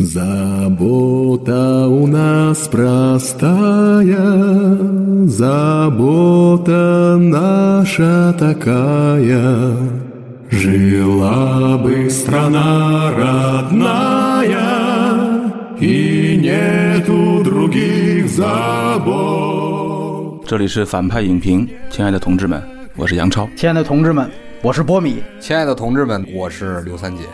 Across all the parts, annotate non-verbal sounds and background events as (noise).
Забота у нас простая, забота наша такая. Жила бы страна родная, и нету других забот. 这里是反派影评，亲爱的同志们，我是杨超。亲爱的同志们，我是波米。亲爱的同志们，我是刘三姐。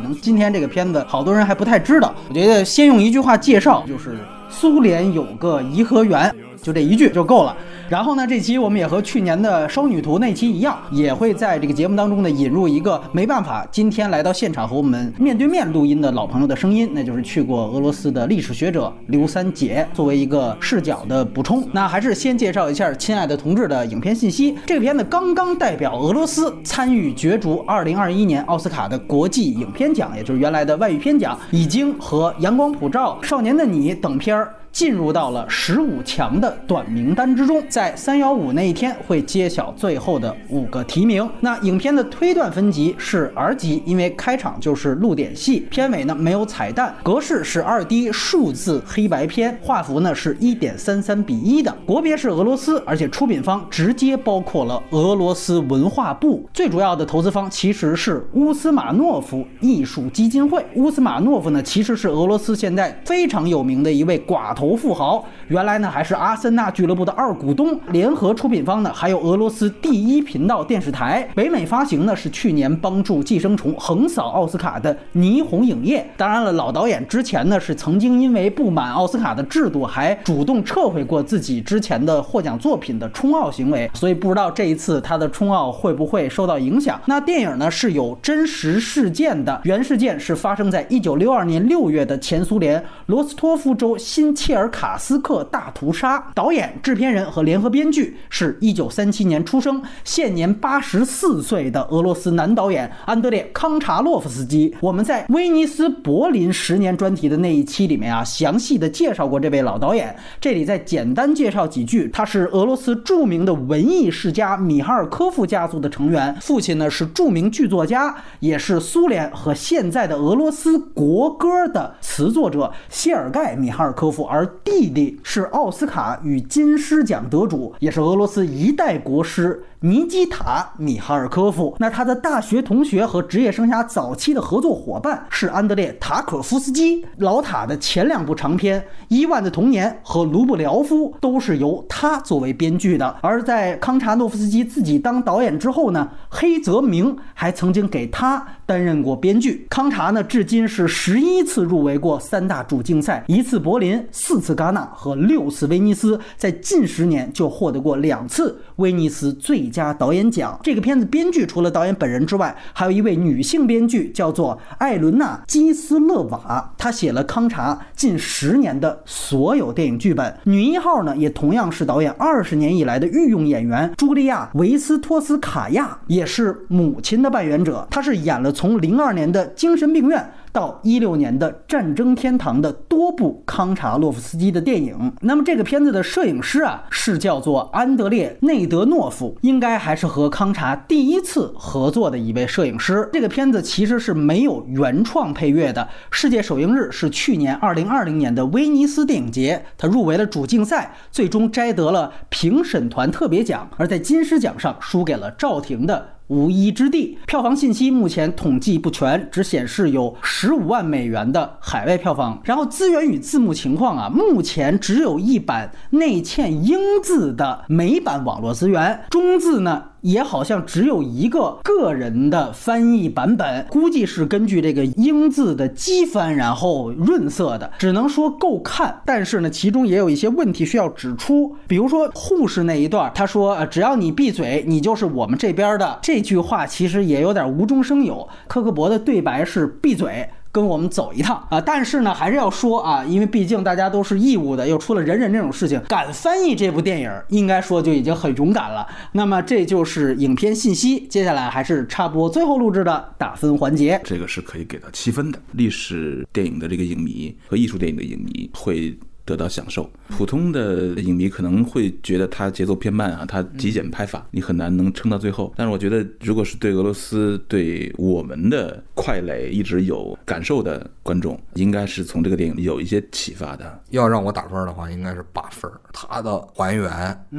可能今天这个片子好多人还不太知道，我觉得先用一句话介绍，就是苏联有个颐和园，就这一句就够了。然后呢，这期我们也和去年的《烧女图》那期一样，也会在这个节目当中呢引入一个没办法今天来到现场和我们面对面录音的老朋友的声音，那就是去过俄罗斯的历史学者刘三姐作为一个视角的补充。那还是先介绍一下《亲爱的同志》的影片信息。这个片子刚刚代表俄罗斯参与角逐2021年奥斯卡的国际影片奖，也就是原来的外语片奖，已经和《阳光普照》《少年的你》等片儿。进入到了十五强的短名单之中，在三幺五那一天会揭晓最后的五个提名。那影片的推断分级是 R 级，因为开场就是露点戏，片尾呢没有彩蛋，格式是二 D 数字黑白片，画幅呢是一点三三比一的，国别是俄罗斯，而且出品方直接包括了俄罗斯文化部，最主要的投资方其实是乌斯马诺夫艺术基金会。乌斯马诺夫呢其实是俄罗斯现在非常有名的一位寡。头头富豪原来呢还是阿森纳俱乐部的二股东，联合出品方呢还有俄罗斯第一频道电视台，北美发行呢是去年帮助《寄生虫》横扫奥斯卡的霓虹影业。当然了，老导演之前呢是曾经因为不满奥斯卡的制度，还主动撤回过自己之前的获奖作品的冲奥行为，所以不知道这一次他的冲奥会不会受到影响。那电影呢是有真实事件的，原事件是发生在一九六二年六月的前苏联罗斯托夫州新切尔卡斯克大屠杀，导演、制片人和联合编剧是一九三七年出生、现年八十四岁的俄罗斯男导演安德烈·康查洛夫斯基。我们在威尼斯、柏林十年专题的那一期里面啊，详细的介绍过这位老导演。这里再简单介绍几句：他是俄罗斯著名的文艺世家米哈尔科夫家族的成员，父亲呢是著名剧作家，也是苏联和现在的俄罗斯国歌的词作者谢尔盖·米哈尔科夫，而。而弟弟是奥斯卡与金狮奖得主，也是俄罗斯一代国师。尼基塔·米哈尔科夫，那他的大学同学和职业生涯早期的合作伙伴是安德烈·塔可夫斯基。老塔的前两部长片《伊万的童年》和《卢布廖夫》都是由他作为编剧的。而在康查诺夫斯基自己当导演之后呢，黑泽明还曾经给他担任过编剧。康查呢，至今是十一次入围过三大主竞赛，一次柏林，四次戛纳和六次威尼斯，在近十年就获得过两次威尼斯最。佳导演奖。这个片子编剧除了导演本人之外，还有一位女性编剧，叫做艾伦娜·基斯勒瓦。她写了康查近十年的所有电影剧本。女一号呢，也同样是导演二十年以来的御用演员茱莉亚·维斯托斯卡娅，也是母亲的扮演者。她是演了从零二年的精神病院。到一六年的《战争天堂》的多部康查洛夫斯基的电影，那么这个片子的摄影师啊是叫做安德烈内德诺夫，应该还是和康查第一次合作的一位摄影师。这个片子其实是没有原创配乐的。世界首映日是去年二零二零年的威尼斯电影节，他入围了主竞赛，最终摘得了评审团特别奖，而在金狮奖上输给了赵婷的。无一之地，票房信息目前统计不全，只显示有十五万美元的海外票房。然后资源与字幕情况啊，目前只有一版内嵌英字的美版网络资源，中字呢？也好像只有一个个人的翻译版本，估计是根据这个英字的机翻，然后润色的，只能说够看。但是呢，其中也有一些问题需要指出，比如说护士那一段，他说：“呃，只要你闭嘴，你就是我们这边的。”这句话其实也有点无中生有。科克伯的对白是“闭嘴”。跟我们走一趟啊！但是呢，还是要说啊，因为毕竟大家都是义务的，又出了人人这种事情，敢翻译这部电影，应该说就已经很勇敢了。那么这就是影片信息，接下来还是差不多最后录制的打分环节。这个是可以给到七分的。历史电影的这个影迷和艺术电影的影迷会。得到享受。普通的影迷可能会觉得它节奏偏慢啊，它极简拍法，你很难能撑到最后。但是我觉得，如果是对俄罗斯、对我们的快垒一直有感受的观众，应该是从这个电影有一些启发的。要让我打分的话，应该是八分。它的还原，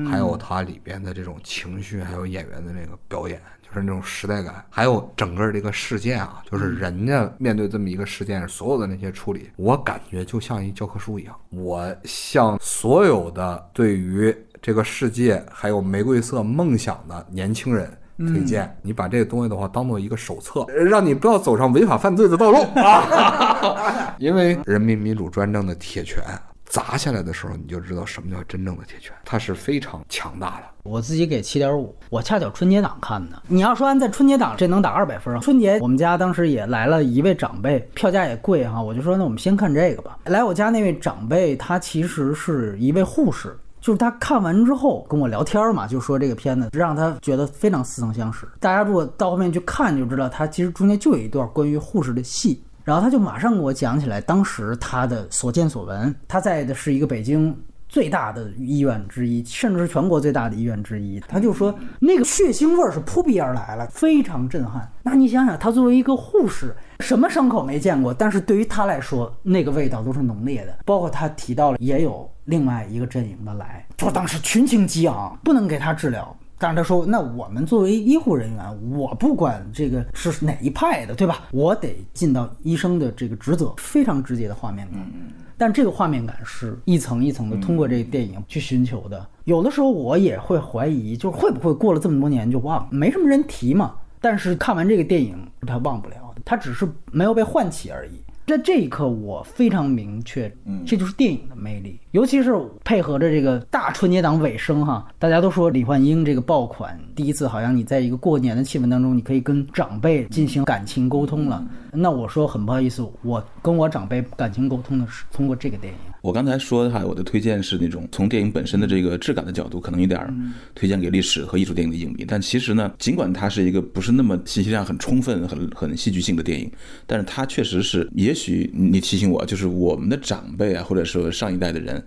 还有它里边的这种情绪，还有演员的那个表演。是那种时代感，还有整个这个事件啊，就是人家面对这么一个事件，所有的那些处理，我感觉就像一教科书一样。我向所有的对于这个世界还有玫瑰色梦想的年轻人推荐，你把这个东西的话当做一个手册，让你不要走上违法犯罪的道路啊！(laughs) (laughs) 因为人民民主专政的铁拳。砸下来的时候，你就知道什么叫真正的铁拳，它是非常强大的。我自己给七点五，我恰巧春节档看的。你要说按在春节档，这能打二百分啊？春节我们家当时也来了一位长辈，票价也贵哈，我就说那我们先看这个吧。来我家那位长辈，他其实是一位护士，就是他看完之后跟我聊天嘛，就说这个片子让他觉得非常似曾相识。大家如果到后面去看就知道，他其实中间就有一段关于护士的戏。然后他就马上给我讲起来，当时他的所见所闻。他在的是一个北京最大的医院之一，甚至是全国最大的医院之一。他就说那个血腥味儿是扑鼻而来了，非常震撼。那你想想，他作为一个护士，什么伤口没见过？但是对于他来说，那个味道都是浓烈的。包括他提到了，也有另外一个阵营的来，就当时群情激昂，不能给他治疗。但是他说：“那我们作为医护人员，我不管这个是哪一派的，对吧？我得尽到医生的这个职责。非常直接的画面感，但这个画面感是一层一层的通过这个电影去寻求的。有的时候我也会怀疑，就是会不会过了这么多年就忘了？没什么人提嘛。但是看完这个电影，他忘不了，他只是没有被唤起而已。”在这一刻，我非常明确，嗯，这就是电影的魅力，尤其是配合着这个大春节档尾声哈，大家都说李焕英这个爆款，第一次好像你在一个过年的气氛当中，你可以跟长辈进行感情沟通了。那我说很不好意思，我跟我长辈感情沟通的是通过这个电影。我刚才说的哈，我的推荐是那种从电影本身的这个质感的角度，可能有点推荐给历史和艺术电影的影迷。但其实呢，尽管它是一个不是那么信息量很充分、很很戏剧性的电影，但是它确实是，也许你提醒我，就是我们的长辈啊，或者说上一代的人，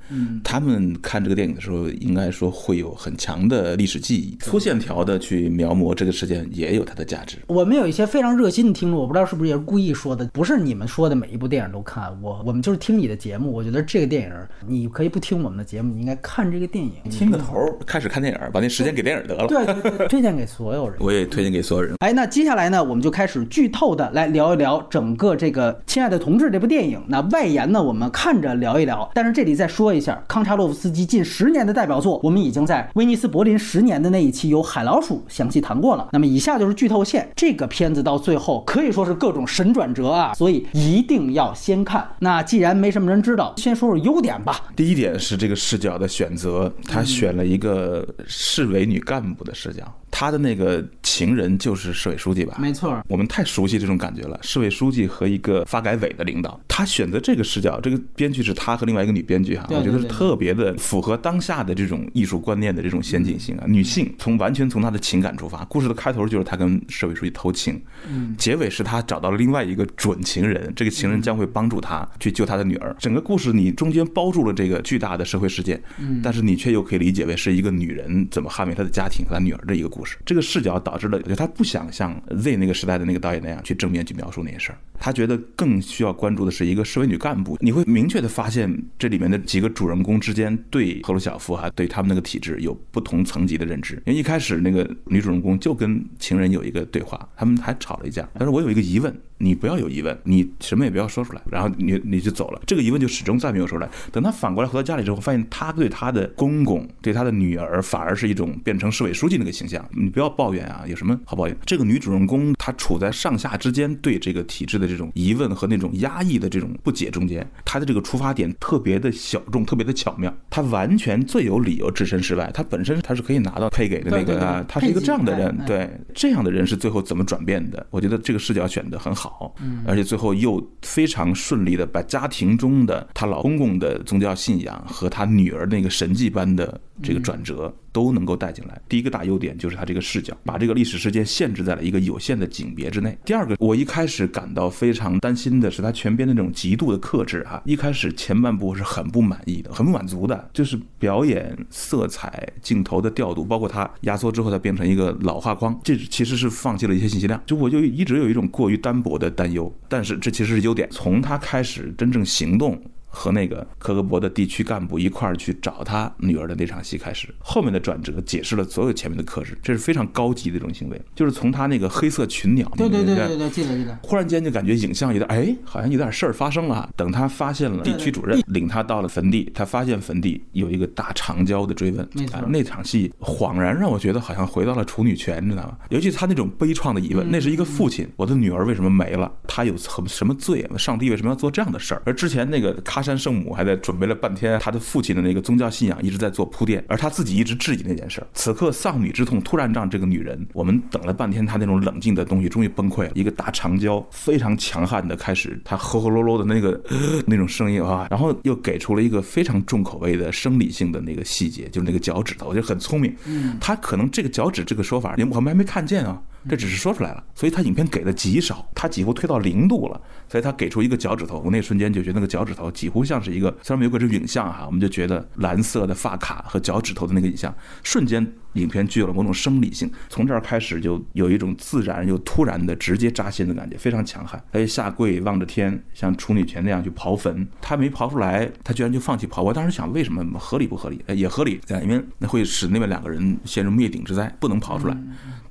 他们看这个电影的时候，应该说会有很强的历史记忆，粗线条的去描摹这个事件，也有它的价值。我们有一些非常热心的听众，我不知道是不是也是故意说的，不是你们说的每一部电影都看，我我们就是听你的节目，我觉得这个。电影，你可以不听我们的节目，你应该看这个电影，(laughs) 听个头，开始看电影，把那时间给电影得了。对，推荐给所有人。(laughs) 我也推荐给所有人。哎，那接下来呢，我们就开始剧透的来聊一聊整个这个《亲爱的同志》这部电影。那外延呢，我们看着聊一聊。但是这里再说一下，康查洛夫斯基近十年的代表作，我们已经在威尼斯柏林十年的那一期有海老鼠详细谈过了。那么以下就是剧透线，这个片子到最后可以说是各种神转折啊，所以一定要先看。那既然没什么人知道，先说说优点吧。第一点是这个视角的选择，他选了一个市委女干部的视角。他的那个情人就是市委书记吧？没错，我们太熟悉这种感觉了。市委书记和一个发改委的领导，他选择这个视角，这个编剧是他和另外一个女编剧哈，我觉得是特别的符合当下的这种艺术观念的这种先进性啊。女性从完全从她的情感出发，故事的开头就是她跟市委书记偷情，嗯，结尾是她找到了另外一个准情人，这个情人将会帮助她去救她的女儿。整个故事你中间包住了这个巨大的社会事件，嗯，但是你却又可以理解为是一个女人怎么捍卫她的家庭和她女儿的一个故事。这个视角导致了，就他不想像 Z 那个时代的那个导演那样去正面去描述那些事儿。他觉得更需要关注的是一个市委女干部。你会明确的发现这里面的几个主人公之间对赫鲁晓夫哈对他们那个体制有不同层级的认知。因为一开始那个女主人公就跟情人有一个对话，他们还吵了一架。他说：“我有一个疑问，你不要有疑问，你什么也不要说出来。”然后你你就走了。这个疑问就始终再没有说出来。等他反过来回到家里之后，发现他对他的公公对他的女儿反而是一种变成市委书记那个形象。你不要抱怨啊，有什么好抱怨？这个女主人公她处在上下之间，对这个体制的这种疑问和那种压抑的这种不解中间，她的这个出发点特别的小众，特别的巧妙。她完全最有理由置身事外，她本身她是可以拿到配给的那个啊，她是一个这样的人，对这样的人是最后怎么转变的？我觉得这个视角选的很好，而且最后又非常顺利的把家庭中的她老公公的宗教信仰和她女儿那个神迹般的这个转折。都能够带进来。第一个大优点就是它这个视角，把这个历史事件限制在了一个有限的景别之内。第二个，我一开始感到非常担心的是它全编的那种极度的克制哈，一开始前半部是很不满意的，很不满足的，就是表演、色彩、镜头的调度，包括它压缩之后它变成一个老画框，这其实是放弃了一些信息量。就我就一直有一种过于单薄的担忧，但是这其实是优点。从它开始真正行动。和那个科格博的地区干部一块儿去找他女儿的那场戏开始，后面的转折解释了所有前面的克制，这是非常高级的一种行为。就是从他那个黑色群鸟，对对对对对，记得记得。忽然间就感觉影像有点，哎，好像有点事儿发生了。等他发现了地区主任领他到了坟地，他发现坟地有一个大长焦的追问，那场戏恍然让我觉得好像回到了处女权，你知道吗？尤其他那种悲怆的疑问，那是一个父亲，我的女儿为什么没了？他有什么什么罪？上帝为什么要做这样的事儿？而之前那个喀山圣母还在。准备了半天，他的父亲的那个宗教信仰一直在做铺垫，而他自己一直质疑那件事儿。此刻丧女之痛突然让这个女人，我们等了半天，她那种冷静的东西终于崩溃了。一个大长焦，非常强悍的开始，她呵呵啰啰的那个 (laughs) 那种声音啊，然后又给出了一个非常重口味的生理性的那个细节，就是那个脚趾头，我觉得很聪明。嗯，他可能这个脚趾这个说法，我们还没看见啊。这只是说出来了，所以他影片给的极少，他几乎推到零度了，所以他给出一个脚趾头，我那瞬间就觉得那个脚趾头几乎像是一个，虽然没有过这影像哈，我们就觉得蓝色的发卡和脚趾头的那个影像，瞬间。影片具有了某种生理性，从这儿开始就有一种自然又突然的直接扎心的感觉，非常强悍。他下跪望着天，像处女泉那样去刨坟，他没刨出来，他居然就放弃刨。我当时想，为什么合理不合理？也合理，因为那会使那边两个人陷入灭顶之灾，不能刨出来。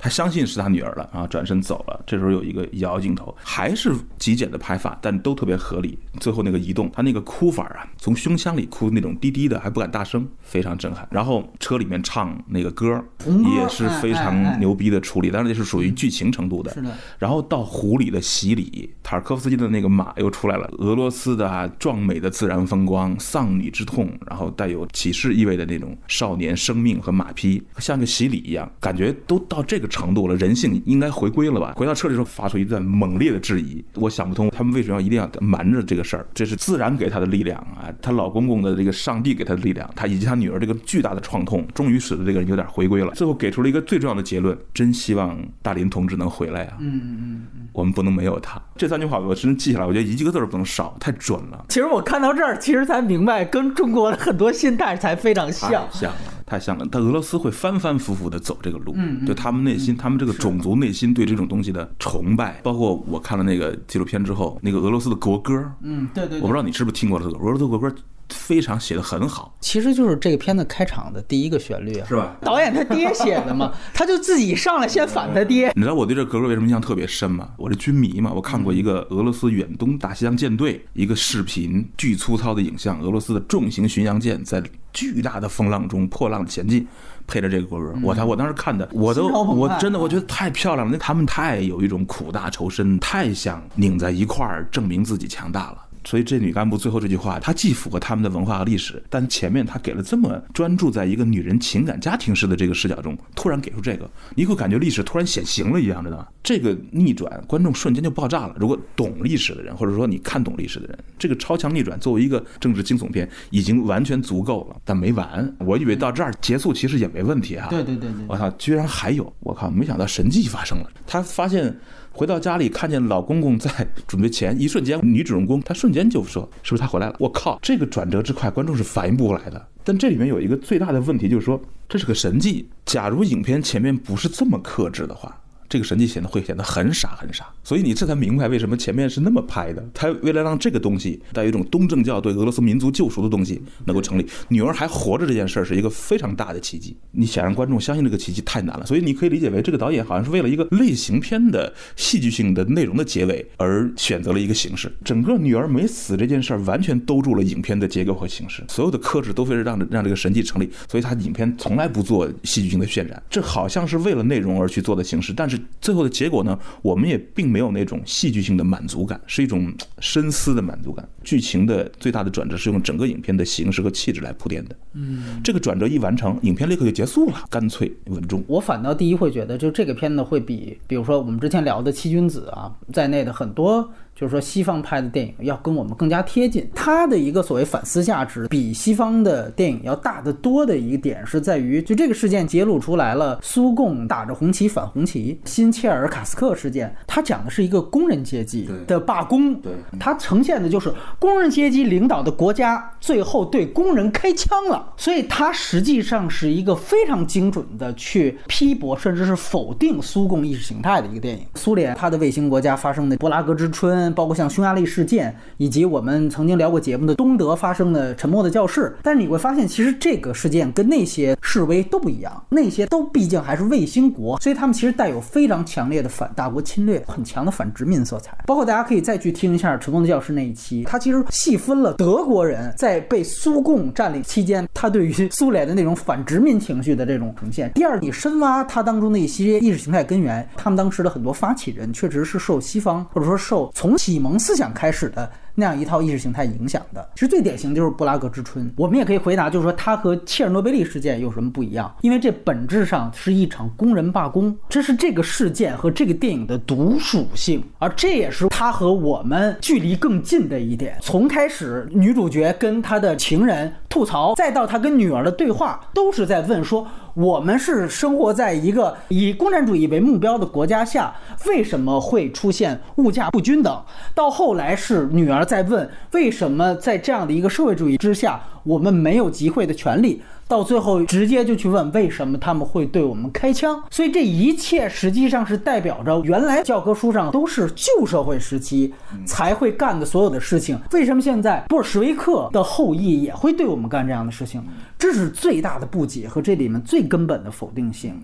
他相信是他女儿了啊，转身走了。这时候有一个摇镜头，还是极简的拍法，但都特别合理。最后那个移动，他那个哭法啊，从胸腔里哭那种低低的，还不敢大声，非常震撼。然后车里面唱那个歌。也是非常牛逼的处理，但是那是属于剧情程度的。是的。然后到湖里的洗礼，塔尔科夫斯基的那个马又出来了，俄罗斯的壮美的自然风光，丧女之痛，然后带有启示意味的那种少年生命和马匹，像个洗礼一样，感觉都到这个程度了，人性应该回归了吧？回到车里时候发出一段猛烈的质疑，我想不通他们为什么要一定要瞒着这个事儿？这是自然给他的力量啊，他老公公的这个上帝给他的力量，他以及他女儿这个巨大的创痛，终于使得这个人有点回归了。最后给出了一个最重要的结论：真希望大林同志能回来啊！嗯嗯嗯，我们不能没有他。这三句话我真记下来，我觉得一个字儿不能少，太准了。其实我看到这儿，其实才明白，跟中国的很多心态才非常像，像了，太像了。但俄罗斯会反反复复的走这个路，嗯，就他们内心，他们这个种族内心对这种东西的崇拜，包括我看了那个纪录片之后，那个俄罗斯的国歌，嗯，对对，我不知道你是不是听过这个俄罗斯国歌。非常写的很好，其实就是这个片子开场的第一个旋律啊，是吧？(laughs) 导演他爹写的嘛，(laughs) 他就自己上来先反他爹。你知道我对这格格为什么印象特别深吗？我是军迷嘛，我看过一个俄罗斯远东大西洋舰队一个视频，巨粗糙的影像，俄罗斯的重型巡洋舰在巨大的风浪中破浪前进，配着这个国歌，我操我当时看的，我都我真的我觉得太漂亮了，那他们太有一种苦大仇深，太想拧在一块儿证明自己强大了。所以这女干部最后这句话，她既符合他们的文化和历史，但前面她给了这么专注在一个女人情感家庭式的这个视角中，突然给出这个，你会感觉历史突然显形了一样，知道吗？这个逆转，观众瞬间就爆炸了。如果懂历史的人，或者说你看懂历史的人，这个超强逆转作为一个政治惊悚片，已经完全足够了。但没完，我以为到这儿结束其实也没问题哈。对对对对，我操，居然还有！我靠，没想到神迹发生了。她发现。回到家里，看见老公公在准备钱，一瞬间，女主人公她瞬间就说：“是不是他回来了？”我靠，这个转折之快，观众是反应不过来的。但这里面有一个最大的问题，就是说这是个神迹。假如影片前面不是这么克制的话。这个神迹显得会显得很傻很傻，所以你这才明白为什么前面是那么拍的。他为了让这个东西带有一种东正教对俄罗斯民族救赎的东西能够成立，女儿还活着这件事儿是一个非常大的奇迹。你想让观众相信这个奇迹太难了，所以你可以理解为这个导演好像是为了一个类型片的戏剧性的内容的结尾而选择了一个形式。整个女儿没死这件事儿完全兜住了影片的结构和形式，所有的克制都非是让让这个神迹成立。所以他影片从来不做戏剧性的渲染，这好像是为了内容而去做的形式，但是。最后的结果呢？我们也并没有那种戏剧性的满足感，是一种深思的满足感。剧情的最大的转折是用整个影片的形式和气质来铺垫的。嗯，这个转折一完成，影片立刻就结束了，干脆稳重。我反倒第一会觉得，就这个片子会比，比如说我们之前聊的《七君子》啊在内的很多。就是说西方拍的电影要跟我们更加贴近。它的一个所谓反思价值比西方的电影要大得多的一个点是在于，就这个事件揭露出来了苏共打着红旗反红旗，新切尔卡斯克事件，它讲的是一个工人阶级的罢工，对，它呈现的就是工人阶级领导的国家最后对工人开枪了，所以它实际上是一个非常精准的去批驳甚至是否定苏共意识形态的一个电影。苏联它的卫星国家发生的布拉格之春，包括像匈牙利事件，以及我们曾经聊过节目的东德发生的沉默的教室，但是你会发现，其实这个事件跟那些示威都不一样，那些都毕竟还是卫星国，所以他们其实带有非常强烈的反大国侵略、很强的反殖民色彩。包括大家可以再去听一下《沉默的教室》那一期，它其实细分了德国人在被苏共占领期间，他对于苏联的那种反殖民情绪的这种呈现。第二，你深挖它当中的一些意识形态根源，他们当时的很多发起人确实是受西方或者说受从启蒙思想开始的。那样一套意识形态影响的，其实最典型就是布拉格之春。我们也可以回答，就是说它和切尔诺贝利事件有什么不一样？因为这本质上是一场工人罢工，这是这个事件和这个电影的独属性，而这也是它和我们距离更近的一点。从开始女主角跟她的情人吐槽，再到她跟女儿的对话，都是在问说。我们是生活在一个以共产主义为目标的国家下，为什么会出现物价不均等？到后来是女儿在问，为什么在这样的一个社会主义之下，我们没有集会的权利？到最后，直接就去问为什么他们会对我们开枪。所以这一切实际上是代表着原来教科书上都是旧社会时期才会干的所有的事情。为什么现在布尔什维克的后裔也会对我们干这样的事情？这是最大的不解和这里面最根本的否定性。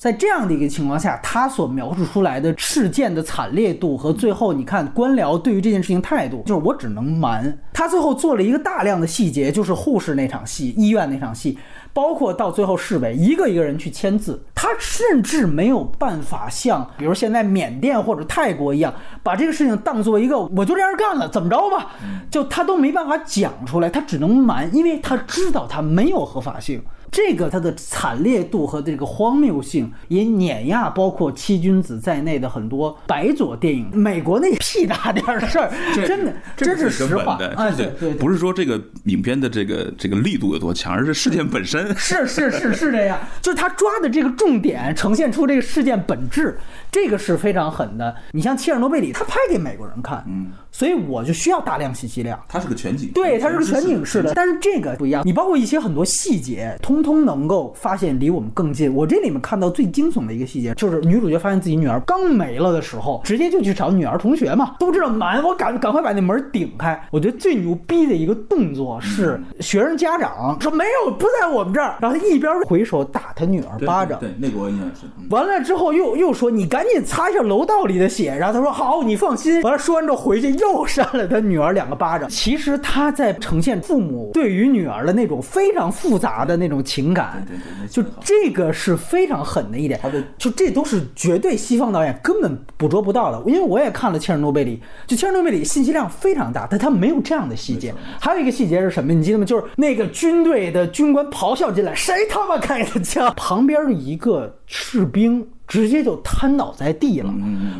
在这样的一个情况下，他所描述出来的事件的惨烈度和最后你看官僚对于这件事情态度，就是我只能瞒。他最后做了一个大量的细节，就是护士那场戏、医院那场戏，包括到最后市委一个一个人去签字，他甚至没有办法像比如现在缅甸或者泰国一样，把这个事情当做一个我就这样干了，怎么着吧，就他都没办法讲出来，他只能瞒，因为他知道他没有合法性。这个它的惨烈度和这个荒谬性也碾压包括七君子在内的很多白左电影。美国那屁大点儿的事儿，真的，这是实话。哎，对对，不是说这个影片的这个这个力度有多强，而是事件本身。(laughs) 是是是是这样，就是他抓的这个重点，呈现出这个事件本质，这个是非常狠的。你像切尔诺贝里，他拍给美国人看，嗯。所以我就需要大量信息量。它是个全景，对，它是个全景式的。但是这个不一样，你包括一些很多细节，通通能够发现离我们更近。我这里面看到最惊悚的一个细节，就是女主角发现自己女儿刚没了的时候，直接就去找女儿同学嘛。都知道瞒，我赶赶快把那门顶开。我觉得最牛逼的一个动作是学生家长说没有，不在我们这儿。然后他一边回手打他女儿巴掌，对，那个我印象深。完了之后又又说你赶紧擦一下楼道里的血。然后他说好，你放心。完了说完之后回去又。扇了他女儿两个巴掌。其实他在呈现父母对于女儿的那种非常复杂的那种情感，就这个是非常狠的一点。他的就这都是绝对西方导演根本捕捉不到的。因为我也看了《切尔诺贝利》，就《切尔诺贝利》信息量非常大，但他没有这样的细节。还有一个细节是什么？你记得吗？就是那个军队的军官咆哮进来，谁他妈开的枪？旁边一个士兵。直接就瘫倒在地了，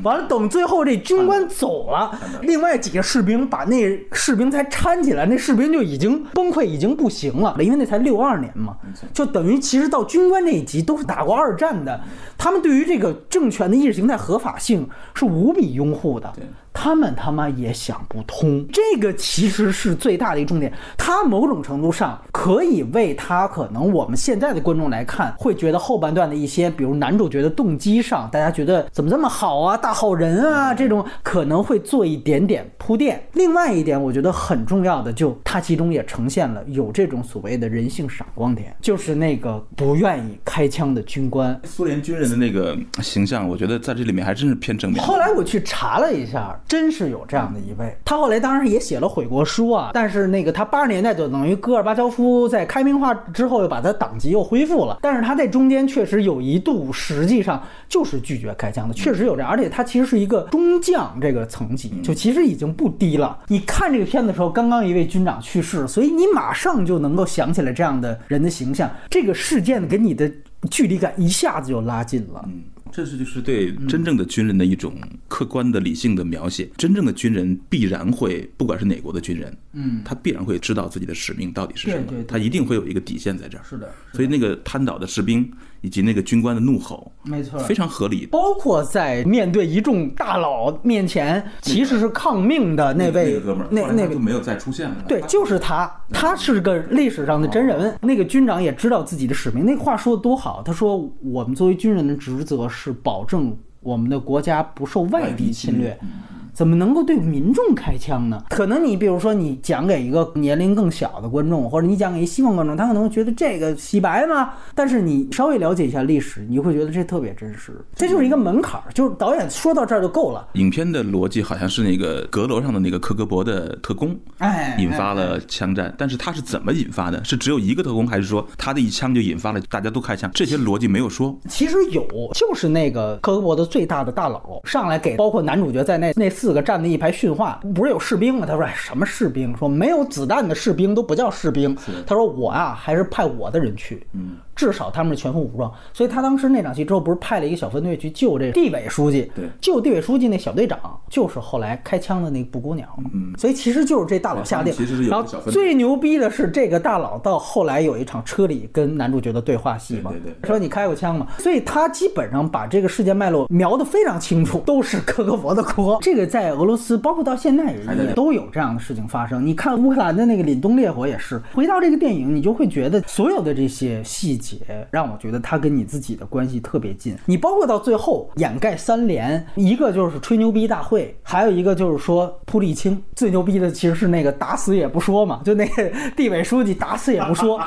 完了，等最后这军官走了，另外几个士兵把那士兵才搀起来，那士兵就已经崩溃，已经不行了，因为那才六二年嘛，就等于其实到军官那一级都是打过二战的，他们对于这个政权的意识形态合法性是无比拥护的。他们他妈也想不通，这个其实是最大的一个重点。他某种程度上可以为他可能我们现在的观众来看，会觉得后半段的一些，比如男主角的动机上，大家觉得怎么这么好啊，大好人啊，这种可能会做一点点铺垫。另外一点，我觉得很重要的，就他其中也呈现了有这种所谓的人性闪光点，就是那个不愿意开枪的军官，苏联军人的那个形象，我觉得在这里面还真是偏正面。后来我去查了一下。真是有这样的一位，他后来当然也写了悔过书啊，但是那个他八十年代就等于戈尔巴乔夫在开明化之后又把他党籍又恢复了，但是他在中间确实有一度实际上就是拒绝开枪的，确实有这样，而且他其实是一个中将这个层级，就其实已经不低了。你看这个片子的时候，刚刚一位军长去世，所以你马上就能够想起来这样的人的形象，这个事件给你的距离感一下子就拉近了。这是就是对真正的军人的一种客观的理性的描写。真正的军人必然会，不管是哪国的军人，嗯，他必然会知道自己的使命到底是什么，他一定会有一个底线在这儿。是的，所以那个瘫倒的士兵以及那个军官的怒吼，没错，非常合理。包括在面对一众大佬面前，其实是抗命的那位个哥们儿，那那个就没有再出现了。对，就是他，他是个历史上的真人。那个军长也知道自己的使命，那话说的多好。他说：“我们作为军人的职责是保证我们的国家不受外敌侵略。”怎么能够对民众开枪呢？可能你比如说你讲给一个年龄更小的观众，或者你讲给一西方观众，他可能会觉得这个洗白吗？但是你稍微了解一下历史，你会觉得这特别真实。这就是一个门槛儿，就是导演说到这儿就够了。影片的逻辑好像是那个阁楼上的那个科格勃的特工，哎，引发了枪战。但是他是怎么引发的？是只有一个特工，还是说他的一枪就引发了大家都开枪？这些逻辑没有说。其实有，就是那个科格勃的最大的大佬上来给包括男主角在内那四个站在一排。训话不是有士兵吗？他说：“哎，什么士兵？说没有子弹的士兵都不叫士兵。”他说：“我啊，还是派我的人去。”嗯。至少他们是全副武装，所以他当时那场戏之后，不是派了一个小分队去救这地委书记？对，救地委书记那小队长就是后来开枪的那个布谷鸟。嗯，所以其实就是这大佬下令。其实是有然后最牛逼的是，这个大佬到后来有一场车里跟男主角的对话戏嘛，对对，说你开过枪吗？所以他基本上把这个事件脉络描得非常清楚，都是科格勃的锅。(laughs) 这个在俄罗斯，包括到现在也都有这样的事情发生。你看乌克兰的那个凛冬烈火也是。回到这个电影，你就会觉得所有的这些细节让我觉得。他跟你自己的关系特别近，你包括到最后掩盖三连，一个就是吹牛逼大会，还有一个就是说铺沥青。最牛逼的其实是那个打死也不说嘛，就那个地委书记打死也不说。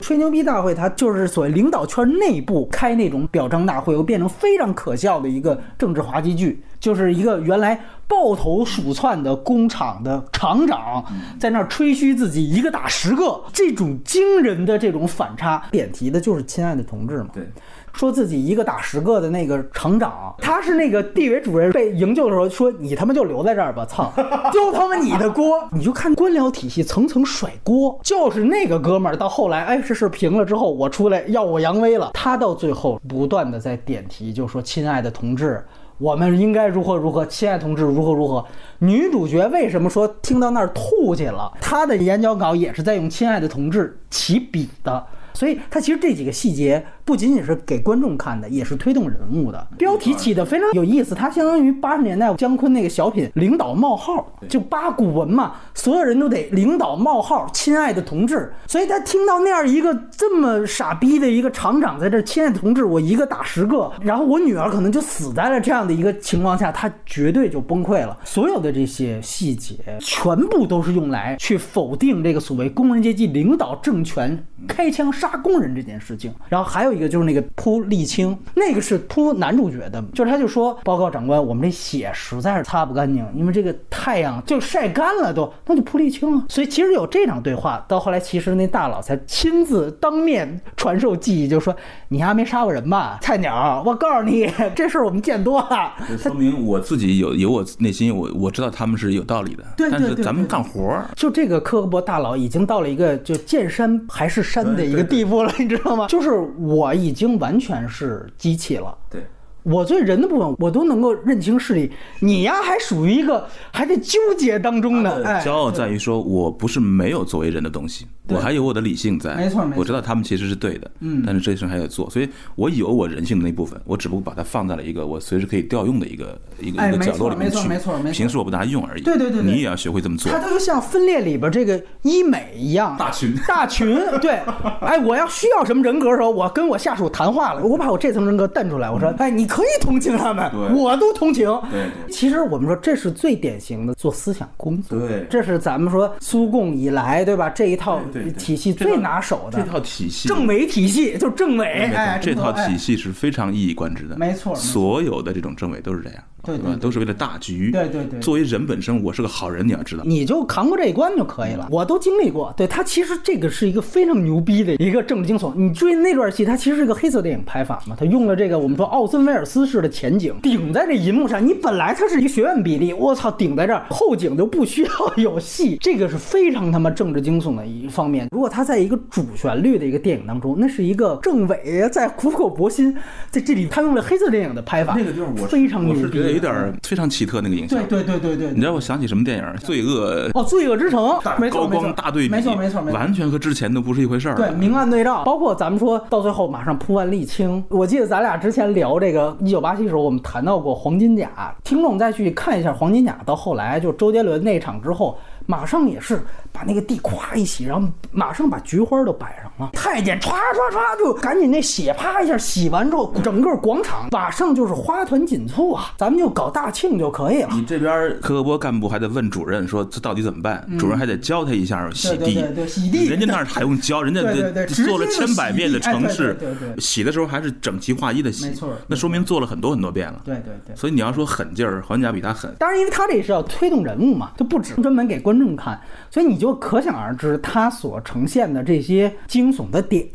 吹牛逼大会，他就是所谓领导圈内部开那种表彰大会，又变成非常可笑的一个政治滑稽剧，就是一个原来抱头鼠窜的工厂的厂长在那儿吹嘘自己一个打十个，这种惊人的这种反差，点题的就是亲爱的同志嘛。对。说自己一个打十个的那个厂长，他是那个地委主任被营救的时候说：“你他妈就留在这儿吧，操，就他妈你的锅！”你就看官僚体系层层甩锅，就是那个哥们儿到后来，哎，这事平了之后，我出来耀武扬威了。他到最后不断的在点题，就说：“亲爱的同志，我们应该如何如何？亲爱同志如何如何？”女主角为什么说听到那儿吐去了？她的演讲稿也是在用“亲爱的同志”起笔的。所以他其实这几个细节不仅仅是给观众看的，也是推动人物的。标题起的非常有意思，它相当于八十年代姜昆那个小品“领导冒号”，就八股文嘛，所有人都得领导冒号，亲爱的同志。所以他听到那样一个这么傻逼的一个厂长在这，亲爱的同志，我一个打十个，然后我女儿可能就死在了这样的一个情况下，他绝对就崩溃了。所有的这些细节，全部都是用来去否定这个所谓工人阶级领导政权开枪杀。杀工人这件事情，然后还有一个就是那个扑沥青，那个是扑男主角的，就是他就说报告长官，我们这血实在是擦不干净，因为这个太阳就晒干了都，那就扑沥青啊。所以其实有这场对话，到后来其实那大佬才亲自当面传授技艺，就说你还没杀过人吧，菜鸟，我告诉你这事儿我们见多了。说明我自己有有我内心我我知道他们是有道理的，对但是咱们干活儿，就这个科格勃大佬已经到了一个就见山还是山的一个地。地步了，你知道吗？就是我已经完全是机器了。对。我对人的部分，我都能够认清事理。你呀，还属于一个还在纠结当中呢。骄傲在于说，我不是没有作为人的东西，我还有我的理性在。没错，没错。我知道他们其实是对的，嗯，但是这事还得做，所以我有我人性的那部分，我只不过把它放在了一个我随时可以调用的一个一个一个角落里面去。没错，没错，没错。平时我不拿用而已。对对对。你也要学会这么做。它就像分裂里边这个医美一样，大群大群。(laughs) 对，哎，我要需要什么人格的时候，我跟我下属谈话了，我把我这层人格瞪出来，我说，哎，你可以同情他们。我都同情。对，其实我们说这是最典型的做思想工作。对，这是咱们说苏共以来，对吧？这一套体系最拿手的这套体系，政委体系就政委。哎，这套体系是非常一以贯之的。没错，所有的这种政委都是这样。对吧，都是为了大局。对对对，作为人本身，我是个好人，你要知道，你就扛过这一关就可以了。我都经历过。对他其实这个是一个非常牛逼的一个政治惊悚。你注意那段戏，它其实是个黑色电影拍法嘛，他用了这个我们说奥森威尔斯式的前景顶在这银幕上。你本来它是一个学院比例，我操，顶在这儿，后景就不需要有戏，这个是非常他妈政治惊悚的一方面。如果他在一个主旋律的一个电影当中，那是一个政委在苦口婆心，在这里他用了黑色电影的拍法，那个地方我非常牛逼，有点非常奇特那个影像。对对对对对，你知道我想起什么电影？罪恶哦，罪恶之城，高光大对比，没错没错，完全和之前都不是一回事儿。对，明暗对照，包括咱们说到最后马上铺完沥青。我记得咱俩之前聊这个一九八七的时候，我们谈到过黄金甲，听众再去看一下黄金甲，到后来就周杰伦那场之后。马上也是把那个地咵一洗，然后马上把菊花都摆上了。太监唰唰唰就赶紧那血啪一下洗完之后，整个广场马上就是花团锦簇啊！咱们就搞大庆就可以了。你这边科波干部还得问主任说这到底怎么办？主任还得教他一下洗地。对对洗地。人家那儿还用教？人家做了千百遍的城市，对对。洗的时候还是整齐划一的洗。没错。那说明做了很多很多遍了。对对对。所以你要说狠劲儿，黄家比他狠。当然，因为他这也是要推动人物嘛，就不止专门给观众看。所以你就可想而知，他所呈现的这些惊悚的点，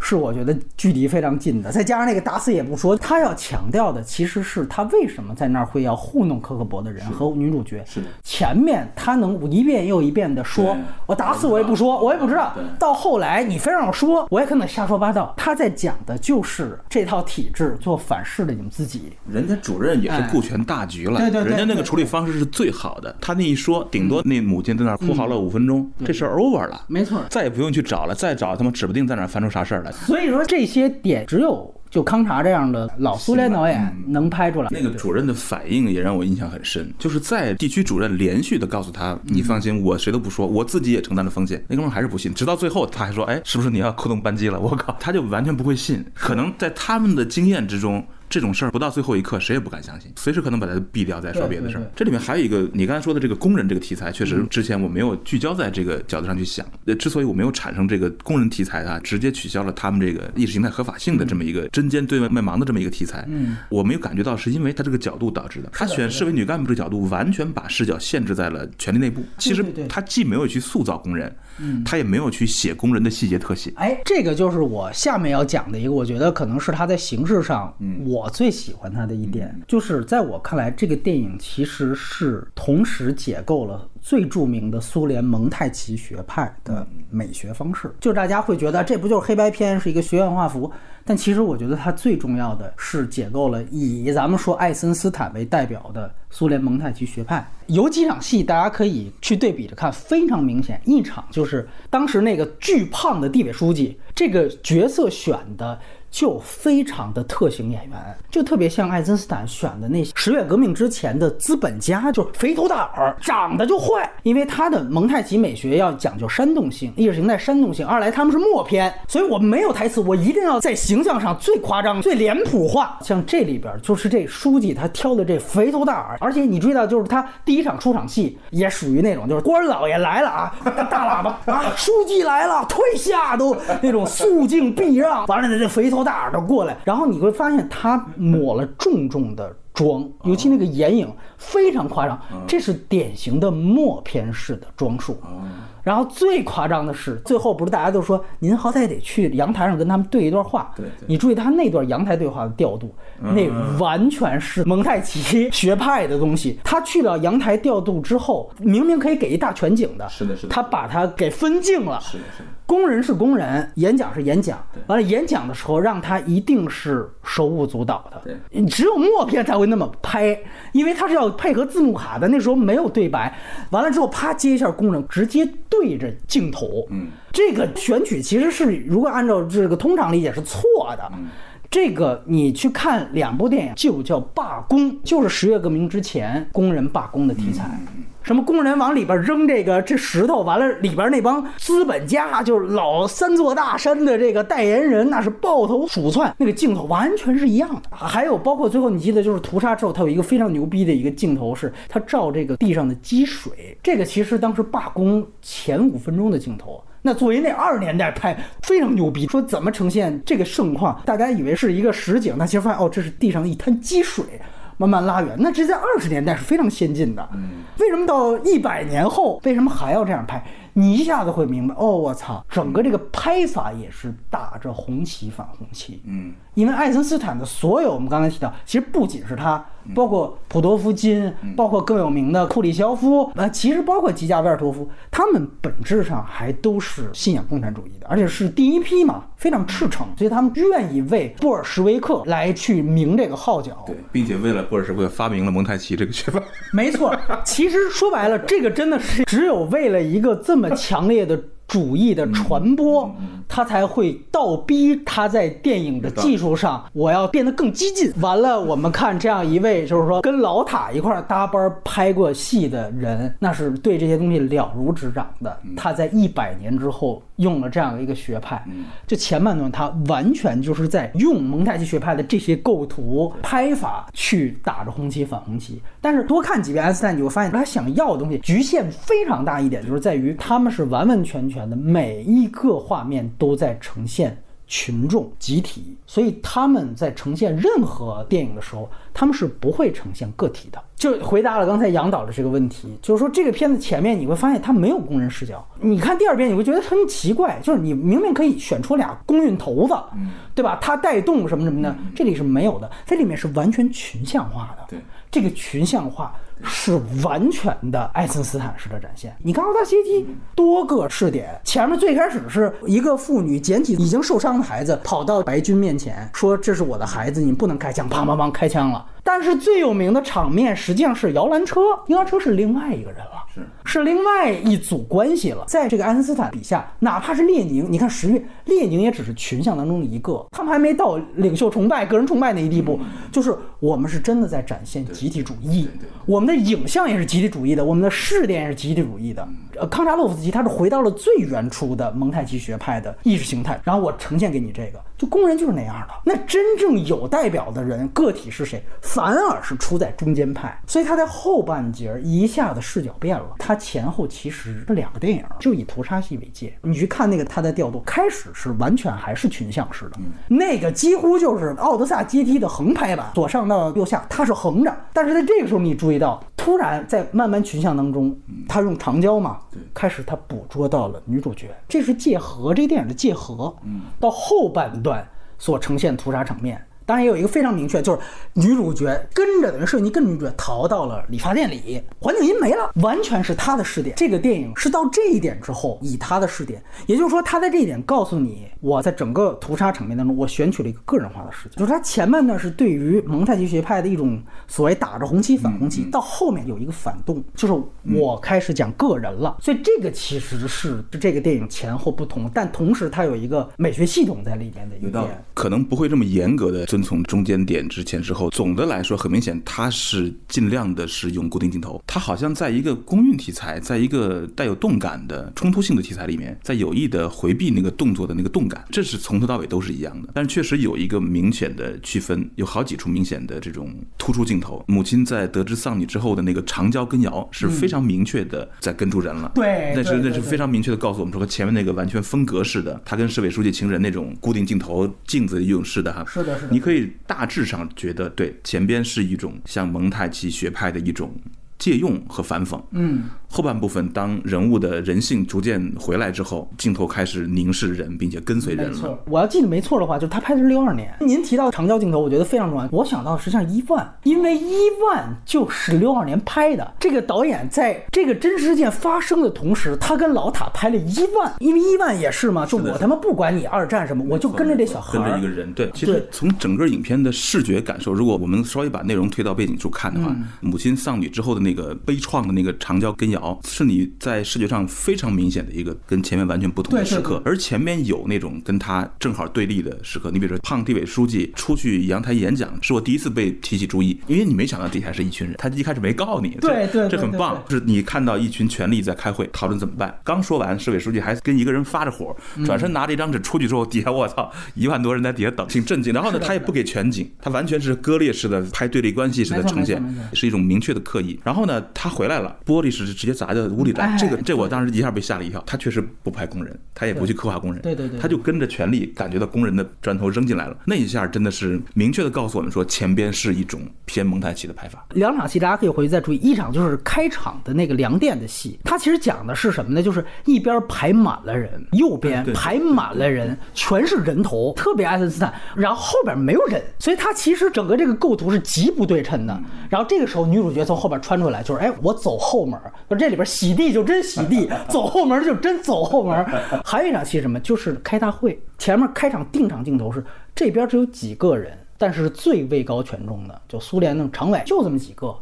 是我觉得距离非常近的。再加上那个打死也不说，他要强调的其实是他为什么在那儿会要糊弄科克伯的人和女主角。是的前面他能一遍又一遍的说，我打死我也不说，我也不知道。到后来你非让我说，我也可能瞎说八道。他在讲的就是这套体制做反噬的你们自己。人家主任也是顾全大局了，对对对，人家那个处理方式是最好的。他那一说，顶多那母亲在那儿哭嚎。了五分钟，这事儿 over 了，没错，再也不用去找了，再找他们指不定在哪儿翻出啥事儿来。所以说这些点只有就康查这样的老苏联导演能拍出来。那个主任的反应也让我印象很深，就是在地区主任连续的告诉他：“你放心，我谁都不说，我自己也承担了风险。”那哥们还是不信，直到最后他还说：“哎，是不是你要扣动扳机了？”我靠，他就完全不会信。可能在他们的经验之中。这种事儿不到最后一刻，谁也不敢相信，随时可能把它毙掉，再说别的事儿。这里面还有一个，你刚才说的这个工人这个题材，确实之前我没有聚焦在这个角度上去想。呃，之所以我没有产生这个工人题材啊，直接取消了他们这个意识形态合法性的这么一个针尖对麦芒的这么一个题材，嗯，我没有感觉到是因为他这个角度导致的。他选市委女干部这个角度，完全把视角限制在了权力内部。其实他既没有去塑造工人。嗯，他也没有去写工人的细节特写。哎，这个就是我下面要讲的一个，我觉得可能是他在形式上，我最喜欢他的一点，就是在我看来，这个电影其实是同时解构了最著名的苏联蒙太奇学派的美学方式。就大家会觉得这不就是黑白片，是一个学院画幅？但其实我觉得它最重要的是解构了以咱们说爱森斯坦为代表的苏联蒙太奇学派。有几场戏大家可以去对比着看，非常明显。一场就是当时那个巨胖的地委书记，这个角色选的。就非常的特型演员，就特别像爱森斯坦选的那些十月革命之前的资本家，就是肥头大耳，长得就坏。因为他的蒙太奇美学要讲究煽动性，意识形态煽动性。二来他们是默片，所以我们没有台词，我一定要在形象上最夸张、最脸谱化。像这里边就是这书记他挑的这肥头大耳，而且你注意到，就是他第一场出场戏也属于那种，就是官老爷来了啊，大喇叭啊，书记来了，退下都那种肃静避让，完了呢这肥头。大的过来，然后你会发现他抹了重重的妆，尤其那个眼影非常夸张，这是典型的默片式的装束。然后最夸张的是，最后不是大家都说您好歹得去阳台上跟他们对一段话。对，你注意他那段阳台对话的调度，那完全是蒙太奇学派的东西。他去了阳台调度之后，明明可以给一大全景的，是的，是的，他把它给分镜了。是的，是的。工人是工人，演讲是演讲。完了，演讲的时候让他一定是手舞足蹈的。对，只有默片才会那么拍，因为他是要配合字幕卡的。那时候没有对白，完了之后啪接一下工人，直接对着镜头。嗯，这个选取其实是如果按照这个通常理解是错的。这个你去看两部电影，就叫罢工，就是十月革命之前工人罢工的题材。什么工人往里边扔这个这石头，完了里边那帮资本家就是老三座大山的这个代言人，那是抱头鼠窜，那个镜头完全是一样的。还有包括最后你记得就是屠杀之后，他有一个非常牛逼的一个镜头，是他照这个地上的积水，这个其实当时罢工前五分钟的镜头。那作为那二十年代拍非常牛逼，说怎么呈现这个盛况，大家以为是一个实景，但其实发现哦，这是地上一滩积水。慢慢拉远。那这在二十年代是非常先进的。为什么到一百年后，为什么还要这样拍？你一下子会明白，哦，我操，整个这个拍法也是打着红旗反红旗。嗯，因为爱森斯坦的所有，我们刚才提到，其实不仅是他，包括普多夫金，包括更有名的库里肖夫，呃，其实包括吉加维尔托夫，他们本质上还都是信仰共产主义的，而且是第一批嘛，非常赤诚，所以他们愿意为布尔什维克来去鸣这个号角。对，并且为了布尔什维克发明了蒙太奇这个学派。没错，其实说白了，这个真的是只有为了一个这么强烈的。主义的传播，他才会倒逼他在电影的技术上，我要变得更激进。完了，我们看这样一位，就是说跟老塔一块搭班拍过戏的人，那是对这些东西了如指掌的。他在一百年之后用了这样的一个学派，就前半段他完全就是在用蒙太奇学派的这些构图拍法去打着红旗反红旗。但是多看几遍《安斯坦》，你会发现他想要的东西局限非常大一点，就是在于他们是完完全全的每一个画面都在呈现群众集体，所以他们在呈现任何电影的时候，他们是不会呈现个体的。就回答了刚才杨导的这个问题，就是说这个片子前面你会发现它没有工人视角，你看第二遍你会觉得很奇怪，就是你明明可以选出俩工运头子，对吧？他带动什么什么的，这里是没有的，这里面是完全群像化的。对。这个群像化是完全的爱森斯坦式的展现。你看奥达西基多个试点，前面最开始是一个妇女捡起已经受伤的孩子，跑到白军面前说：“这是我的孩子，你不能开枪。”砰砰砰，开枪了。但是最有名的场面实际上是摇篮车，摇篮车是另外一个人了，是是另外一组关系了。在这个爱因斯坦笔下，哪怕是列宁，你看十月，列宁也只是群像当中的一个，他们还没到领袖崇拜、个人崇拜那一地步。就是我们是真的在展现集体主义，我们那影像也是集体主义的，我们的视点也是集体主义的。呃，康查洛夫斯基他是回到了最原初的蒙太奇学派的意识形态，然后我呈现给你这个，就工人就是那样的。那真正有代表的人个体是谁？反而是出在中间派，所以他在后半截一下子视角变了。他前后其实这两个电影，就以屠杀戏为界。你去看那个他的调度，开始是完全还是群像式的，那个几乎就是奥德萨阶梯的横拍版，左上到右下，它是横着。但是在这个时候，你注意到，突然在慢慢群像当中，他用长焦嘛，开始他捕捉到了女主角，这是界河，这个电影的界河。到后半段所呈现屠杀场面。当然也有一个非常明确，就是女主角跟着等于摄影机跟着女主角逃到了理发店里，环境音没了，完全是她的视点。这个电影是到这一点之后，以她的视点，也就是说，她在这一点告诉你，我在整个屠杀场面当中，我选取了一个个人化的视角。就是她前半段是对于蒙太奇学派的一种所谓打着红旗反红旗，到后面有一个反动，就是我开始讲个人了。所以这个其实是这个电影前后不同，但同时它有一个美学系统在里面的一点，可能不会这么严格的。遵从中间点之前之后，总的来说很明显，他是尽量的是用固定镜头。他好像在一个公运题材，在一个带有动感的冲突性的题材里面，在有意的回避那个动作的那个动感，这是从头到尾都是一样的。但是确实有一个明显的区分，有好几处明显的这种突出镜头。母亲在得知丧女之后的那个长焦跟摇是非常明确的在跟住人了。对，那是那是非常明确的告诉我们说，和前面那个完全分隔式的，他跟市委书记情人那种固定镜头镜子用式的哈。是的，是的。你可以大致上觉得，对前边是一种像蒙太奇学派的一种借用和反讽，嗯。后半部分，当人物的人性逐渐回来之后，镜头开始凝视人，并且跟随人了。我要记得没错的话，就是他拍的是六二年。您提到长焦镜头，我觉得非常重要。我想到实际上伊万，因为伊万就是六二年拍的。这个导演在这个真实事件发生的同时，他跟老塔拍了伊万，因为伊万也是嘛，就我他妈不管你二战什么，我就跟着这小孩，跟着一个人。对，其实从整个影片的视觉感受，如果我们稍微把内容推到背景处看的话，母亲丧女之后的那个悲怆的那个长焦跟摇。是你在视觉上非常明显的一个跟前面完全不同的时刻，而前面有那种跟他正好对立的时刻。你比如说，胖地委书记出去阳台演讲，是我第一次被提起注意，因为你没想到底下是一群人，他一开始没告你，对对，这很棒，就是你看到一群权力在开会讨论怎么办。刚说完，市委书记还跟一个人发着火，转身拿着一张纸出去之后，底下我操，一万多人在底下等，挺震惊。然后呢，他也不给全景，他完全是割裂式的拍对立关系式的呈现，是一种明确的刻意。然后呢，他回来了，玻璃是直接砸在屋里来。哎这个这我当时一下被吓了一跳。他确实不拍工人，他也不去刻画工人，对对对他就跟着权力感觉到工人的砖头扔进来了。那一下真的是明确的告诉我们说，前边是一种偏蒙太奇的拍法。两场戏大家可以回去再注意，一场就是开场的那个粮店的戏，它其实讲的是什么呢？就是一边排满了人，右边排满了人，全是人头，特别爱森斯坦，然后后边没有人，所以它其实整个这个构图是极不对称的。然后这个时候女主角从后边穿出来，就是哎，我走后门，就这里边洗地就真洗地，(laughs) 走后门就真走后门。还有一场戏是什么？就是开大会，前面开场定场镜头是这边只有几个人。但是最位高权重的，就苏联的常委就这么几个。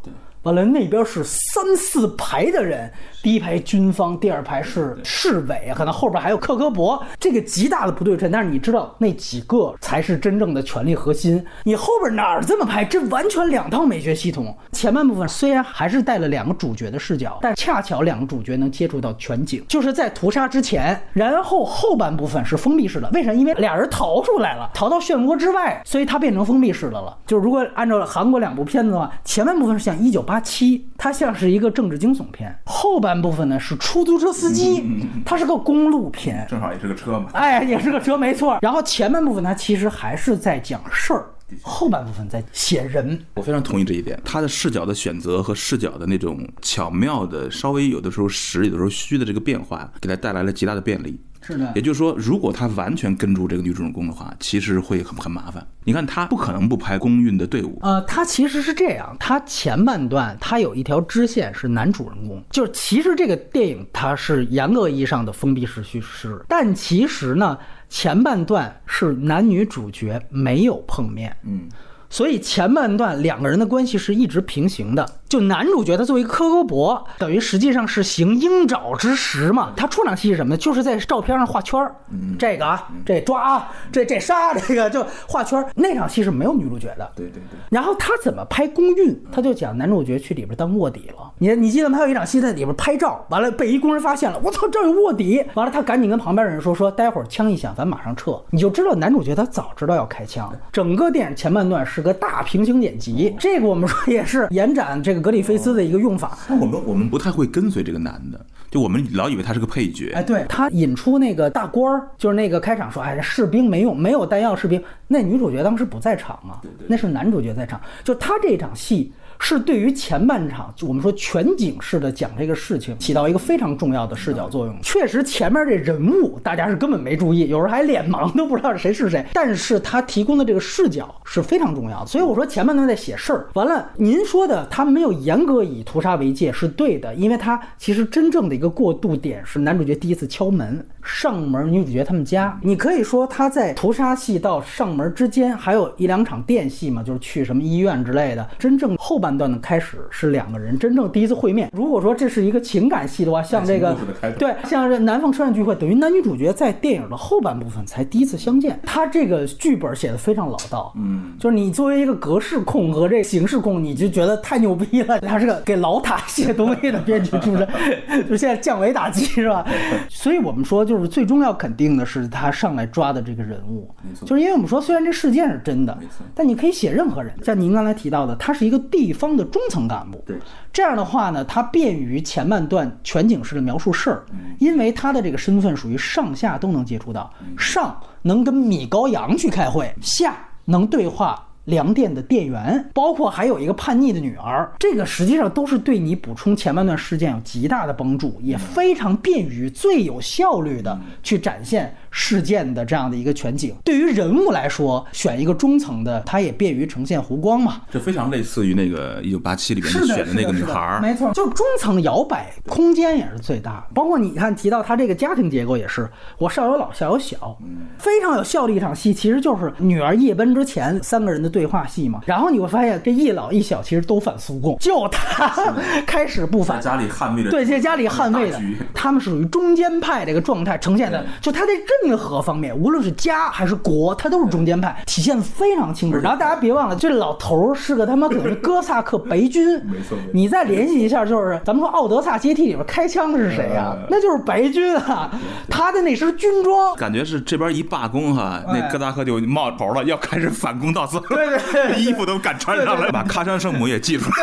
完了，那边是三四排的人，第一排军方，第二排是市委，可能后边还有克格勃，这个极大的不对称。但是你知道，那几个才是真正的权力核心。你后边哪儿这么拍？这完全两套美学系统。前半部分虽然还是带了两个主角的视角，但恰巧两个主角能接触到全景，就是在屠杀之前，然后后半部分是封闭式的。为啥？因为俩人逃出来了，逃到漩涡之外，所以它变成封闭式的了。就是如果按照韩国两部片子的话，前半部分是像一九八七，它像是一个政治惊悚片；后半部分呢是出租车司机，它是个公路片。正好也是个车嘛。哎，也是个车，没错。然后前半部分它其实还是在讲事儿，后半部分在写人。我非常同意这一点，他的视角的选择和视角的那种巧妙的，稍微有的时候实，有的时候虚的这个变化，给他带来了极大的便利。是的。也就是说，如果他完全跟住这个女主人公的话，其实会很很麻烦。你看，他不可能不排公运的队伍，呃，他其实是这样，他前半段他有一条支线是男主人公，就是其实这个电影它是严格意义上的封闭式叙事，但其实呢，前半段是男女主角没有碰面，嗯，所以前半段两个人的关系是一直平行的。就男主角他作为科格勃，等于实际上是行鹰爪之实嘛。他出场戏是什么呢？就是在照片上画圈儿，这个啊，这抓啊，这这杀，这个就画圈儿。那场戏是没有女主角的。对对对，然后他怎么拍公运？他就讲男主角去里边当卧底了。你你记得吗？他有一场戏在里边拍照，完了被一工人发现了，我操，这儿有卧底！完了他赶紧跟旁边人说说，待会儿枪一响，咱马上撤。你就知道男主角他早知道要开枪。整个电影前半段是个大平行剪辑，这个我们说也是延展这个格里菲斯的一个用法。那我们我们不太会跟随这个男的，就我们老以为他是个配角。哎，对他引出那个大官儿，就是那个开场说，哎，士兵没用，没有弹药，士兵。那女主角当时不在场啊，那是男主角在场。就他这场戏是对于前半场，我们说全景式的讲这个事情，起到一个非常重要的视角作用。确实，前面这人物大家是根本没注意，有时候还脸盲，都不知道谁是谁。但是他提供的这个视角是非常重要的。所以我说前半段在写事儿，完了，您说的他没有严格以屠杀为界是对的，因为他其实真正的一个过渡点是男主角第一次敲门上门，女主角他们家。你可以说他在屠杀戏到上门之间还有一两场电戏嘛，就是去什么医院之类的。真正后半段的开始是两个人真正第一次会面。如果说这是一个情感戏的话，像这个对，像这南方车站聚会，等于男女主角在电影的后半部分才第一次相见。他这个剧本写的非常老道，嗯，就是你作为一个格式控和这个形式控，你就觉得太牛逼了。他是个给老塔写东西的编剧出身，(laughs) 就现在降维打击是吧？所以我们说，就是最终要肯定的是他上来抓的这个人物就是因为我们说，虽然这事件是真的，但你可以写任何人，像您刚才提到的，他是一个地方的中层干部，对，这样的话呢，他便于前半段全景式的描述事儿，因为他的这个身份属于上下都能接触到，上能跟米高扬去开会，下能对话。粮店的店员，包括还有一个叛逆的女儿，这个实际上都是对你补充前半段事件有极大的帮助，也非常便于最有效率的去展现事件的这样的一个全景。对于人物来说，选一个中层的，它也便于呈现弧光嘛。这非常类似于那个一九八七里边是，选的那个女孩儿，没错，就中层摇摆空间也是最大。包括你看提到他这个家庭结构也是，我上有老下有小，非常有效的一场戏，其实就是女儿夜奔之前三个人的对话戏嘛。然后你会发现，这一老一小其实都反苏共，就他 (laughs) 开始不反。在家里捍卫的对，在家里捍卫的，他们是属于中间派这个状态呈现的，就他在这任何方面，无论是家还是国，他都是中间派，体现的非常清楚。然后大家别忘了，这老头儿是个他妈可能是哥萨克白军，(laughs) 没错你再联系一下，就是咱们说奥德萨阶梯里边开枪的是谁呀、那就是白军啊，他的那身军装。感觉是这边一罢工哈，那哥萨克就冒头了，要开始反攻到色，对对对 (laughs) 衣服都敢穿上了，把喀山圣母也记出来，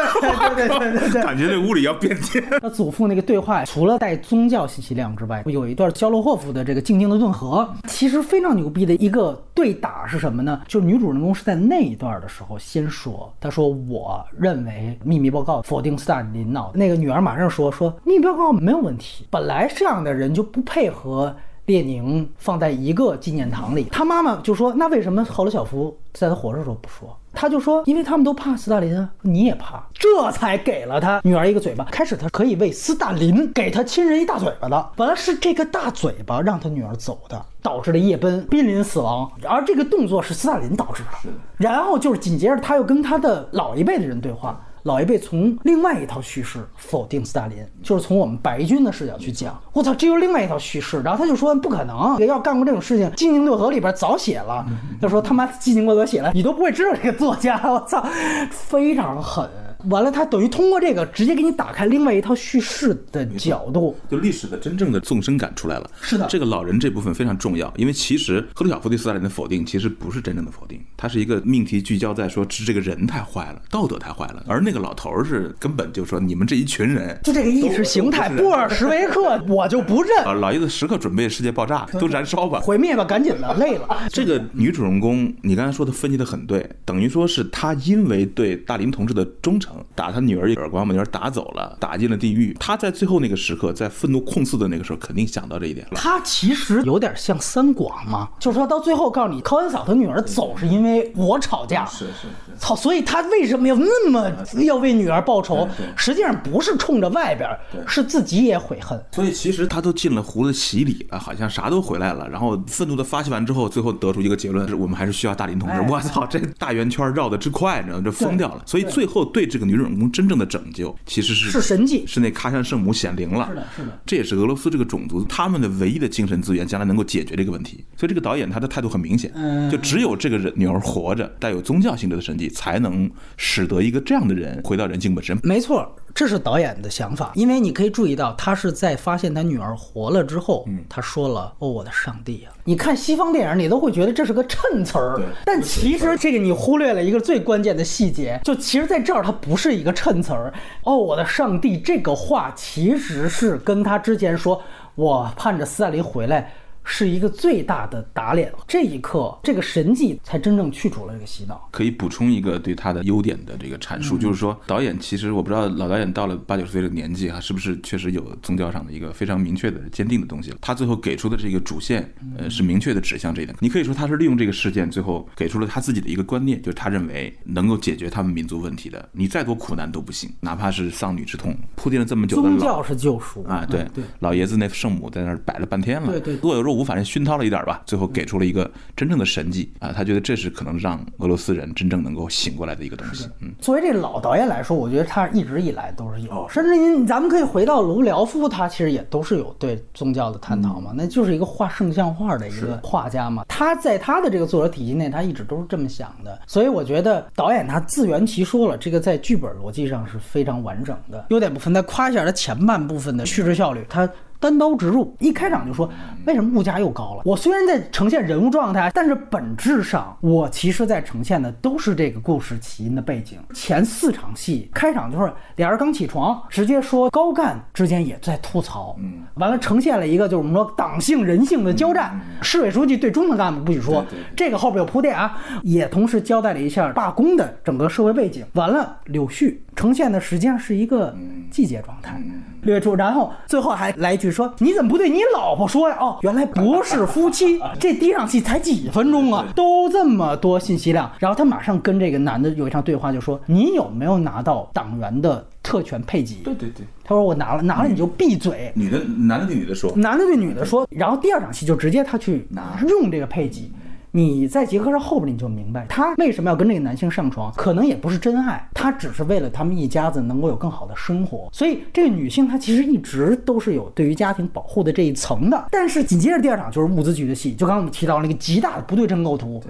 对对对对对。(laughs) 感觉这屋里要变天。他祖父那个对话，除了带宗教信息量之外，有一段肖洛霍夫的这个静静的顿河，其实非常牛逼的一个对打是什么呢？就是女主人公是在那一段的时候先说，她说我认为秘密报告否定斯大林脑，那个女儿马上说说秘密报告没有问题，本来这样的人就不配合。列宁放在一个纪念堂里，她妈妈就说：“那为什么赫鲁晓夫在他活着的时候不说？”他就说：“因为他们都怕斯大林啊，你也怕。”这才给了他女儿一个嘴巴。开始他可以为斯大林给他亲人一大嘴巴的，本来是这个大嘴巴让他女儿走的，导致了夜奔濒临死亡，而这个动作是斯大林导致的。然后就是紧接着他又跟他的老一辈的人对话。老一辈从另外一套叙事否定斯大林，就是从我们白军的视角去讲。我操，这又另外一套叙事。然后他就说不可能，要干过这种事情，《基尼诺河》里边早写了。他说他妈《基尼诺河》写了，你都不会知道这个作家。我操，非常狠。完了，他等于通过这个直接给你打开另外一套叙事的角度。就历史的真正的纵深感出来了。是的这个老人这部分非常重要，因为其实赫鲁晓夫对斯大林的否定其实不是真正的否定，他是一个命题聚焦在说是这个人太坏了，道德太坏了，而那个老头儿是根本就说你们这一群人。就这个意识形态，布尔什维克，我就不认，啊，老爷子时刻准备世界爆炸，都燃烧吧。毁灭吧，赶紧的，累了。这个女主人公，你刚才说的分析的很对，等于说是她因为对大林同志的忠诚，打他女儿一耳光，把女儿打走了，打进了地狱。他在最后那个时刻，在愤怒控诉的那个时候，肯定想到这一点了。他其实有点像三广嘛，就是说到最后告诉你，康恩嫂她女儿走是因为我吵架，是是。操，所以他为什么要那么要为女儿报仇？实际上不是冲着外边，是自己也悔恨。所以其实他都进了湖的洗礼了，好像啥都回来了。然后愤怒的发泄完之后，最后得出一个结论：是我们还是需要大林同志。哎我操，这大圆圈绕的之快，你知道吗？这疯掉了。所以最后对这个女主人公真正的拯救，其实是是神迹是那喀山圣母显灵了。是的是的这也是俄罗斯这个种族他们的唯一的精神资源，将来能够解决这个问题。所以这个导演他的态度很明显，嗯就只有这个人女儿活着，带有宗教性质的神迹，才能使得一个这样的人回到人性本身。没错，这是导演的想法，因为你可以注意到，他是在发现他女儿活了之后，他说了：“哦，我的上帝啊！”你看西方电影，你都会觉得这是个衬词儿，但其实这个你忽略了一个最关键的细节，就其实在这儿它不是一个衬词儿。哦，我的上帝，这个话其实是跟他之前说“我盼着斯大林回来”。是一个最大的打脸，这一刻，这个神迹才真正去除了这个洗脑。可以补充一个对他的优点的这个阐述，就是说导演其实我不知道老导演到了八九十岁的年纪啊，是不是确实有宗教上的一个非常明确的坚定的东西了。他最后给出的这个主线，呃，是明确的指向这一点。你可以说他是利用这个事件，最后给出了他自己的一个观念，就是他认为能够解决他们民族问题的，你再多苦难都不行，哪怕是丧女之痛，铺垫了这么久的宗教是救赎。啊，对对，老爷子那圣母在那儿摆了半天了，对对若有若无，反正熏陶了一点吧，最后给出了一个真正的神迹啊，他觉得这是可能让俄罗斯人真正能够醒过来的一个东西，嗯。作为这老导演来说，我觉得他一直以来都是有，甚至您咱们可以回到卢辽夫，他其实也都是有对宗教的探讨嘛，那就是一个画圣像画的一个画家嘛。他在他的这个作者体系内，他一直都是这么想的，所以我觉得导演他自圆其说了，这个在剧本逻辑上是非常完整的。优点部分再夸一下他前半部分的叙事效率，他。单刀直入，一开场就说为什么物价又高了？我虽然在呈现人物状态，但是本质上我其实在呈现的都是这个故事起因的背景。前四场戏开场就是俩人刚起床，直接说高干之间也在吐槽，嗯，完了呈现了一个就是我们说党性人性的交战。市委书记对中层干部不许说，这个后边有铺垫啊，也同时交代了一下罢工的整个社会背景。完了，柳絮呈现的实际上是一个季节状态。略出，然后最后还来一句说：“你怎么不对你老婆说呀？”哦，原来不是夫妻。(laughs) 这第一场戏才几分钟啊，都这么多信息量。然后他马上跟这个男的有一场对话，就说：“你有没有拿到党员的特权配给？”对对对，他说：“我拿了，拿了你就闭嘴。”女的男的对女的说，男的对女的说，然后第二场戏就直接他去拿用这个配给，你在结合上后边，你就明白他为什么要跟这个男性上床，可能也不是真爱，他只是为了他们一家子能够有更好的生活。所以这个女性她其实一直都是有对于家庭保护的这一层的。但是紧接着第二场就是物资局的戏，就刚刚我们提到那个极大的不对称构图。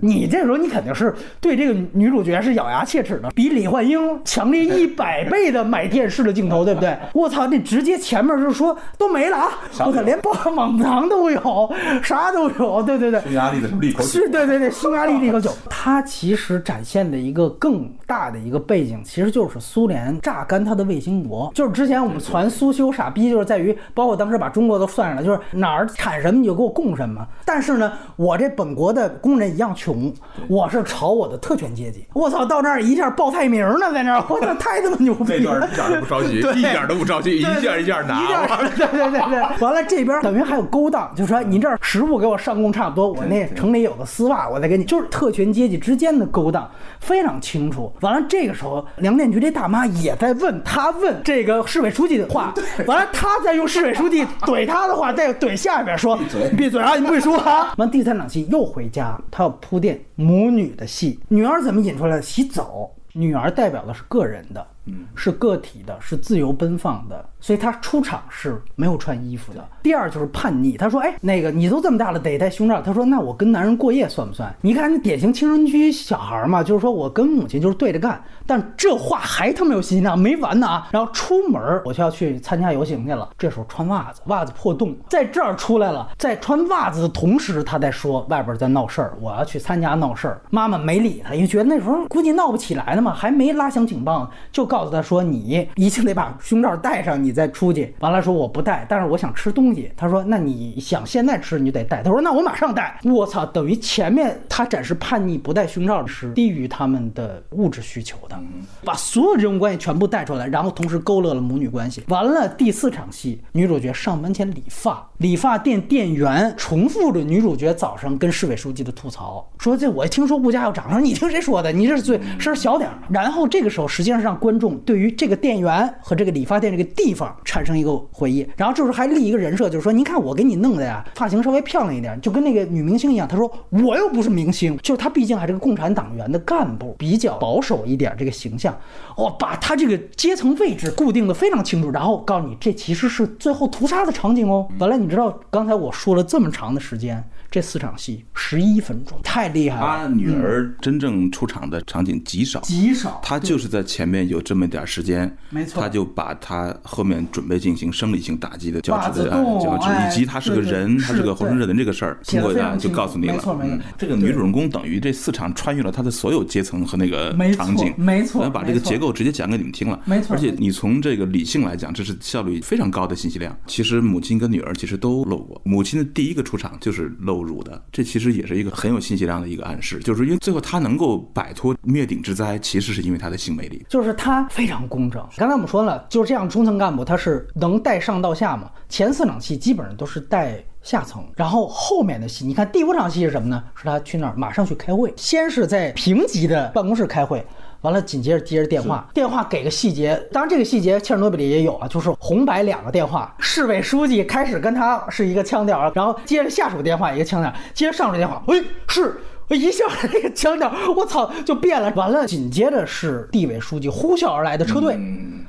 你这时候你肯定是对这个女主角是咬牙切齿的，比李焕英强烈一百倍的买电视的镜头，对不对？我操，那直接前面就说都没了啊！我操，连棒棒糖都有，啥都有，对对对。匈牙利的利口酒，是，对对对，匈牙利利口酒。它其实展现的一个更大的一个背景，其实就是苏联榨干它的卫星国。就是之前我们传苏修傻逼，就是在于包括当时把中国都算上了，就是哪儿产什么你就给我供什么。但是呢，我这本国的工人一样。穷，我是炒我的特权阶级。我操，到那儿一下报菜名呢，在那儿，我操，太他妈牛逼了！一点都不着急，一点都不着急，一件一件拿。(laughs) 对对对对，完了这边等于还有勾当，就说你这儿食物给我上供差不多，我那城里有个丝袜，我再给你，就是特权阶级之间的勾当非常清楚。完了这个时候，粮店局这大妈也在问他问这个市委书记的话，完了他再用市委书记怼他的话，再怼下边说闭嘴啊，你不会说啊。完第三场戏又回家，他要。铺垫母女的戏，女儿怎么引出来的？洗澡，女儿代表的是个人的。是个体的，是自由奔放的，所以他出场是没有穿衣服的。第二就是叛逆，他说：“哎，那个你都这么大了，得戴胸罩。”他说：“那我跟男人过夜算不算？”你看，那典型青春期小孩嘛，就是说我跟母亲就是对着干。但这话还他妈有信息量，没完呢啊！然后出门我就要去参加游行去了，这时候穿袜子，袜子破洞，在这儿出来了，在穿袜子的同时，他在说外边在闹事儿，我要去参加闹事儿。妈妈没理他，因为觉得那时候估计闹不起来呢嘛，还没拉响警报，就告。告诉他说：“你一定得把胸罩戴上，你再出去。”完了说：“我不戴，但是我想吃东西。”他说：“那你想现在吃，你就得戴。”他说：“那我马上戴。”我操，等于前面他展示叛逆不戴胸罩是低于他们的物质需求的，把所有这种关系全部带出来，然后同时勾勒了母女关系。完了第四场戏，女主角上班前理发，理发店店员重复着女主角早上跟市委书记的吐槽，说：“这我听说物价要涨。”他说：“你听谁说的？你这嘴声小点儿。”然后这个时候实际上是让观众。对于这个店员和这个理发店这个地产生一个回忆，然后这时候还立一个人设，就是说，您看我给你弄的呀，发型稍微漂亮一点，就跟那个女明星一样。他说我又不是明星，就是他毕竟还是个共产党员的干部，比较保守一点这个形象，哦，把他这个阶层位置固定的非常清楚，然后告诉你这其实是最后屠杀的场景哦。本来你知道刚才我说了这么长的时间。这四场戏十一分钟，太厉害了。他女儿真正出场的场景极少，极少。他就是在前面有这么点时间，没错。他就把他后面准备进行生理性打击的交织的交织，以及他是个人，他是个活生生人这个事儿，通过就告诉你了。没错没错。这个女主人公等于这四场穿越了他的所有阶层和那个场景，没错。把这个结构直接讲给你们听了，没错。而且你从这个理性来讲，这是效率非常高的信息量。其实母亲跟女儿其实都露过，母亲的第一个出场就是侮辱的，这其。其实也是一个很有信息量的一个暗示，就是因为最后他能够摆脱灭顶之灾，其实是因为他的性魅力，就是他非常公正。刚才我们说了，就是这样中层干部他是能带上到下嘛。前四场戏基本上都是带下层，然后后面的戏，你看第五场戏是什么呢？是他去那儿马上去开会，先是在平级的办公室开会。完了，紧接着接着电话，电话给个细节，当然这个细节切尔诺贝利也有啊，就是红白两个电话，市委书记开始跟他是一个腔调，然后接着下属电话一个腔调，接着上属电话，喂，是。我一下那个腔调，我操，就变了。完了，紧接着是地委书记呼啸而来的车队，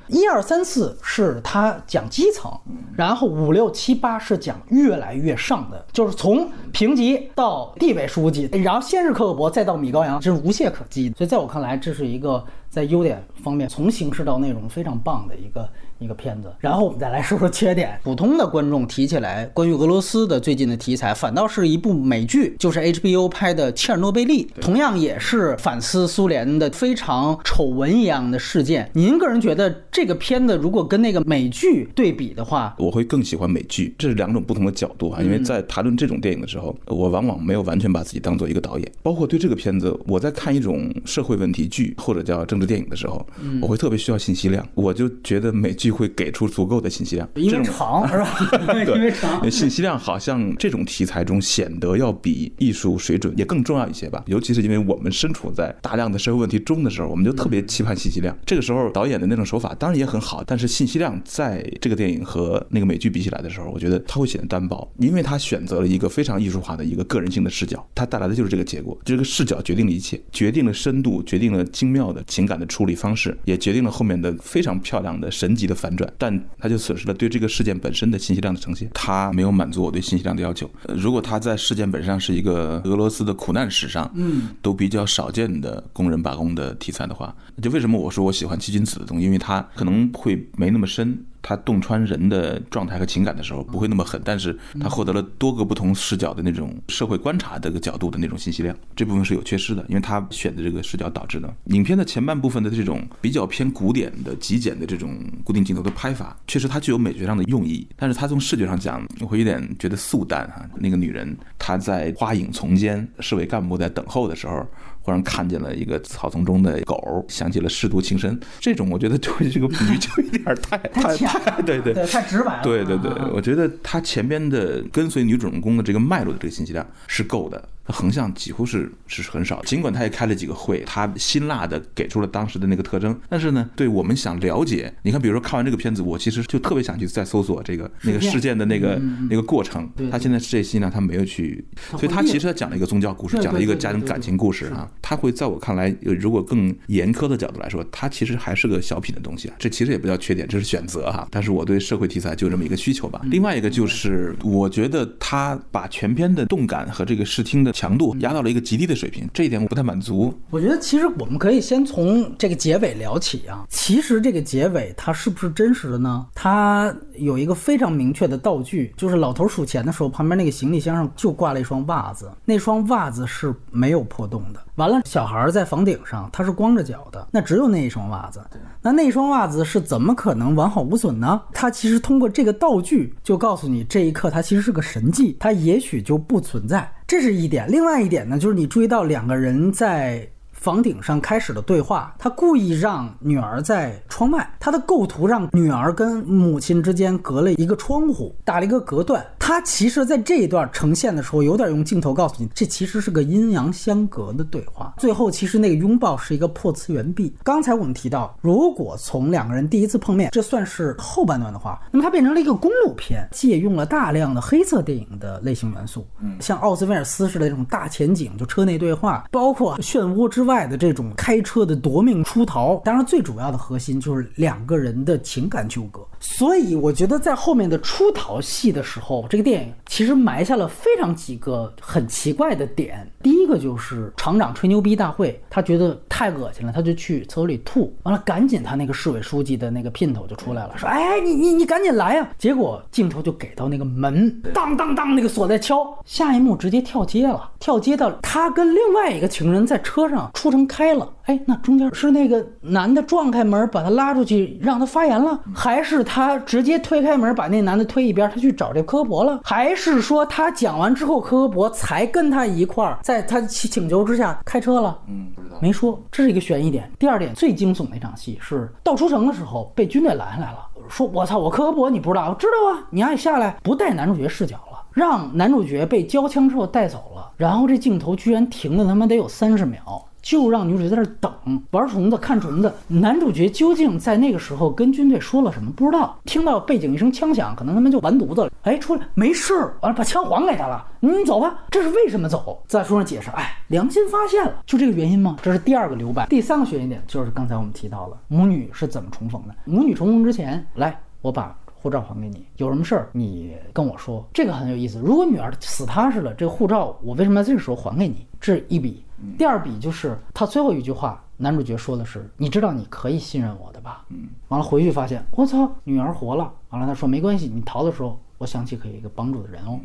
一二三四是他讲基层，然后五六七八是讲越来越上的，就是从平级到地委书记，然后先是克格勃，再到米高扬，这是无懈可击。所以在我看来，这是一个在优点方面从形式到内容非常棒的一个。一个片子，然后我们再来说说缺点。普通的观众提起来关于俄罗斯的最近的题材，反倒是一部美剧，就是 HBO 拍的《切尔诺贝利》，同样也是反思苏联的非常丑闻一样的事件。您个人觉得这个片子如果跟那个美剧对比的话，我会更喜欢美剧。这是两种不同的角度啊，因为在谈论这种电影的时候，我往往没有完全把自己当做一个导演。包括对这个片子，我在看一种社会问题剧或者叫政治电影的时候，我会特别需要信息量，我就觉得美剧。剧会给出足够的信息量，因为长是吧？(laughs) 因为长，信息量好像这种题材中显得要比艺术水准也更重要一些吧。尤其是因为我们身处在大量的社会问题中的时候，我们就特别期盼信息量。这个时候导演的那种手法当然也很好，但是信息量在这个电影和那个美剧比起来的时候，我觉得它会显得单薄，因为它选择了一个非常艺术化的一个个人性的视角，它带来的就是这个结果。这个视角决定了一切，决定了深度，决定了精妙的情感的处理方式，也决定了后面的非常漂亮的神级的反转。但他就损失了对这个事件本身的信息量的呈现，他没有满足我对信息量的要求。如果他在事件本身上是一个俄罗斯的苦难史上，嗯，都比较少见的工人罢工的题材的话，那就为什么我说我喜欢七君子的东西？因为它可能会没那么深。他洞穿人的状态和情感的时候不会那么狠，但是他获得了多个不同视角的那种社会观察这个角度的那种信息量，这部分是有缺失的，因为他选的这个视角导致的。影片的前半部分的这种比较偏古典的极简的这种固定镜头的拍法，确实它具有美学上的用意，但是它从视觉上讲，我会有点觉得素淡哈。那个女人她在花影丛间，市委干部在等候的时候。忽然看见了一个草丛中的狗，想起了舐犊情深。这种我觉得对这个比喻就有点太 (laughs) 太太对对太直白了。对对对，我觉得他前边的跟随女主人公的这个脉络的这个信息量是够的。横向几乎是是很少，尽管他也开了几个会，他辛辣的给出了当时的那个特征，但是呢，对我们想了解，你看，比如说看完这个片子，我其实就特别想去再搜索这个 (laughs) 那个事件的那个那个过程。他现在这期呢，他没有去，所以他其实他讲了一个宗教故事，讲了一个家庭感情故事啊。他会在我看来，如果更严苛的角度来说，他其实还是个小品的东西啊。这其实也不叫缺点，这是选择哈。但是我对社会题材就这么一个需求吧。另外一个就是，我觉得他把全片的动感和这个视听的。强度压到了一个极低的水平，这一点我不太满足。我觉得其实我们可以先从这个结尾聊起啊。其实这个结尾它是不是真实的呢？它有一个非常明确的道具，就是老头数钱的时候，旁边那个行李箱上就挂了一双袜子，那双袜子是没有破洞的。完了，小孩在房顶上，他是光着脚的，那只有那一双袜子。那那双袜子是怎么可能完好无损呢？他其实通过这个道具就告诉你，这一刻它其实是个神迹，它也许就不存在。这是一点，另外一点呢，就是你注意到两个人在。房顶上开始的对话，他故意让女儿在窗外，他的构图让女儿跟母亲之间隔了一个窗户，打了一个隔断。他其实在这一段呈现的时候，有点用镜头告诉你，这其实是个阴阳相隔的对话。最后，其实那个拥抱是一个破次元壁。刚才我们提到，如果从两个人第一次碰面，这算是后半段的话，那么它变成了一个公路片，借用了大量的黑色电影的类型元素，像奥斯威尔斯式的这种大前景，就车内对话，包括漩涡之。外的这种开车的夺命出逃，当然最主要的核心就是两个人的情感纠葛。所以我觉得在后面的出逃戏的时候，这个电影其实埋下了非常几个很奇怪的点。第一个就是厂长吹牛逼大会，他觉得太恶心了，他就去厕所里吐，完了赶紧他那个市委书记的那个姘头就出来了，说：“哎，你你你赶紧来呀！”结果镜头就给到那个门，当当当，那个锁在敲，下一幕直接跳街了，跳街到他跟另外一个情人在车上。出城开了，哎，那中间是那个男的撞开门把他拉出去让他发言了，还是他直接推开门把那男的推一边，他去找这科博了，还是说他讲完之后科博才跟他一块儿在他请求之下开车了？嗯，不知道，没说，这是一个悬疑点。第二点最惊悚的一场戏是到出城的时候被军队拦下来了，说我操，我科博你不知道？我知道啊，你爱下来，不带男主角视角了，让男主角被交枪之后带走了，然后这镜头居然停了他妈得有三十秒。就让女主角在那等玩虫子看虫子。男主角究竟在那个时候跟军队说了什么？不知道。听到背景一声枪响，可能他们就完犊子了。哎，出来没事儿，完了把枪还给他了。你走吧。这是为什么走？在书上解释，哎，良心发现了，就这个原因吗？这是第二个留白。第三个悬疑点就是刚才我们提到了母女是怎么重逢的。母女重逢之前，来，我把护照还给你，有什么事儿你跟我说。这个很有意思。如果女儿死踏实了，这个护照我为什么在这个时候还给你？这一笔。第二笔就是他最后一句话，男主角说的是：“你知道你可以信任我的吧？”嗯，完了回去发现，我操，女儿活了。完了他说没关系，你逃的时候，我想起可以一个帮助的人哦。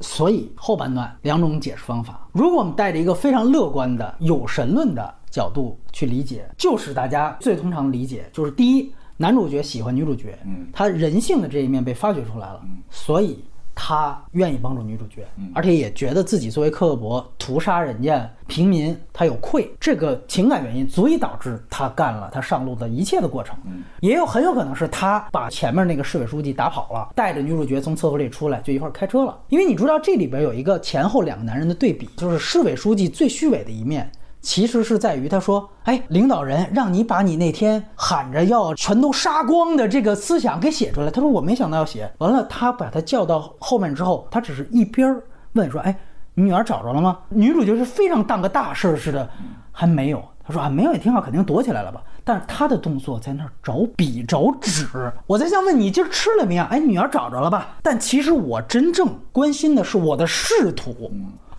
所以后半段两种解释方法，如果我们带着一个非常乐观的有神论的角度去理解，就是大家最通常理解，就是第一，男主角喜欢女主角，嗯，他人性的这一面被发掘出来了，所以。他愿意帮助女主角，而且也觉得自己作为克格勃屠杀人家平民，他有愧，这个情感原因足以导致他干了他上路的一切的过程。也有很有可能是他把前面那个市委书记打跑了，带着女主角从厕所里出来就一块开车了。因为你知道这里边有一个前后两个男人的对比，就是市委书记最虚伪的一面。其实是在于他说：“哎，领导人让你把你那天喊着要全都杀光的这个思想给写出来。”他说：“我没想到要写。”完了，他把他叫到后面之后，他只是一边问说：“哎，你女儿找着了吗？”女主角是非常当个大事似的，还没有。他说：“啊，没有也挺好，肯定躲起来了吧。”但是他的动作在那儿找笔找纸。我在想问你今儿吃了没啊？哎，女儿找着了吧？但其实我真正关心的是我的仕途。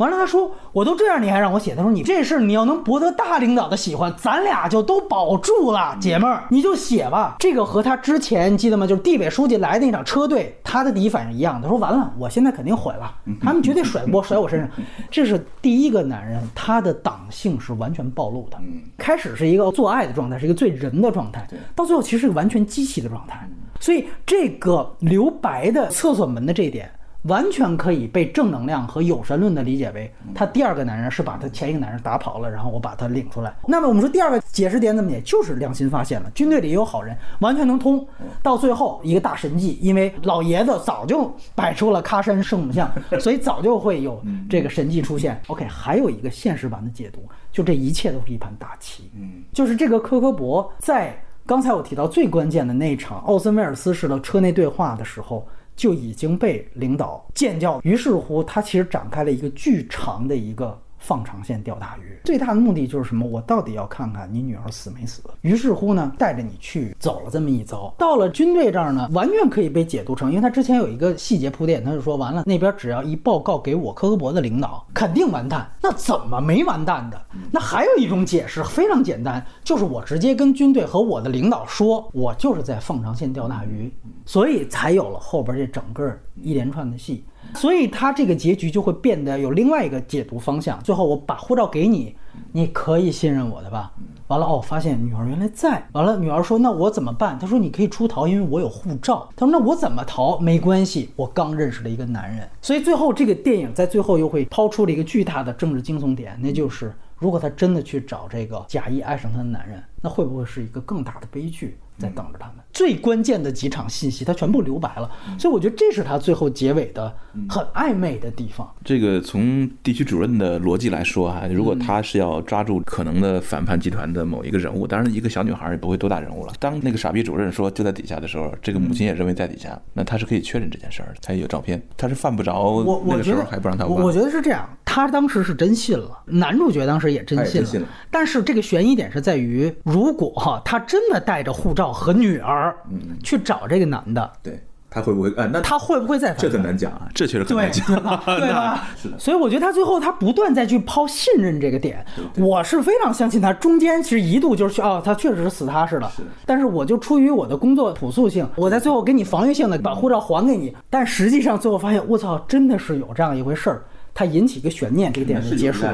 完了，他说我都这样，你还让我写？他说你这事你要能博得大领导的喜欢，咱俩就都保住了，姐们儿，你就写吧。这个和他之前记得吗？就是地委书记来那场车队，他的第一反应一样。他说完了，我现在肯定毁了，他们绝对甩锅甩我身上。这是第一个男人，他的党性是完全暴露的。开始是一个做爱的状态，是一个最人的状态，到最后其实是个完全机器的状态。所以这个留白的厕所门的这一点。完全可以被正能量和有神论的理解为，他第二个男人是把他前一个男人打跑了，然后我把他领出来。那么我们说第二个解释点怎么解？就是良心发现了，军队里也有好人，完全能通。到最后一个大神迹，因为老爷子早就摆出了喀山圣母像，(laughs) 所以早就会有这个神迹出现。OK，还有一个现实版的解读，就这一切都是一盘大棋。嗯，就是这个科科博在刚才我提到最关键的那场奥森威尔斯式的车内对话的时候。就已经被领导见教，于是乎，他其实展开了一个巨长的一个。放长线钓大鱼，最大的目的就是什么？我到底要看看你女儿死没死。于是乎呢，带着你去走了这么一遭。到了军队这儿呢，完全可以被解读成，因为他之前有一个细节铺垫，他就说完了，那边只要一报告给我科科博的领导，肯定完蛋。那怎么没完蛋的？那还有一种解释非常简单，就是我直接跟军队和我的领导说，我就是在放长线钓大鱼，所以才有了后边这整个一连串的戏。所以他这个结局就会变得有另外一个解读方向。最后我把护照给你，你可以信任我的吧？完了哦，发现女儿原来在。完了，女儿说：“那我怎么办？”他说：“你可以出逃，因为我有护照。”他说：“那我怎么逃？没关系，我刚认识了一个男人。”所以最后这个电影在最后又会抛出了一个巨大的政治惊悚点，那就是如果他真的去找这个假意爱上他的男人，那会不会是一个更大的悲剧？在等着他们最关键的几场信息，他全部留白了，所以我觉得这是他最后结尾的很暧昧的地方。这个从地区主任的逻辑来说啊，如果他是要抓住可能的反叛集团的某一个人物，当然一个小女孩也不会多大人物了。当那个傻逼主任说就在底下的时候，这个母亲也认为在底下，那他是可以确认这件事儿，他也有照片，他是犯不着。我我觉得还不让他。我觉得是这样，他当时是真信了，男主角当时也真信了。但是这个悬疑点是在于，如果哈他真的带着护照和女儿。嗯，去找这个男的，对他会不会？呃，那他会不会再？这很难讲啊，这确实很难讲，对吧？(laughs) 是的。所以我觉得他最后他不断再去抛信任这个点，我是非常相信他。中间其实一度就是去哦，他确实是死踏实的，但是我就出于我的工作朴素性，我在最后给你防御性的把护照还给你，但实际上最后发现，我操，真的是有这样一回事儿。它引起一个悬念，这个电影就结束。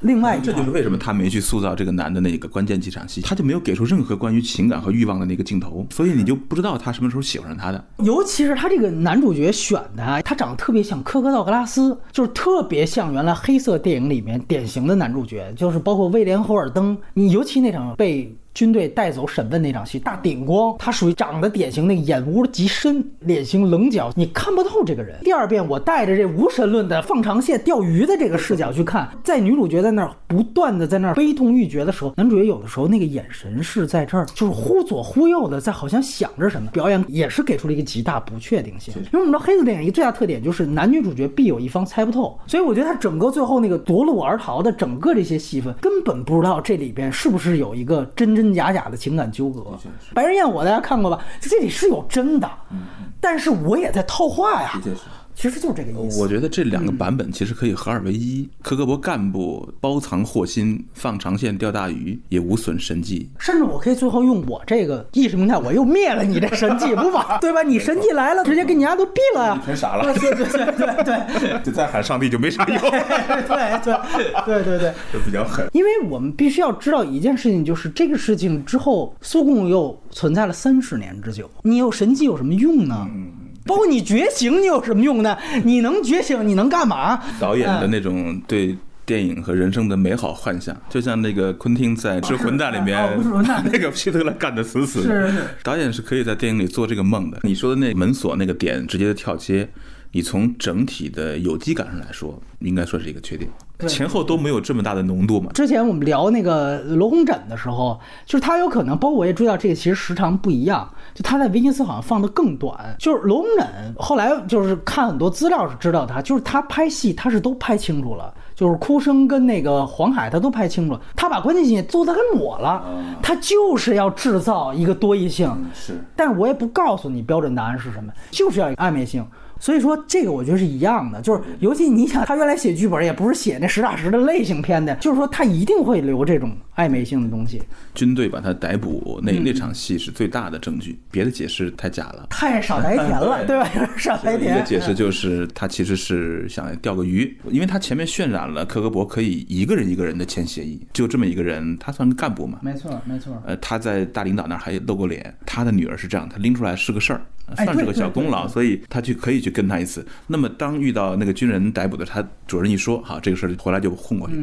另外，这就是为什么他没去塑造这个男的那个关键几场戏，他就没有给出任何关于情感和欲望的那个镜头，所以你就不知道他什么时候喜欢上他的。尤其是他这个男主角选的，他长得特别像科科道格拉斯，就是特别像原来黑色电影里面典型的男主角，就是包括威廉·侯尔登。你尤其那场被。军队带走审问那场戏，大顶光，他属于长得典型那个眼窝极深，脸型棱角，你看不透这个人。第二遍，我带着这无神论的放长线钓鱼的这个视角去看，在女主角在那儿不断的在那儿悲痛欲绝的时候，男主角有的时候那个眼神是在这儿，就是忽左忽右的，在好像想着什么。表演也是给出了一个极大不确定性。因为我们知道黑色电影一个最大特点就是男女主角必有一方猜不透，所以我觉得他整个最后那个夺路而逃的整个这些戏份，根本不知道这里边是不是有一个真真。真假假的情感纠葛，白日焰火大家看过吧？这里是有真的，但是我也在套话呀。其实就是这个意思。我觉得这两个版本其实可以合二为一。科克博干部包藏祸心，放长线钓大鱼，也无损神迹。甚至我可以最后用我这个意识形态，我又灭了你这神迹，不吧？(laughs) 对吧？你神迹来了，直接给你家都毙了呀！全傻了。对对对对对，(laughs) 就再喊上帝就没啥用。对对对对对，就比较狠。因为我们必须要知道一件事情，就是这个事情之后，苏共又存在了三十年之久。你有神迹有什么用呢？(laughs) 包括你觉醒，你有什么用呢？你能觉醒，你能干嘛？导演的那种对。电影和人生的美好幻想，就像那个昆汀在《(laughs) 是混蛋》里面，那个希特勒干的死死的。是是，导演是可以在电影里做这个梦的。你说的那门锁那个点直接的跳接，你从整体的有机感上来说，应该说是一个缺点。前后都没有这么大的浓度嘛？之前我们聊那个罗红枕的时候，就是他有可能，包括我也注意到这个其实时长不一样，就他在威尼斯好像放的更短。就是罗红枕后来就是看很多资料是知道他，就是他拍戏他是都拍清楚了。就是哭声跟那个黄海，他都拍清楚了。他把关键戏做的给抹了，他就是要制造一个多义性。是，但是我也不告诉你标准答案是什么，就是要暧昧性。所以说这个我觉得是一样的，就是尤其你想他原来写剧本也不是写那实打实的类型片的，就是说他一定会留这种暧昧性的东西。军队把他逮捕那那场戏是最大的证据，别的解释太假了，太傻白甜了，(laughs) 对吧？(laughs) 傻白甜。一个解释就是他其实是想钓个鱼，因为他前面渲染了克格勃可以一个人一个人的签协议，就这么一个人，他算个干部嘛？没错，没错。呃，他在大领导那儿还露过脸，他的女儿是这样，他拎出来是个事儿。算是个小功劳，所以他去可以去跟他一次。那么当遇到那个军人逮捕的，他主任一说，好，这个事儿回来就混过去。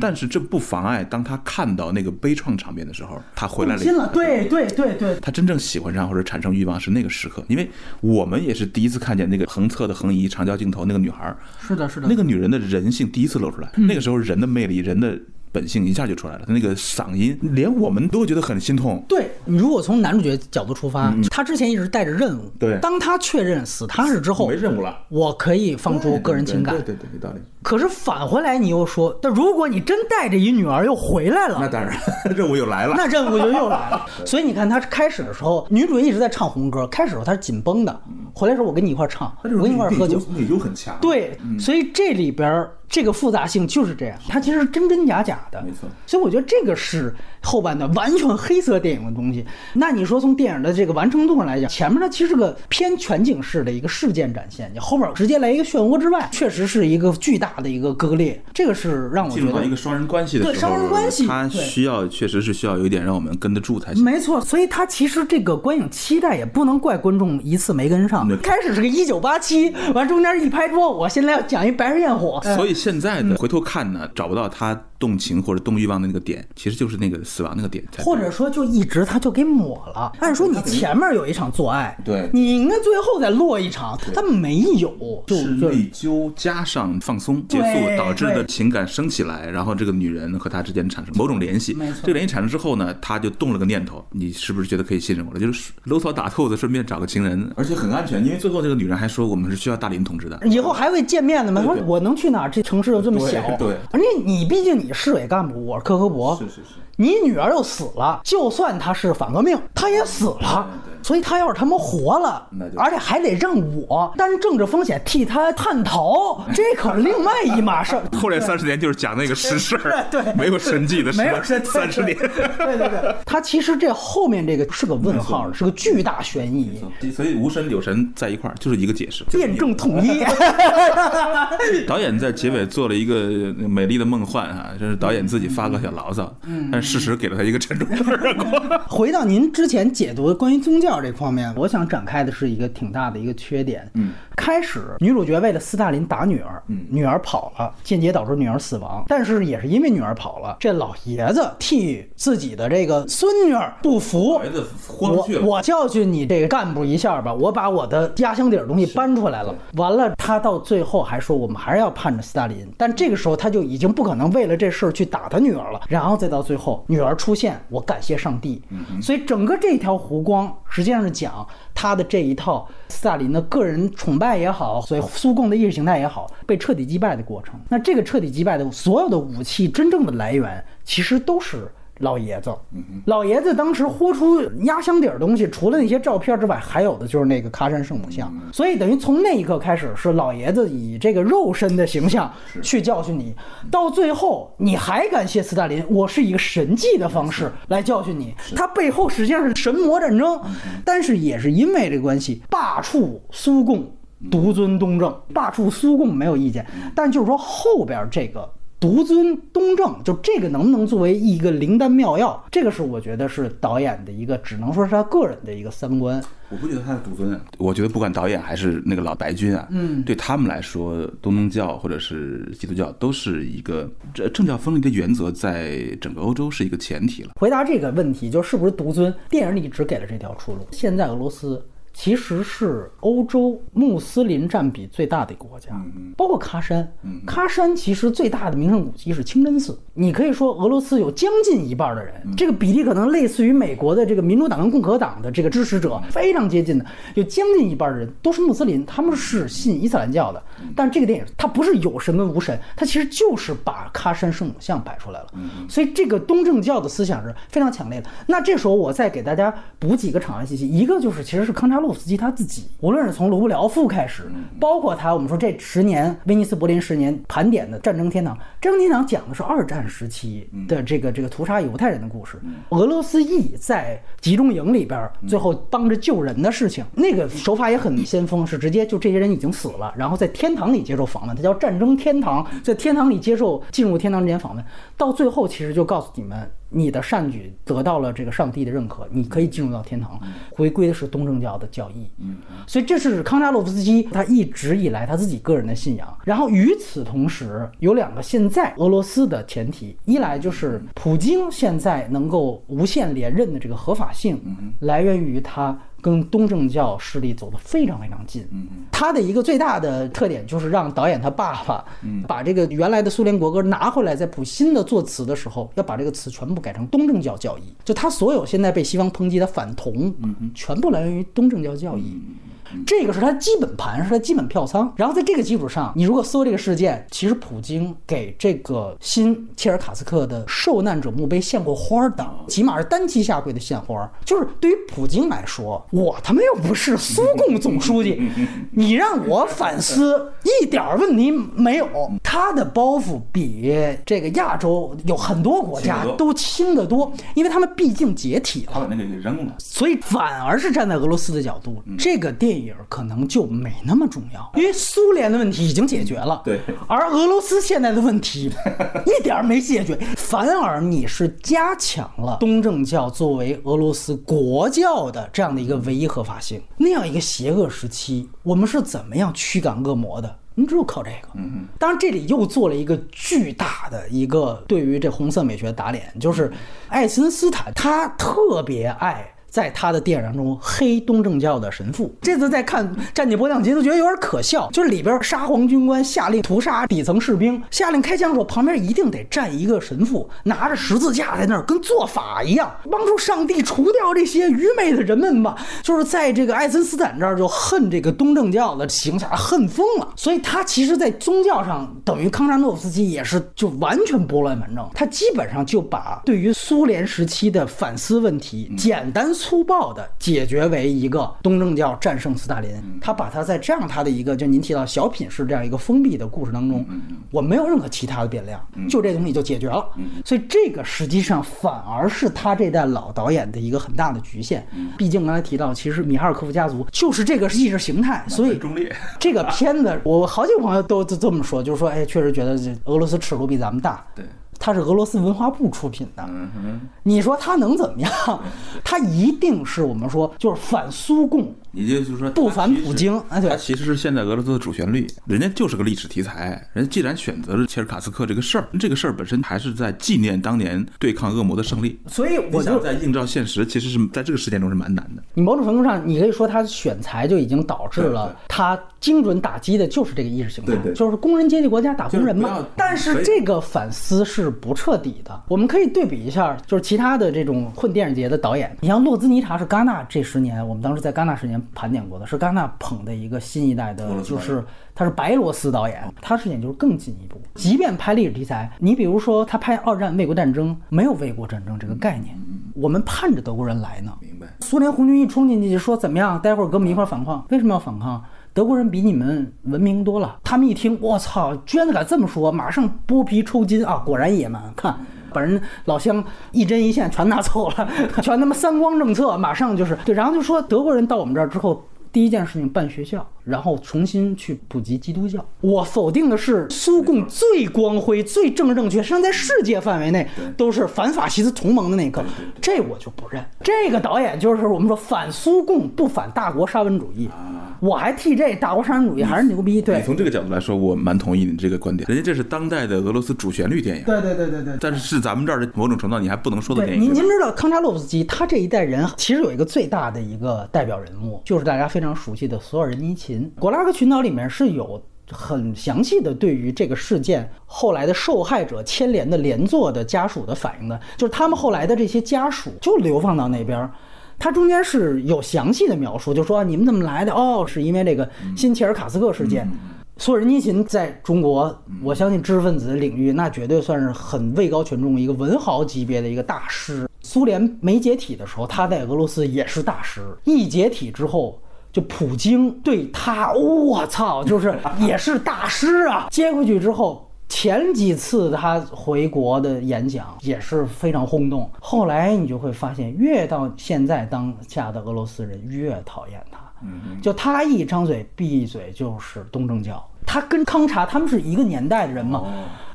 但是这不妨碍，当他看到那个悲怆场面的时候，他回来了。对对对对，他真正喜欢上或者产生欲望是那个时刻，因为我们也是第一次看见那个横侧的横移长焦镜头，那个女孩是的，是的，那个女人的人性第一次露出来。那个时候人的魅力，人的。本性一下就出来了，他那个嗓音，连我们都觉得很心痛。对你如果从男主角角度出发，他之前一直带着任务。对，当他确认死踏实之后，没任务了，我可以放出个人情感。对对对，有道理。可是返回来，你又说，但如果你真带着一女儿又回来了，那当然 (laughs) 任务又来了，那任务就又来了。(laughs) 所以你看，他开始的时候，女主一直在唱红歌，开始时候她是紧绷的，回来时候我跟你一块唱，我跟你一块喝酒，很强。对，所以这里边。这个复杂性就是这样，它其实真真假假的，没错。所以我觉得这个是后半段完全黑色电影的东西。那你说从电影的这个完成度上来讲，前面它其实是个偏全景式的一个事件展现，你后面直接来一个漩涡之外，确实是一个巨大的一个割裂。这个是让我觉得一个双人关系的对双人关系，它需要确实是需要有一点让我们跟得住才行。没错，所以它其实这个观影期待也不能怪观众一次没跟上。开始是个一九八七，完中间一拍桌，我现在要讲一白日焰火，所以现在的回头。看呢，找不到他。动情或者动欲望的那个点，其实就是那个死亡那个点，或者说就一直他就给抹了。按说你前面有一场做爱，对，你应该最后再落一场，他没有，就是内疚加上放松结束导致的情感升起来，然后这个女人和他之间产生某种联系。这个联系产生之后呢，他就动了个念头，你是不是觉得可以信任我了？就是搂草打兔子，顺便找个情人，而且很安全，因为最后这个女人还说我们是需要大林同志的，以后还会见面的吗？说我能去哪？这城市又这么小，对，而且你毕竟你。市委干部，我是克格勃。你女儿又死了，就算他是反革命，他也死了。所以他要是他妈活了，而且还得让我担政治风险替他探讨，(laughs) 这可是另外一码事。后来三十年就是讲那个实事儿，(laughs) 对，没有神迹的事，没有神三十年。对 (laughs) 对对，他其实这后面这个是个问号，是个巨大悬疑。所以无神有神在一块儿就是一个解释，辩证统一。导演在结尾做了一个美丽的梦幻啊，这是导演自己发个小牢骚，但事实给了他一个沉重的耳光。(laughs) 回到您之前解读的关于宗教。这方面，我想展开的是一个挺大的一个缺点。嗯，开始女主角为了斯大林打女儿，女儿跑了，间接导致女儿死亡。但是也是因为女儿跑了，这老爷子替自己的这个孙女不服，我我教训你这个干部一下吧，我把我的压箱底儿东西搬出来了。完了，他到最后还说我们还是要盼着斯大林。但这个时候他就已经不可能为了这事儿去打他女儿了。然后再到最后，女儿出现，我感谢上帝。所以整个这条弧光。实际上是讲他的这一套斯大林的个人崇拜也好，所以苏共的意识形态也好，被彻底击败的过程。那这个彻底击败的所有的武器真正的来源，其实都是。老爷子，老爷子当时豁出压箱底儿东西，除了那些照片之外，还有的就是那个喀山圣母像。所以等于从那一刻开始，是老爷子以这个肉身的形象去教训你，到最后你还感谢斯大林，我是一个神迹的方式来教训你。他背后实际上是神魔战争，但是也是因为这个关系，罢黜苏共，独尊东正，罢黜苏共没有意见，但就是说后边这个。独尊东正，就这个能不能作为一个灵丹妙药？这个是我觉得是导演的一个，只能说是他个人的一个三观。我不觉得他是独尊，我觉得不管导演还是那个老白军啊，嗯，对他们来说，东正教或者是基督教都是一个这政教分离的原则，在整个欧洲是一个前提了。回答这个问题，就是不是独尊？电影里只给了这条出路。现在俄罗斯。其实是欧洲穆斯林占比最大的一个国家，包括喀山。喀山其实最大的名胜古迹是清真寺。你可以说俄罗斯有将近一半的人，这个比例可能类似于美国的这个民主党跟共和党的这个支持者，非常接近的，有将近一半的人都是穆斯林，他们是信伊斯兰教的。但这个电影它不是有神跟无神，它其实就是把喀山圣母像摆出来了。所以这个东正教的思想是非常强烈的。那这时候我再给大家补几个场外信息，一个就是其实是康查洛。洛夫斯基他自己，无论是从卢布廖夫开始，包括他，我们说这十年威尼斯柏林十年盘点的战争天堂，战争天堂讲的是二战时期的这个这个屠杀犹太人的故事，俄罗斯裔在集中营里边最后帮着救人的事情，那个手法也很先锋，是直接就这些人已经死了，然后在天堂里接受访问，它叫战争天堂，在天堂里接受进入天堂之前访问，到最后其实就告诉你们。你的善举得到了这个上帝的认可，你可以进入到天堂，回归的是东正教的教义。嗯，所以这是康扎洛夫斯基他一直以来他自己个人的信仰。然后与此同时，有两个现在俄罗斯的前提：一来就是普京现在能够无限连任的这个合法性，来源于他。跟东正教势力走得非常非常近。嗯他的一个最大的特点就是让导演他爸爸，把这个原来的苏联国歌拿回来，在谱新的作词的时候，要把这个词全部改成东正教教义。就他所有现在被西方抨击的反同，全部来源于东正教教义。这个是他基本盘，是他基本票仓。然后在这个基础上，你如果搜这个事件，其实普京给这个新切尔卡斯克的受难者墓碑献过花的，起码是单膝下跪的献花。就是对于普京来说，我他妈又不是苏共总书记，(laughs) 你让我反思一点问题没有。他的包袱比这个亚洲有很多国家都轻得多，因为他们毕竟解体了，那个给扔了，所以反而是站在俄罗斯的角度，这个电影。可能就没那么重要，因为苏联的问题已经解决了，对，而俄罗斯现在的问题一点没解决，反而你是加强了东正教作为俄罗斯国教的这样的一个唯一合法性。那样一个邪恶时期，我们是怎么样驱赶恶魔的？你只有靠这个。嗯嗯。当然，这里又做了一个巨大的一个对于这红色美学打脸，就是爱森斯坦他特别爱。在他的电影当中，黑东正教的神父，这次再看《战地波降级》都觉得有点可笑，就是里边沙皇军官下令屠杀底层士兵，下令开枪的时候，旁边一定得站一个神父，拿着十字架在那儿，跟做法一样，帮助上帝除掉这些愚昧的人们吧。就是在这个爱森斯坦这儿就恨这个东正教的形象，恨疯了。所以他其实，在宗教上等于康扎诺夫斯基也是就完全拨乱反正，他基本上就把对于苏联时期的反思问题简单。粗暴的解决为一个东正教战胜斯大林，他把他在这样他的一个就您提到小品式这样一个封闭的故事当中，我没有任何其他的变量，就这东西就解决了。所以这个实际上反而是他这代老导演的一个很大的局限。毕竟刚才提到，其实米哈尔科夫家族就是这个意识形态，所以 (laughs) 这个片子我好几个朋友都都这么说，就是说，哎，确实觉得这俄罗斯尺度比咱们大。对。它是俄罗斯文化部出品的，你说它能怎么样？(laughs) 它一定是我们说就是反苏共。也就是说，不反普京啊，对，它其实是现在俄罗斯的主旋律。人家就是个历史题材，人家既然选择了切尔卡斯克这个事儿，这个事儿本身还是在纪念当年对抗恶魔的胜利。所以我就在映照现实，其实是在这个事件中是蛮难的。你某种程度上，你可以说他选材就已经导致了他精准打击的就是这个意识形态，就是工人阶级国家打工人嘛。但是这个反思是不彻底的。我们可以对比一下，就是其他的这种混电影节的导演，你像洛兹尼察是戛纳这十年，我们当时在戛纳十年。盘点过的是戛纳捧的一个新一代的，就是他是白罗斯导演，他视点就是更进一步。即便拍历史题材，你比如说他拍二战卫国战争，没有卫国战争这个概念，我们盼着德国人来呢。明白？苏联红军一冲进去就说怎么样？待会儿跟我们一块反抗？为什么要反抗？德国人比你们文明多了。他们一听，我操，居然敢这么说，马上剥皮抽筋啊！果然野蛮，看。把人老乡一针一线全拿走了，(laughs) 全他妈三光政策，马上就是。对，然后就说德国人到我们这儿之后第一件事情办学校，然后重新去普及基督教。我否定的是苏共最光辉、最正正确，实际上在世界范围内都是反法西斯同盟的那一个，这我就不认。这个导演就是我们说反苏共不反大国沙文主义，我还替这大国沙文主义还是牛逼。对你从这个角度来说，我蛮同意你这个观点。人家这是当代的俄罗斯主旋律电影，对对对对对。但是是咱们这儿的某种程度你还不能说的电影。您您知道康查洛夫斯基他这一代人其实有一个最大的一个代表人物，就是大家非常熟悉的索尔仁尼琴。《果拉克群岛》里面是有很详细的对于这个事件后来的受害者牵连的连坐的家属的反应的，就是他们后来的这些家属就流放到那边，它中间是有详细的描述，就说你们怎么来的？哦，是因为这个新切尔卡斯克事件。索尔仁尼琴在中国，我相信知识分子领域那绝对算是很位高权重一个文豪级别的一个大师。苏联没解体的时候，他在俄罗斯也是大师。一解体之后，就普京对他，我操，(laughs) 就是也是大师啊！接回去之后，前几次他回国的演讲也是非常轰动。后来你就会发现，越到现在当下的俄罗斯人越讨厌他。就他一张嘴闭嘴就是东正教。他跟康查他们是一个年代的人嘛，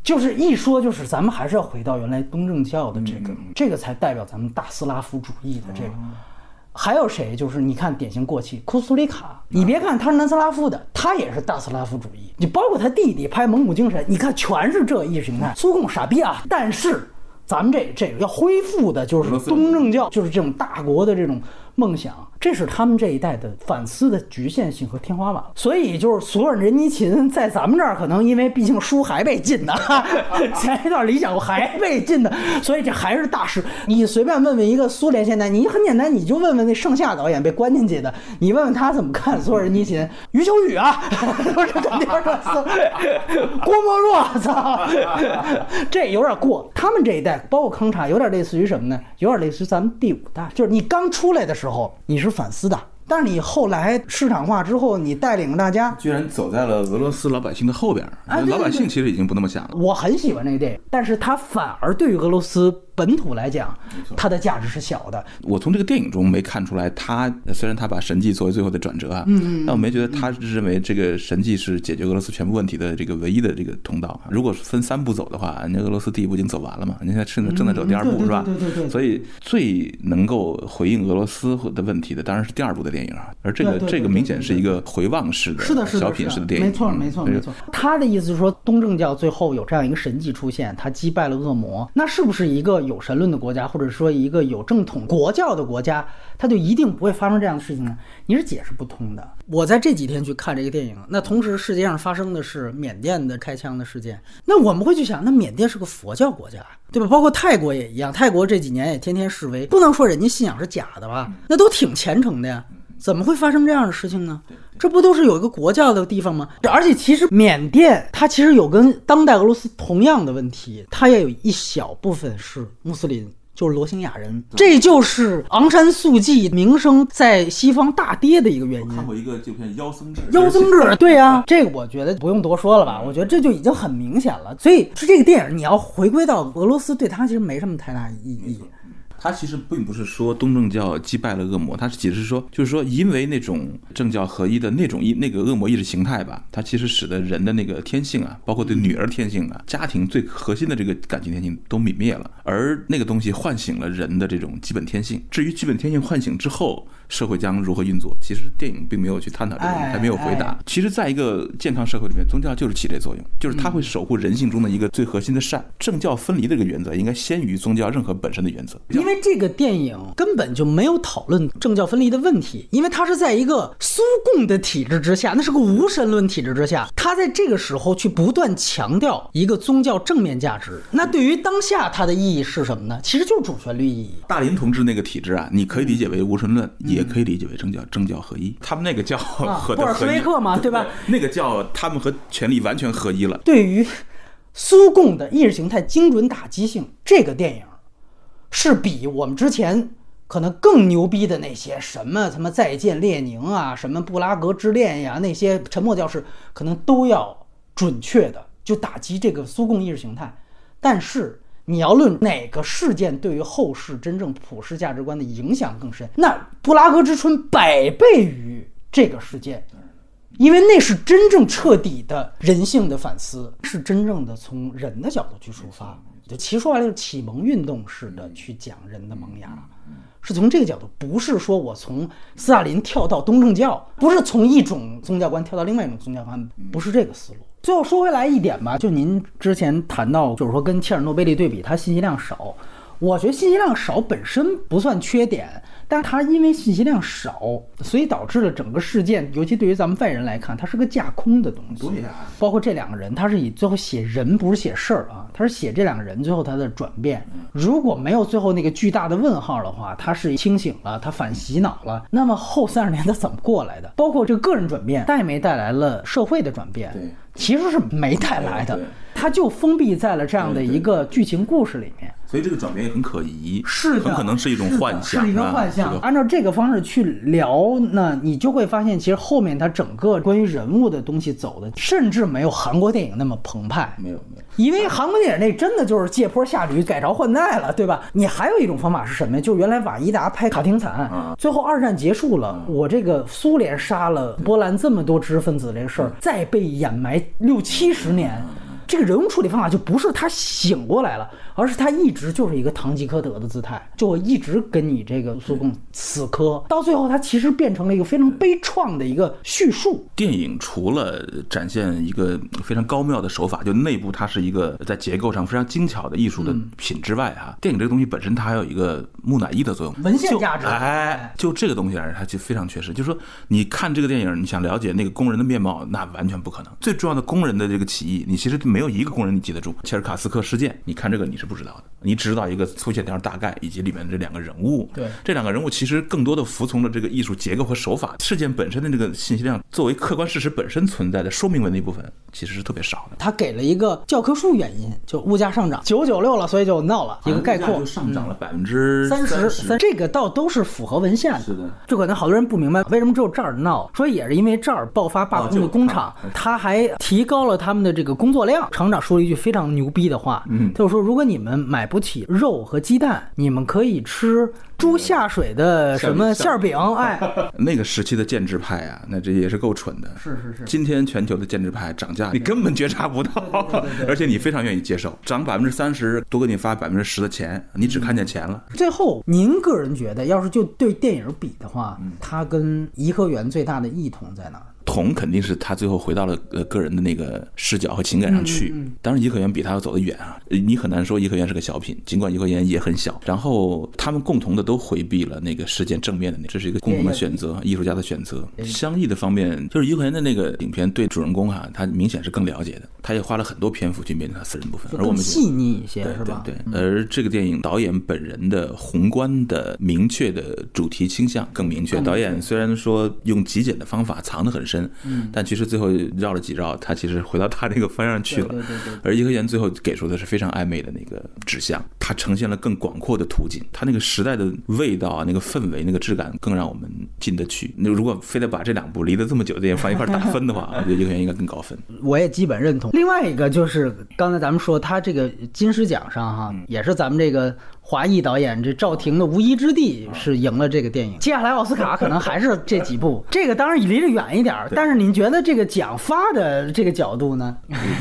就是一说就是咱们还是要回到原来东正教的这个，这个才代表咱们大斯拉夫主义的这个。还有谁？就是你看典型过气库苏里卡，你别看他是南斯拉夫的，他也是大斯拉夫主义。你包括他弟弟拍《蒙古精神》，你看全是这意识形态。苏共傻逼啊！但是咱们这这个要恢复的就是东正教，就是这种大国的这种梦想。这是他们这一代的反思的局限性和天花板，所以就是索尔仁尼琴 (laughs) 在咱们这儿可能因为毕竟书还被禁呢，(laughs) 前一段理想还被禁的，所以这还是大师。你随便问问一个苏联现代，你很简单，你就问问那盛夏导演被关进去的，你问问他怎么看 (laughs) 索尔仁尼琴、余秋雨啊，都是肯定是郭沫若，操，这有点过。他们这一代，包括康查，有点类似于什么呢？有点类似于咱们第五代，就是你刚出来的时候，你是。反思的，但是你后来市场化之后，你带领大家居然走在了俄罗斯老百姓的后边，老百姓其实已经不那么想了。我很喜欢那个电影，但是它反而对于俄罗斯。本土来讲，它的价值是小的。我从这个电影中没看出来，他虽然他把神迹作为最后的转折啊，嗯但我没觉得他是认为这个神迹是解决俄罗斯全部问题的这个唯一的这个通道。如果分三步走的话，人家俄罗斯第一步已经走完了嘛，人家正在正在走第二步是吧？对对对。所以最能够回应俄罗斯的问题的，当然是第二部的电影啊。而这个这个明显是一个回望式的、是的小品式的电影。没错没错没错。他的意思是说，东正教最后有这样一个神迹出现，他击败了恶魔，那是不是一个有神论的国家？或者说一个有正统国教的国家，它就一定不会发生这样的事情呢？你是解释不通的。我在这几天去看这个电影，那同时世界上发生的是缅甸的开枪的事件，那我们会去想，那缅甸是个佛教国家，对吧？包括泰国也一样，泰国这几年也天天示威，不能说人家信仰是假的吧？那都挺虔诚的呀，怎么会发生这样的事情呢？这不都是有一个国教的地方吗？而且其实缅甸它其实有跟当代俄罗斯同样的问题，它也有一小部分是穆斯林。就是罗兴亚人，这就是昂山素季名声在西方大跌的一个原因。看过一个纪录片《妖僧志》，妖僧志，(laughs) 对呀，这个我觉得不用多说了吧？我觉得这就已经很明显了。所以是这个电影，你要回归到俄罗斯，对它其实没什么太大意义。他其实并不是说东正教击败了恶魔，他是解释说，就是说，因为那种政教合一的那种意那个恶魔意识形态吧，它其实使得人的那个天性啊，包括对女儿天性啊，家庭最核心的这个感情天性都泯灭了，而那个东西唤醒了人的这种基本天性。至于基本天性唤醒之后，社会将如何运作？其实电影并没有去探讨这个，还没有回答。其实，在一个健康社会里面，宗教就是起这作用，就是它会守护人性中的一个最核心的善。政教分离的这个原则，应该先于宗教任何本身的原则。因为这个电影根本就没有讨论政教分离的问题，因为它是在一个苏共的体制之下，那是个无神论体制之下，他在这个时候去不断强调一个宗教正面价值。那对于当下它的意义是什么呢？其实就是主旋律意义。大林同志那个体制啊，你可以理解为无神论。也可以理解为政教政教合一，他们那个叫 (laughs) 和布尔什维克嘛，对吧？那个叫他们和权力完全合一了。对于苏共的意识形态精准打击性，这个电影是比我们之前可能更牛逼的那些什么什么再见列宁啊，什么布拉格之恋呀，那些沉默教室可能都要准确的就打击这个苏共意识形态，但是。你要论哪个事件对于后世真正普世价值观的影响更深，那布拉格之春百倍于这个事件，因为那是真正彻底的人性的反思，是真正的从人的角度去出发。就其实说白了，就是启蒙运动式的去讲人的萌芽，是从这个角度，不是说我从斯大林跳到东正教，不是从一种宗教观跳到另外一种宗教观，不是这个思路。最后说回来一点吧，就您之前谈到，就是说跟切尔诺贝利对比，它信息量少，我觉得信息量少本身不算缺点。但是它因为信息量少，所以导致了整个事件，尤其对于咱们外人来看，它是个架空的东西。对呀，包括这两个人，他是以最后写人，不是写事儿啊，他是写这两个人最后他的转变。如果没有最后那个巨大的问号的话，他是清醒了，他反洗脑了，那么后三十年他怎么过来的？包括这个个人转变带没带来了社会的转变？对，其实是没带来的，他就封闭在了这样的一个剧情故事里面。所以这个转变也很可疑，是很可能是一种幻想，是一个幻象。按照这个方式去聊呢，你就会发现，其实后面它整个关于人物的东西走的，甚至没有韩国电影那么澎湃。没有没有，因为韩国电影那真的就是借坡下驴，改朝换代了，对吧？你还有一种方法是什么呀？就是原来瓦伊达拍卡廷惨，最后二战结束了，我这个苏联杀了波兰这么多知识分子这个事儿，再被掩埋六七十年。这个人物处理方法就不是他醒过来了，而是他一直就是一个堂吉诃德的姿态，就我一直跟你这个苏共死磕，到最后他其实变成了一个非常悲怆的一个叙述。电影除了展现一个非常高妙的手法，就内部它是一个在结构上非常精巧的艺术的品之外，哈，电影这个东西本身它还有一个木乃伊的作用，文献价值。哎，就这个东西而言，它就非常缺失。就是说，你看这个电影，你想了解那个工人的面貌，那完全不可能。最重要的工人的这个起义，你其实。没有一个工人你记得住切尔卡斯克事件，你看这个你是不知道的，你只知道一个粗线条大概以及里面的这两个人物。对，这两个人物其实更多的服从了这个艺术结构和手法，事件本身的这个信息量作为客观事实本身存在的说明文的一部分其实是特别少的。他给了一个教科书原因，(laughs) 就物价上涨九九六了，所以就闹了一个概括，上涨了百分之三十，三这个倒都是符合文献的。是的，就可能好多人不明白为什么只有这儿闹，说也是因为这儿爆发罢工的工厂，他还提高了他们的这个工作量。厂长说了一句。非常牛逼的话，嗯，就是说，如果你们买不起肉和鸡蛋，你们可以吃猪下水的什么馅儿饼。(laughs) 哎，(laughs) 那个时期的建制派啊，那这也是够蠢的。是是是。今天全球的建制派涨价，你根本觉察不到，(laughs) 而且你非常愿意接受，涨百分之三十，多给你发百分之十的钱，你只看见钱了。最后，您个人觉得，要是就对电影比的话，它跟颐和园最大的异同在哪儿？同肯定是他最后回到了呃个人的那个视角和情感上去。当然，颐和园比他要走得远啊。你很难说颐和园是个小品，尽管颐和园也很小。然后他们共同的都回避了那个事件正面的那，这是一个共同的选择，艺术家的选择。相异的方面，就是颐和园的那个影片对主人公哈，他明显是更了解的，他也花了很多篇幅去面对他私人部分，而我们细腻一些，是吧？对。而这个电影导演本人的宏观的明确的主题倾向更明确。导演虽然说用极简的方法藏得很深，嗯，但其其实最后绕了几绕，他其实回到他那个方向去了。对对对。而颐和园最后给出的是非常暧昧的那个指向，它呈现了更广阔的图景，它那个时代的味道啊，那个氛围、那个质感更让我们进得去。那如果非得把这两部离得这么久的电影放一块打分的话，(laughs) 我觉得颐和园应该更高分。我也基本认同。另外一个就是刚才咱们说，他这个金狮奖上哈，也是咱们这个。华裔导演这赵婷的《无依之地》是赢了这个电影，接下来奥斯卡可能还是这几部。(laughs) 这个当然离着远一点儿，但是您觉得这个奖发的这个角度呢？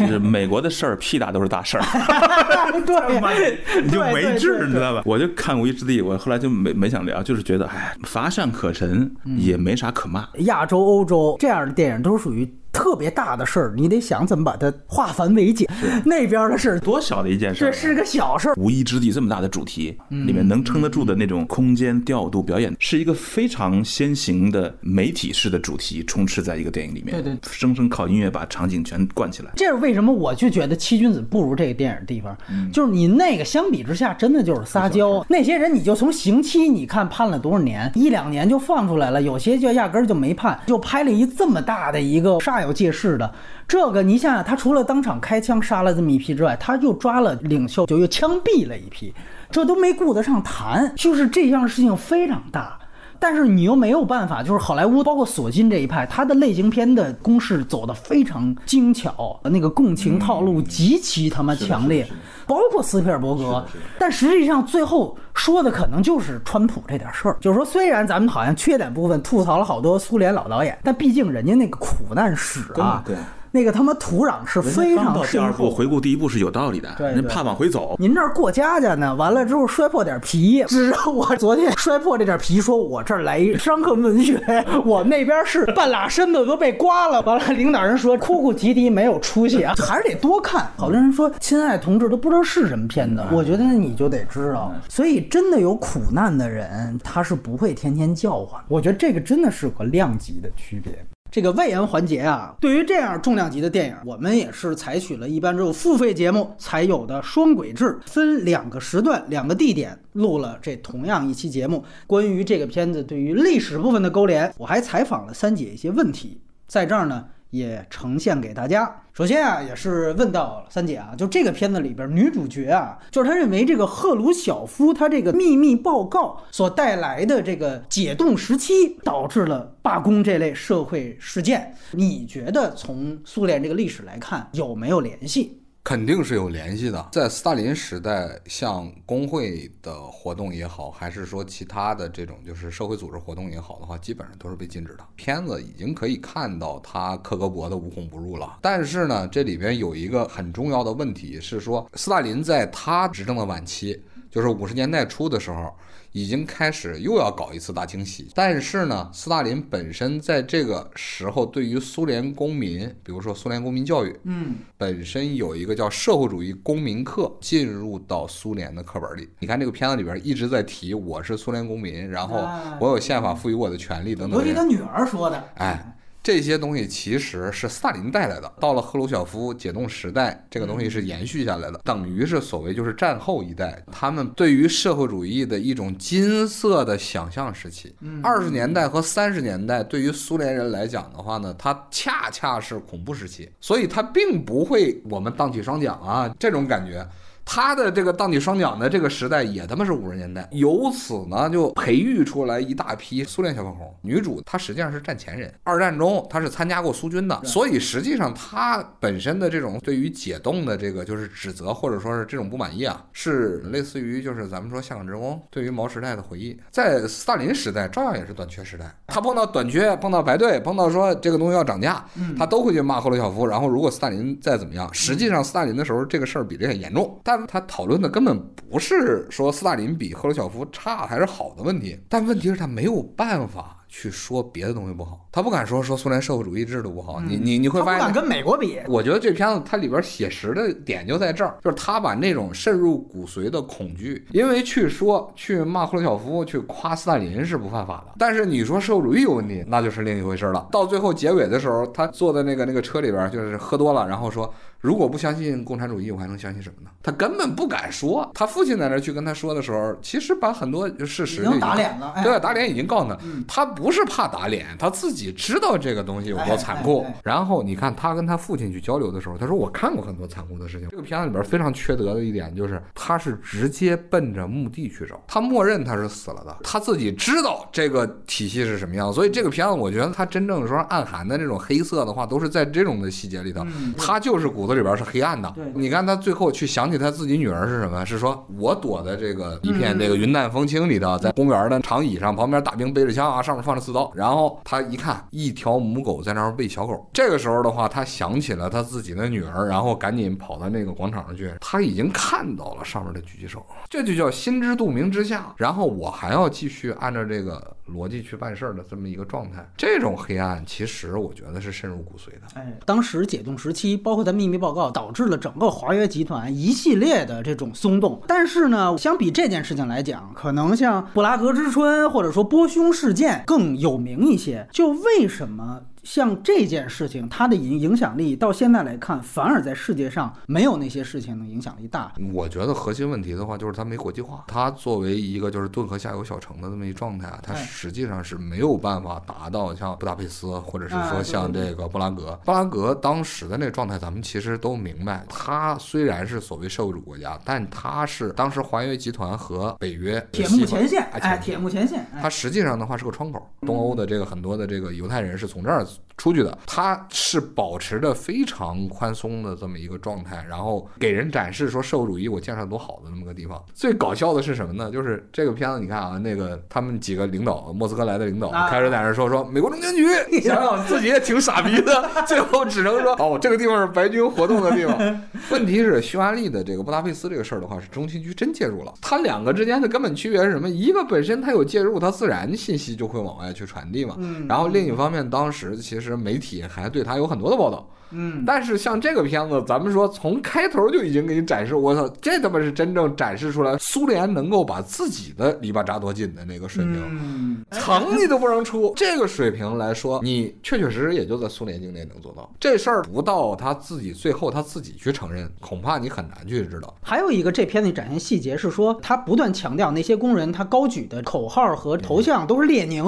是美国的事儿，屁大都是大事儿。(laughs) 对，你就没治，你知道吧？我就看《无依之地》，我后来就没没想聊，就是觉得哎，乏善可陈，也没啥可骂。亚洲、欧洲这样的电影都是属于。特别大的事儿，你得想怎么把它化繁为简。那边的事儿多小的一件事，这是个小事儿。无一之地这么大的主题，里面能撑得住的那种空间调度表演，是一个非常先行的媒体式的主题，充斥在一个电影里面。对对，生生靠音乐把场景全灌起来。这是为什么？我就觉得七君子不如这个电影的地方，就是你那个相比之下，真的就是撒娇。那些人你就从刑期，你看判了多少年，一两年就放出来了，有些就压根儿就没判，就拍了一这么大的一个煞要借势的。这个你想想，他除了当场开枪杀了这么一批之外，他又抓了领袖，就又枪毙了一批，这都没顾得上谈。就是这样事情非常大，但是你又没有办法，就是好莱坞包括索金这一派，他的类型片的公式走得非常精巧，那个共情套路极其他妈强烈，包括斯皮尔伯格。但实际上最后说的可能就是川普这点事儿，就是说虽然咱们好像缺点部分吐槽了好多苏联老导演，但毕竟人家那个苦难史啊。对。那个他妈土壤是非常深厚。回顾第一步是有道理的，对人怕往回走。您这儿过家家呢，完了之后摔破点皮，指着我 (laughs) 昨天摔破这点皮，说我这儿来一伤痕文学，我那边是半拉身子都被刮了。完了，领导人说哭哭啼啼没有出息啊，还是得多看。好多人说亲爱同志都不知道是什么片子，我觉得你就得知道。所以真的有苦难的人，他是不会天天叫唤。我觉得这个真的是个量级的区别。这个外延环节啊，对于这样重量级的电影，我们也是采取了一般只有付费节目才有的双轨制，分两个时段、两个地点录了这同样一期节目。关于这个片子对于历史部分的勾连，我还采访了三姐一些问题，在这儿呢。也呈现给大家。首先啊，也是问到三姐啊，就这个片子里边女主角啊，就是她认为这个赫鲁晓夫他这个秘密报告所带来的这个解冻时期，导致了罢工这类社会事件。你觉得从苏联这个历史来看，有没有联系？肯定是有联系的。在斯大林时代，像工会的活动也好，还是说其他的这种就是社会组织活动也好的话，基本上都是被禁止的。片子已经可以看到他克格勃的无孔不入了。但是呢，这里边有一个很重要的问题是说，斯大林在他执政的晚期，就是五十年代初的时候。已经开始又要搞一次大清洗，但是呢，斯大林本身在这个时候对于苏联公民，比如说苏联公民教育，嗯，本身有一个叫社会主义公民课进入到苏联的课本里。你看这个片子里边一直在提我是苏联公民，然后我有宪法赋予我的权利等等。尤其他女儿说的，哎。这些东西其实是斯大林带来的，到了赫鲁晓夫解冻时代，这个东西是延续下来的，等于是所谓就是战后一代，他们对于社会主义的一种金色的想象时期。二十年代和三十年代对于苏联人来讲的话呢，它恰恰是恐怖时期，所以它并不会我们荡起双桨啊这种感觉。他的这个荡起双桨的这个时代也他妈是五十年代，由此呢就培育出来一大批苏联小粉红。女主她实际上是战前人，二战中她是参加过苏军的，所以实际上她本身的这种对于解冻的这个就是指责或者说是这种不满意啊，是类似于就是咱们说香港职工对于毛时代的回忆。在斯大林时代照样也是短缺时代，他碰到短缺，碰到排队，碰到说这个东西要涨价，他都会去骂赫鲁晓夫。然后如果斯大林再怎么样，实际上斯大林的时候这个事儿比这个严重，但。他讨论的根本不是说斯大林比赫鲁晓夫差还是好的问题，但问题是，他没有办法去说别的东西不好，他不敢说说苏联社会主义制度不好。你你你会发现，不敢跟美国比。我觉得这片子它里边写实的点就在这儿，就是他把那种渗入骨髓的恐惧，因为去说去骂赫鲁晓夫，去夸斯大林是不犯法的，但是你说社会主义有问题，那就是另一回事了。到最后结尾的时候，他坐在那个那个车里边，就是喝多了，然后说。如果不相信共产主义，我还能相信什么呢？他根本不敢说。他父亲在那去跟他说的时候，其实把很多事实已经打脸了。对，打脸已经告诉他。他不是怕打脸，他自己知道这个东西有多残酷。然后你看他跟他父亲去交流的时候，他说：“我看过很多残酷的事情。”这个片子里边非常缺德的一点就是，他是直接奔着墓地去找，他默认他是死了的，他自己知道这个体系是什么样。所以这个片子，我觉得他真正说暗含的那种黑色的话，都是在这种的细节里头。他就是骨子。里边是黑暗的，你看他最后去想起他自己女儿是什么？是说我躲在这个一片这个云淡风轻里头，在公园的长椅上，旁边大兵背着枪啊，上面刺刀，然后他一看一条母狗在那儿喂小狗，这个时候的话，他想起了他自己的女儿，然后赶紧跑到那个广场上去，他已经看到了上面的狙击手，这就叫心知肚明之下，然后我还要继续按照这个逻辑去办事儿的这么一个状态，这种黑暗其实我觉得是深入骨髓的。哎，当时解冻时期，包括他秘密。报告导致了整个华约集团一系列的这种松动，但是呢，相比这件事情来讲，可能像布拉格之春或者说波匈事件更有名一些。就为什么？像这件事情，它的影影响力到现在来看，反而在世界上没有那些事情的影响力大。我觉得核心问题的话，就是它没国际化。它作为一个就是顿河下游小城的这么一状态啊，它实际上是没有办法达到像布达佩斯，或者是说像这个布拉格。布拉格当时的那个状态，咱们其实都明白，它虽然是所谓社会主义国家，但它是当时华约集团和北约铁幕前线，哎，铁幕前线，它实际上的话是个窗口。东欧的这个很多的这个犹太人是从这儿 just 出去的，他是保持着非常宽松的这么一个状态，然后给人展示说社会主义我建设多好的那么个地方。最搞笑的是什么呢？就是这个片子，你看啊，那个他们几个领导，莫斯科来的领导开始在那说说美国中情局，你想想自己也挺傻逼的，最后只能说哦，这个地方是白军活动的地方。(laughs) 问题是匈牙利的这个布达佩斯这个事儿的话，是中情局真介入了。它两个之间的根本区别是什么？一个本身它有介入，它自然信息就会往外去传递嘛。然后另一方面，当时其实其实媒体还对他有很多的报道。嗯，但是像这个片子，咱们说从开头就已经给你展示，我操，这他妈是真正展示出来苏联能够把自己的篱笆扎多紧的那个水平，层你都不能出。这个水平来说，你确确实实也就在苏联境内能做到这事儿，不到他自己最后他自己去承认，恐怕你很难去知道。还有一个这片子展现细节是说，他不断强调那些工人他高举的口号和头像都是列宁，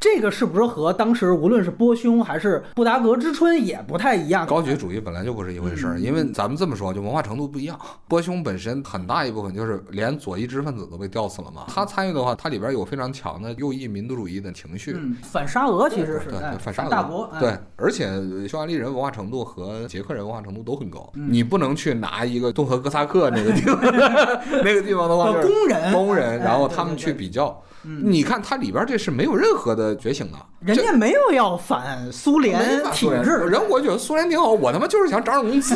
这个是不是和当时无论是波匈还是布达格之春也不太一样？高举主义本来就不是一回事儿，因为咱们这么说，就文化程度不一样。波兄本身很大一部分就是连左翼知识分子都被吊死了嘛。他参与的话，他里边有非常强的右翼民族主义的情绪，反沙俄其实是对反沙俄大国。对，而且匈牙利人文化程度和捷克人文化程度都很高。你不能去拿一个顿河哥萨克那个地方，(laughs) 那个地方的话，工人工人，然后他们去比较。你看它里边这是没有任何的觉醒的，人家没有要反苏联体制，人我觉得苏联挺好，我他妈就是想涨涨工资，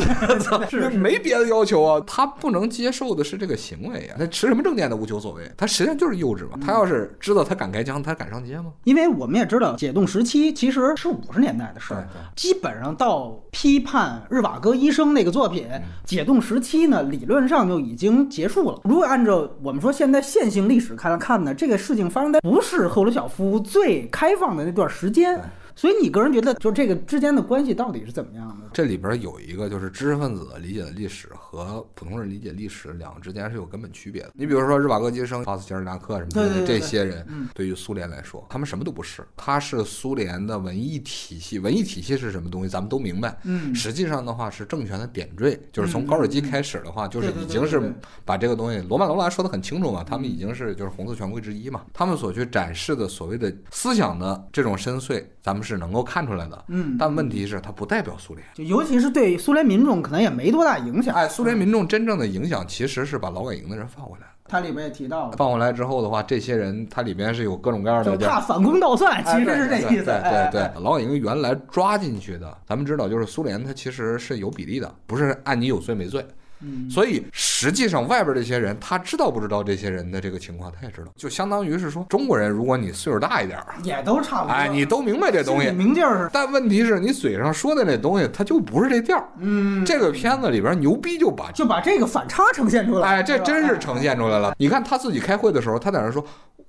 是 (laughs) 没别的要求啊。他不能接受的是这个行为啊，他持什么证件都无求所谓，他实际上就是幼稚嘛。他要是知道他敢开枪，他敢上街吗？因为我们也知道，解冻时期其实是五十年代的事儿，基本上到批判日瓦戈医生那个作品，解冻时期呢，理论上就已经结束了。如果按照我们说现在线性历史看来看呢，这个事情。发生在不是赫鲁晓夫最开放的那段时间。所以你个人觉得，就这个之间的关系到底是怎么样的？这里边有一个就是知识分子理解的历史和普通人理解历史两个之间是有根本区别的。你比如说日瓦戈医生、奥斯捷尔纳克什么的这些人，对于苏联来说，他们什么都不是，他是苏联的文艺体系。文艺体系是什么东西？咱们都明白。嗯，实际上的话是政权的点缀，就是从高尔基开始的话，就是已经是把这个东西，罗曼罗兰说的很清楚嘛，他们已经是就是红色权贵之一嘛，他们所去展示的所谓的思想的这种深邃，咱们是能够看出来。的，嗯，但问题是它不代表苏联，就尤其是对苏联民众可能也没多大影响。哎，苏联民众真正的影响其实是把劳改营的人放回来。它里面也提到了，放回来之后的话，这些人他里面是有各种各样的，就怕反攻倒算，其实是这意思。对对对，劳改营原来抓进去的，咱们知道，就是苏联它其实是有比例的，不是按你有罪没罪。嗯所以实际上外边这些人，他知道不知道这些人的这个情况，他也知道。就相当于是说，中国人，如果你岁数大一点，也都差不多。哎，你都明白这东西，明镜是。但问题是你嘴上说的那东西，它就不是这调。嗯，这个片子里边牛逼就把就把这个反差呈现出来。哎，这真是呈现出来了。你看他自己开会的时候，他在那说。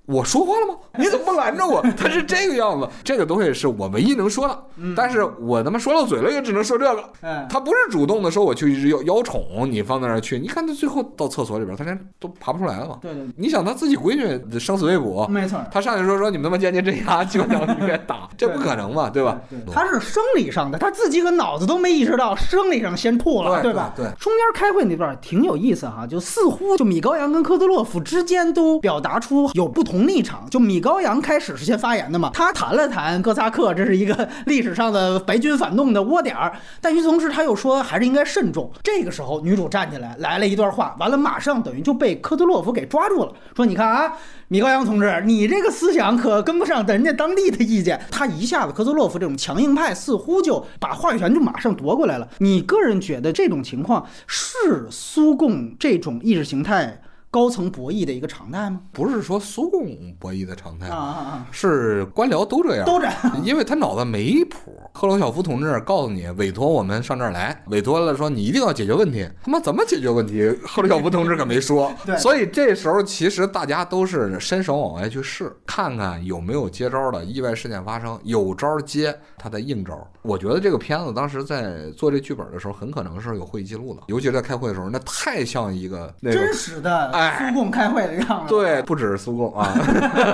我说话了吗？(laughs) 你怎么不拦着我？他是这个样子，这个东西是我唯一能说的。但是我他妈说到嘴了，也只能说这个。他不是主动的说我去邀邀宠你放在那儿去。你看他最后到厕所里边，他连都爬不出来了嘛。对对。你想他自己闺女生死未卜，没错。他上去说说你们他妈间接镇压，就让你给打，这不可能嘛，对吧？他是生理上的，他自己个脑子都没意识到，生理上先吐了，对吧？对。中间开会那段挺有意思哈，就似乎就米高扬跟科兹洛夫之间都表达出有不同立场，就米。米高扬开始是先发言的嘛，他谈了谈哥萨克，这是一个历史上的白军反动的窝点儿，但与此同时他又说还是应该慎重。这个时候女主站起来来了一段话，完了马上等于就被科特洛夫给抓住了，说你看啊，米高扬同志，你这个思想可跟不上人家当地的意见。他一下子科特洛夫这种强硬派似乎就把话语权就马上夺过来了。你个人觉得这种情况是苏共这种意识形态？高层博弈的一个常态吗？不是说苏共博弈的常态啊啊啊！是官僚都这样，都这样，(laughs) 因为他脑子没谱。赫鲁晓夫同志告诉你，委托我们上这儿来，委托了说你一定要解决问题。他妈怎么解决问题？赫鲁晓夫同志可没说。(laughs) 对，所以这时候其实大家都是伸手往外去试，看看有没有接招的意外事件发生，有招接，他的硬招。我觉得这个片子当时在做这剧本的时候，很可能是有会议记录的，尤其是在开会的时候，那太像一个那个真实的苏共开会的样子。对，不只是苏共啊。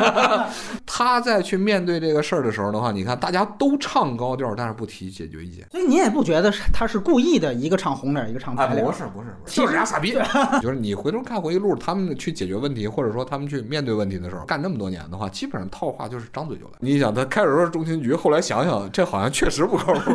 (laughs) 他在去面对这个事儿的时候的话，你看大家都唱高调，但是不提解决意见。所以你也不觉得他是故意的，一个唱红脸，一个唱白脸？不是不是不是，就是俩傻逼。就是你回头看回忆录，他们去解决问题，或者说他们去面对问题的时候，干那么多年的话，基本上套话就是张嘴就来。你想，他开始说中情局，后来想想，这好像确实不靠谱，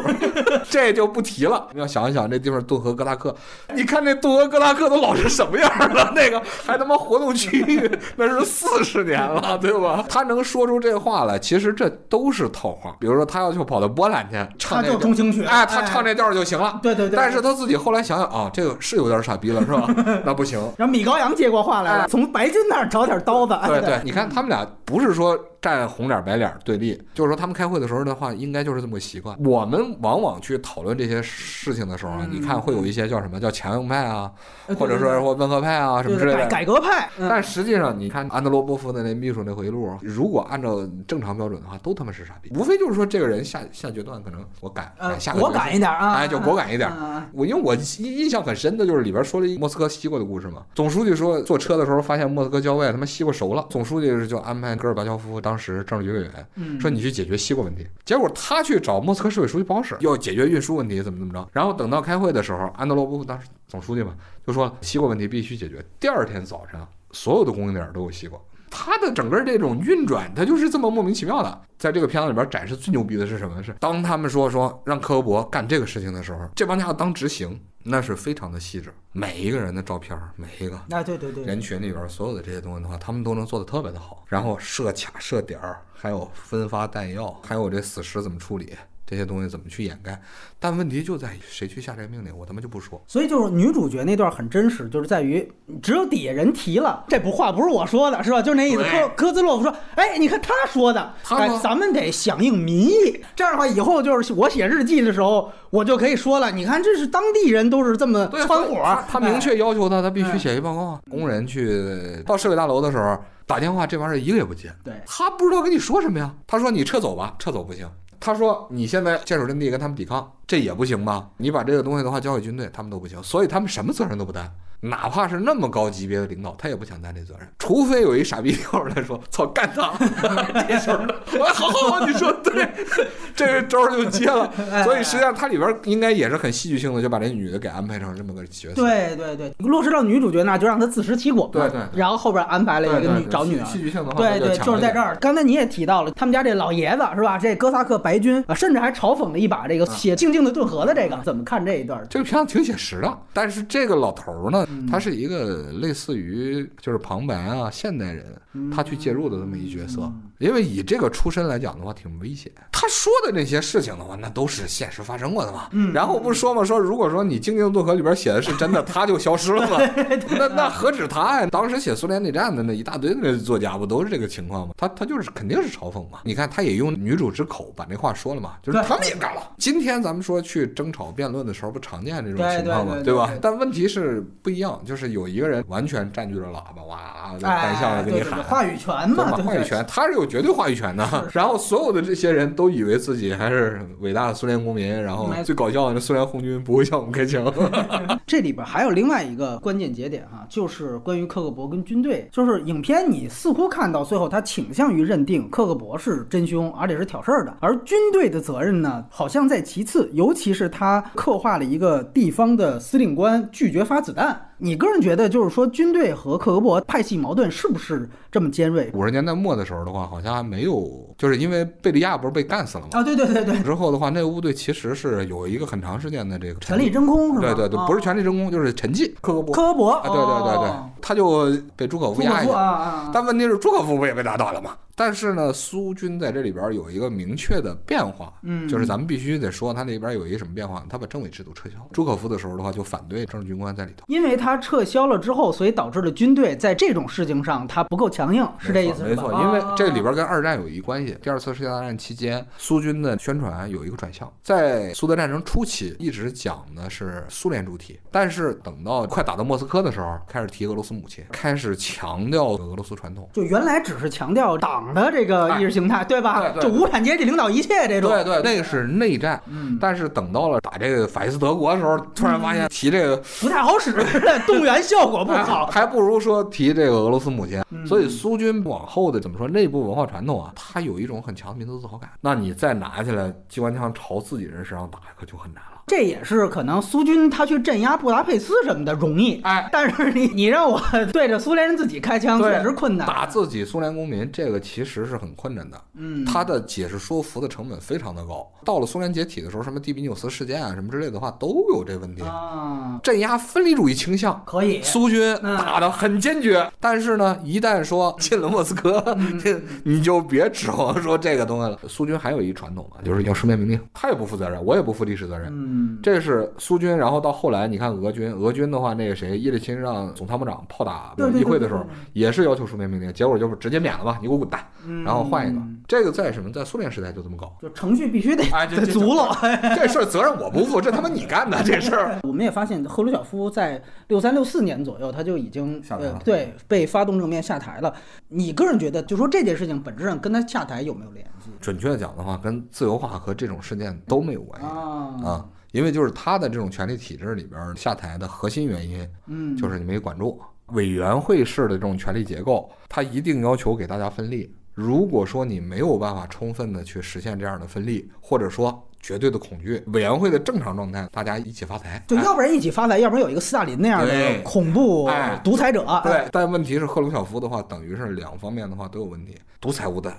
这就不提了。你要想一想，这地方顿河哥拉克，你看那顿河哥拉克都老成什么样了？那个还他妈活动区域，那是四十年了，对吧？他能说出这话来，其实这都是套话。比如说，他要去跑到波兰去唱那中情曲，哎，他唱这调就行了。对对对。但是他自己后来想想啊，这个是有点傻逼了，是吧？(laughs) 那不行。然后米高扬接过话来了，从白金那儿找点刀子。对对，你看他们俩不是说。站红脸白脸对立，就是说他们开会的时候的话，应该就是这么个习惯。我们往往去讨论这些事情的时候啊，你看会有一些叫什么叫强硬派啊，或者说或温和派啊什么之类的改革派。但实际上，你看安德罗波夫的那秘书那回忆录，如果按照正常标准的话，都他妈是傻逼。无非就是说这个人下下决断可能我改改下果敢一点啊，哎，就果敢一点。我因为我印印象很深的就是里边说了一莫斯科西瓜的故事嘛。总书记说坐车的时候发现莫斯科郊外他妈西瓜熟了，总书记就安排戈尔巴乔夫当时政治局委员。说你去解决西瓜问题，结果他去找莫斯科市委书记办公室，要解决运输问题，怎么怎么着。然后等到开会的时候，安德罗波夫当时总书记嘛，就说西瓜问题必须解决。第二天早上，所有的供应链都有西瓜。他的整个这种运转，他就是这么莫名其妙的。在这个片子里边展示最牛逼的是什么？是当他们说说让科伯干这个事情的时候，这帮家伙当执行，那是非常的细致。每一个人的照片，每一个啊，对对对，人群里边所有的这些东西的话，他们都能做的特别的好。然后设卡设点儿，还有分发弹药，还有这死尸怎么处理。这些东西怎么去掩盖？但问题就在于谁去下这个命令，我他妈就不说。所以就是女主角那段很真实，就是在于只有底下人提了，这不话不是我说的，是吧？就是那意思。科科兹洛夫说：“哎，你看他说的，哎，咱们得响应民意。这样的话，以后就是我写日记的时候，我就可以说了。你看，这是当地人都是这么窜火。他明确要求他，他必须写一报告。工人去到市委大楼的时候打电话，这玩意儿一个也不接。对他不知道跟你说什么呀？他说你撤走吧，撤走不行。”他说：“你现在坚守阵地跟他们抵抗，这也不行吧？你把这个东西的话交给军队，他们都不行。所以他们什么责任都不担。”哪怕是那么高级别的领导，他也不想担这责任，除非有一傻逼跳出来说：“操，干他！” (laughs) 这事儿，好好好，你说对，(laughs) 这个招就接了。所以实际上它里边应该也是很戏剧性的，就把这女的给安排成这么个角色。对对对，落实到女主角那，就让她自食其果。对对。然后后边安排了一个女找女儿。戏剧性的话，对对，就是在这儿。刚才你也提到了，他们家这老爷子是吧？这哥萨克白军啊，甚至还嘲讽了一把这个写《静静的顿河》的这个，怎么看这一段？这个片子挺写实的，但是这个老头呢，他是一个。类似于就是旁白啊，现代人他去介入的这么一角色，因为以这个出身来讲的话，挺危险。他说的那些事情的话，那都是现实发生过的嘛。然后不是说嘛，说如果说你《静静渡河》里边写的是真的，他就消失了嘛。(laughs) 那那何止他呀？当时写苏联内战的那一大堆那作家不都是这个情况吗？他他就是肯定是嘲讽嘛。你看，他也用女主之口把那话说了嘛，就是他们也干了。今天咱们说去争吵辩论的时候，不常见这种情况吗？对吧？但问题是不一样，就是有一个人完全占据了喇叭，哇，单向的给你喊话语权嘛，话语权，他是有绝对话语权的。(laughs) 然后所有的这些人都以为自己还是伟大的苏联公民，然后最搞笑的，苏联红军不会向我们开枪。(laughs) (laughs) 这里边还有另外一个关键节点哈，就是关于克格勃跟军队，就是影片你似乎看到最后他倾向于认定克格勃是真凶，而且是挑事儿的，而军队的责任呢，好像在其次，尤其是他刻画了一个地方的司令官拒绝发子弹。你个人觉得，就是说军队和克格勃派系矛盾是不是这么尖锐？五十年代末的时候的话，好像还没有，就是因为贝利亚不是被干死了吗？啊，对对对对。之后的话，那个部队其实是有一个很长时间的这个权力真空，是吧？对对对，不是权力真空，就是沉寂。克格勃，克格勃，对对对对，他就被朱可夫压下去。啊啊！但问题是朱可夫不也被打倒了吗？但是呢，苏军在这里边有一个明确的变化，嗯就是咱们必须得说他那边有一个什么变化，他把政委制度撤销。朱可夫的时候的话，就反对政治军官在里头。因为他撤销了之后，所以导致了军队在这种事情上他不够强硬，是这意思是吧？没错，因为这里边边跟二战有一关系。第二次世界大战期间，苏军的宣传有一个转向，在苏德战争初期一直讲的是苏联主体，但是等到快打到莫斯科的时候，开始提俄罗斯母亲，开始强调俄罗斯传统。就原来只是强调党的这个意识形态，对吧？对对就无产阶级领导一切这种。对对，那个是内战。嗯，但是等到了打这个法西斯德国的时候，突然发现提这个不太好使，(laughs) 动员效果不好。还不如说提这个俄罗斯母亲。嗯所以苏军往后的怎么说内部文化传统啊，它有一种很强的民族自豪感。那你再拿起来机关枪朝自己人身上打，可就很难了。这也是可能苏军他去镇压布达佩斯什么的容易，哎，但是你你让我 (laughs) 对着苏联人自己开枪，确实困难。打自己苏联公民，这个其实是很困难的。嗯，他的解释说服的成本非常的高。到了苏联解体的时候，什么第比纽斯事件啊，什么之类的话，都有这问题。啊，镇压分离主义倾向，可以。苏军嗯打的很坚决，但是呢，一旦说进了莫斯科，嗯这你就别指望说这个东西了。苏军还有一传统嘛，就是要书面命令，他也不负责任，我也不负历史责任。嗯，这是苏军，然后到后来，你看俄军，俄军的话，那个谁，叶利钦让总参谋长炮打议会的时候也是要求书面命令，结果就是直接免了吧，你给我滚蛋，嗯然后换一个。这个在什么，在苏联时代就这么搞，就程序必须得 (laughs) 足了。这事儿责任我不负，这他妈你干的这事儿。(laughs) 我们也发现赫鲁晓夫在六三六四年左右，他就已经下台了呃对被发动政变下台了。你个人觉得，就说这件事情本质上跟他下台有没有联系准确的讲的话，跟自由化和这种事件都没有关系啊？啊，因为就是他的这种权力体制里边儿下台的核心原因，嗯，就是你没管住委员会式的这种权力结构，它一定要求给大家分立。如果说你没有办法充分的去实现这样的分立，或者说绝对的恐惧，委员会的正常状态，大家一起发财。就要不然一起发财，要不然有一个斯大林那样的恐怖哎独裁者。对，但问题是赫鲁晓夫的话，等于是两方面的话都有问题，独裁无胆。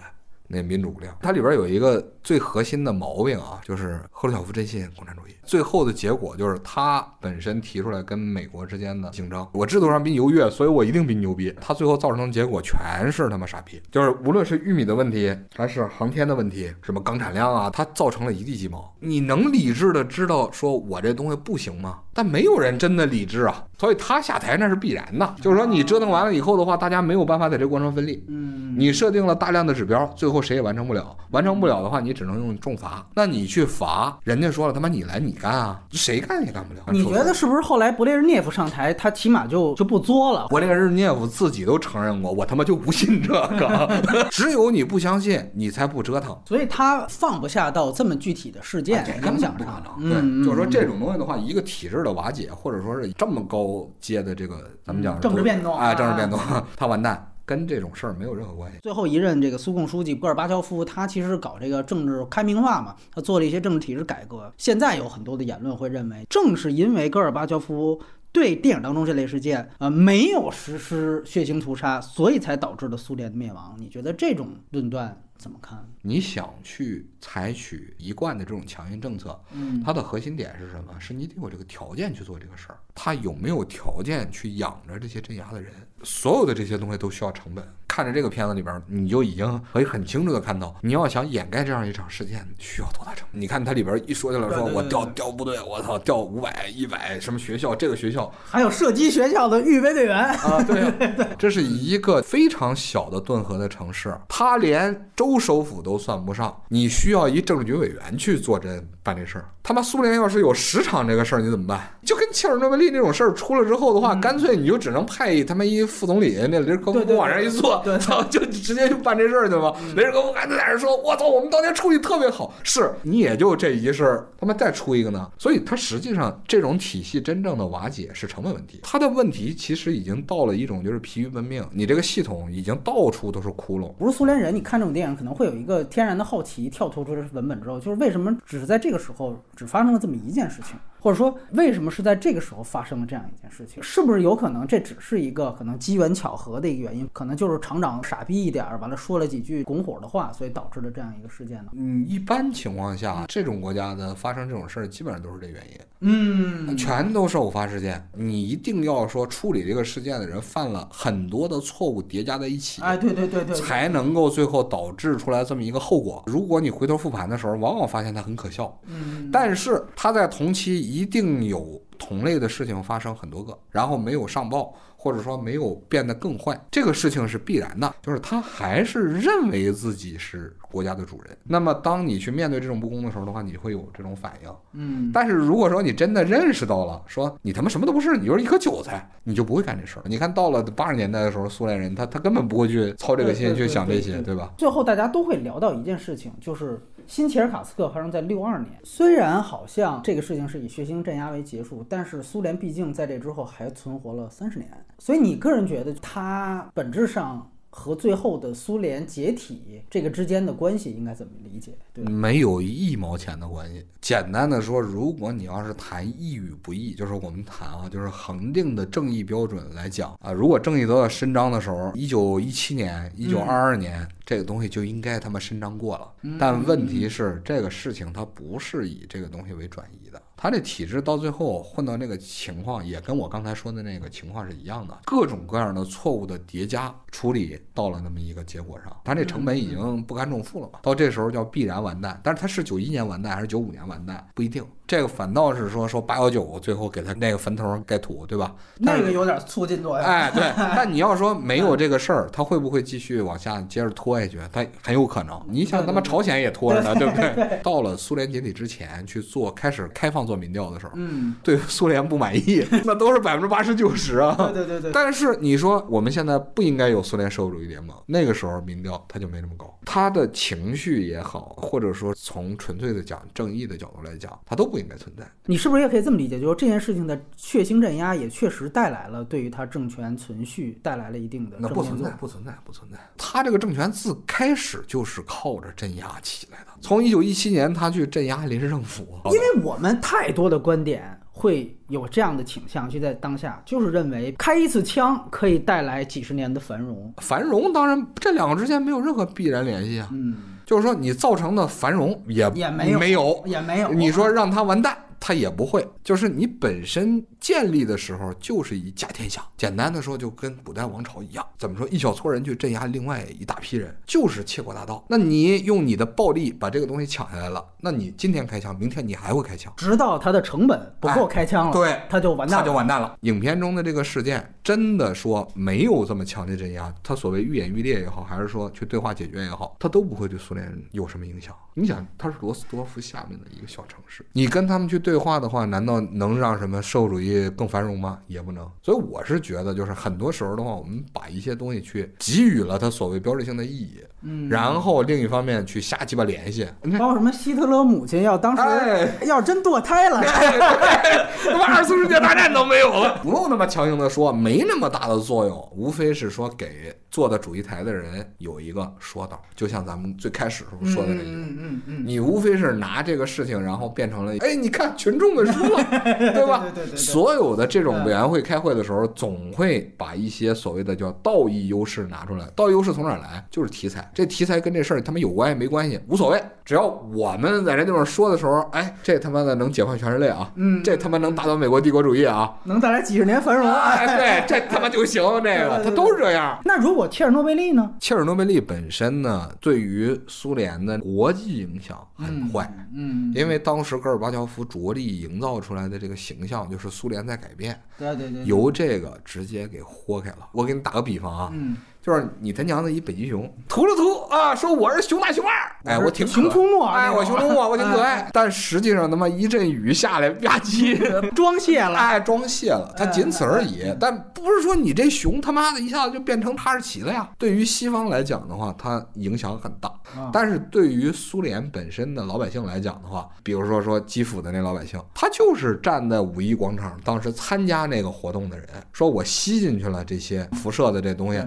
那民主无量，它里边有一个最核心的毛病啊，就是赫鲁晓夫真信共产主义。最后的结果就是他本身提出来跟美国之间的竞争，我制度上比你优越，所以我一定比你牛逼。他最后造成的结果全是他妈傻逼，就是无论是玉米的问题，还是航天的问题，什么钢产量啊，他造成了一地鸡毛。你能理智的知道说我这东西不行吗？但没有人真的理智啊，所以他下台那是必然的。就是说你折腾完了以后的话，大家没有办法在这个过程中分利。嗯，你设定了大量的指标，最后谁也完成不了。完成不了的话，你只能用重罚。那你去罚，人家说了，他妈你来你干啊，谁干也干不了。你觉得是不是后来勃列日涅夫上台，他起码就就不作了？勃列日涅夫自己都承认过，我他妈就不信这个。(laughs) 只有你不相信，你才不折腾。所以他放不下到这么具体的事件影响不可能。嗯，对，就是说嗯这种东西的话，一个体制的瓦解，或者说是这么高阶的这个咱们讲嗯政治变动哎，啊政治变动，(laughs) 他完蛋，跟这种事儿没有任何关系。最后一任这个苏共书记戈尔巴乔夫，他其实搞这个政治开明化嘛，他做了一些政治体制改革。现在有很多的言论会认为，正是因为戈尔巴乔夫对电影当中这类事件，呃，没有实施血腥屠杀，所以才导致了苏联的灭亡。你觉得这种论断怎么看？你想去采取一贯的这种强硬政策，嗯它的核心点是什么？是你得有这个条件去做这个事儿。他有没有条件去养着这些镇压的人？所有的这些东西都需要成本。看着这个片子里边，你就已经可以很清楚的看到，你要想掩盖这样一场事件，需要多大成本？你看它里边一说起来，说我调调部队，我操，调五百、一百，什么学校，这个学校还有射击学校的预备队员，啊，对啊，(laughs) 这是一个非常小的顿河的城市，它连州首府都算不上，你需要一政治局委员去坐镇办这事儿。他妈苏联要是有十场这个事儿，你怎么办？就跟切尔诺贝利那种事儿出了之后的话，干脆你就只能派一他妈一副总理，那雷尔科夫对对对往上一坐，对对操，(laughs) 就直接就办这事儿去了。雷尔科夫还在那儿说：“我操，我们当年处理特别好。”是你也就这一事儿，他妈再出一个呢？所以它实际上这种体系真正的瓦解是成本问题。它的问题其实已经到了一种就是疲于奔命，你这个系统已经到处都是窟窿。不是苏联人，你看这种电影可能会有一个天然的好奇，跳脱出这文本之后，就是为什么只是在这个时候只发生了这么一件事情，或或者说为什么是在这个时候发生了这样一件事情？是不是有可能这只是一个可能机缘巧合的一个原因？可能就是厂长傻逼一点儿，完了说了几句拱火的话，所以导致了这样一个事件呢？嗯，一般情况下，这种国家的发生这种事儿，基本上都是这原因。嗯，全都是偶发事件。你一定要说处理这个事件的人犯了很多的错误叠加在一起，哎，对对对对，才能够最后导致出来这么一个后果。如果你回头复盘的时候，往往发现它很可笑。嗯，但是它在同期一定有同类的事情发生很多个，然后没有上报。或者说没有变得更坏，这个事情是必然的，就是他还是认为自己是国家的主人。那么当你去面对这种不公的时候的话，你会有这种反应。嗯，但是如果说你真的认识到了，说你他妈什么都不是，你就是一颗韭菜，你就不会干这事儿。你看到了八十年代的时候，苏联人他他根本不会去操这个心去想这些，对吧？最后大家都会聊到一件事情，就是新切尔卡斯克发生在六二年。虽然好像这个事情是以血腥镇压为结束，但是苏联毕竟在这之后还存活了三十年。所以你个人觉得，它本质上和最后的苏联解体这个之间的关系应该怎么理解？对，没有一毛钱的关系。简单的说，如果你要是谈义与不义，就是我们谈啊，就是恒定的正义标准来讲啊，如果正义得到伸张的时候，一九一七年、一九二二年，这个东西就应该他妈伸张过了。但问题是，这个事情它不是以这个东西为转移的。他这体制到最后混到那个情况，也跟我刚才说的那个情况是一样的，各种各样的错误的叠加处理到了那么一个结果上，他这成本已经不堪重负了嘛，到这时候叫必然完蛋。但是他是九一年完蛋还是九五年完蛋不一定。这个反倒是说说八幺九最后给他那个坟头盖土，对吧？那个有点促进作用。哎，对。(laughs) 但你要说没有这个事儿，他会不会继续往下接着拖下去？他很有可能。你想他妈朝鲜也拖着呢，对不对？到了苏联解体之前去做开始开放做民调的时候，嗯，对苏联不满意，(laughs) 那都是百分之八十九十啊。对对对对。但是你说我们现在不应该有苏联社会主义联盟，那个时候民调他就没那么高，他的情绪也好，或者说从纯粹的讲正义的角度来讲，他都不应该存在。你是不是也可以这么理解？就是这件事情的血腥镇压也确实带来了对于他政权存续带来了一定的那不存在，不存在，不存在。他这个政权自开始就是靠着镇压起来的。从一九一七年他去镇压临时政府，因为我们太多的观点会有这样的倾向，就在当下就是认为开一次枪可以带来几十年的繁荣。繁荣当然这两个之间没有任何必然联系啊。嗯，就是说你造成的繁荣也也没有没有也没有。你说让他完蛋。他也不会，就是你本身建立的时候就是以假天下。简单的说，就跟古代王朝一样，怎么说一小撮人去镇压另外一大批人，就是窃国大盗。那你用你的暴力把这个东西抢下来了，那你今天开枪，明天你还会开枪，直到它的成本不够开枪了，对，他就完蛋，他就完蛋了。影片中的这个事件真的说没有这么强烈镇压，他所谓愈演愈烈也好，还是说去对话解决也好，他都不会对苏联有什么影响。你想，它是罗斯多夫下面的一个小城市，你跟他们去对话的话，难道能让什么社会主义更繁荣吗？也不能。所以我是觉得，就是很多时候的话，我们把一些东西去给予了它所谓标志性的意义，嗯，然后另一方面去瞎鸡巴联系。包括什么希特勒母亲要当时要真堕胎了，(laughs) 他妈二次世界大战都没有了，(laughs) 不用那么强硬的说，没那么大的作用，无非是说给坐在主席台的人有一个说道，就像咱们最开始时候说的那句，嗯嗯嗯，你无非是拿这个事情，然后变成了，哎，你看群众们输了，(laughs) 对吧？对对对，所有的这种委员会开会的时候，总会把一些所谓的叫道义优势拿出来。道义优势从哪儿来？就是题材，这题材跟这事儿他妈有关系没关系无所谓，只要我们在这地方说的时候，哎，这他妈的能解放全人类啊，嗯，这他妈能打倒美国帝国主义啊，能带来几十年繁荣，哎，对，这他妈就行，这个 (laughs) 他都是这样。那如果切尔诺贝利呢？切尔诺贝利本身呢，对于苏联的国际影响很坏，嗯，因为当时戈尔巴乔夫着力营造出来的这个形象就是苏联在改变，对对对，由这个直接给豁开了。我给你打个比方啊，嗯，就是你他娘的一北极熊，涂了涂啊，说我是熊大熊二，哎，我挺熊出没，哎，我熊出没，我挺可爱，但实际上他妈一阵雨下来，吧唧，(laughs) 装卸了，哎，装卸了，它仅此而已。但不是说你这熊他妈的一下子就变成哈士奇了呀。对于西方来讲的话，它影响很大，但是对于苏联本身的老百姓来讲的话，比如说说基辅的那老百姓，他就是站在五一广场当时参加那个活动的人，说我吸进去了这些辐射的这东西。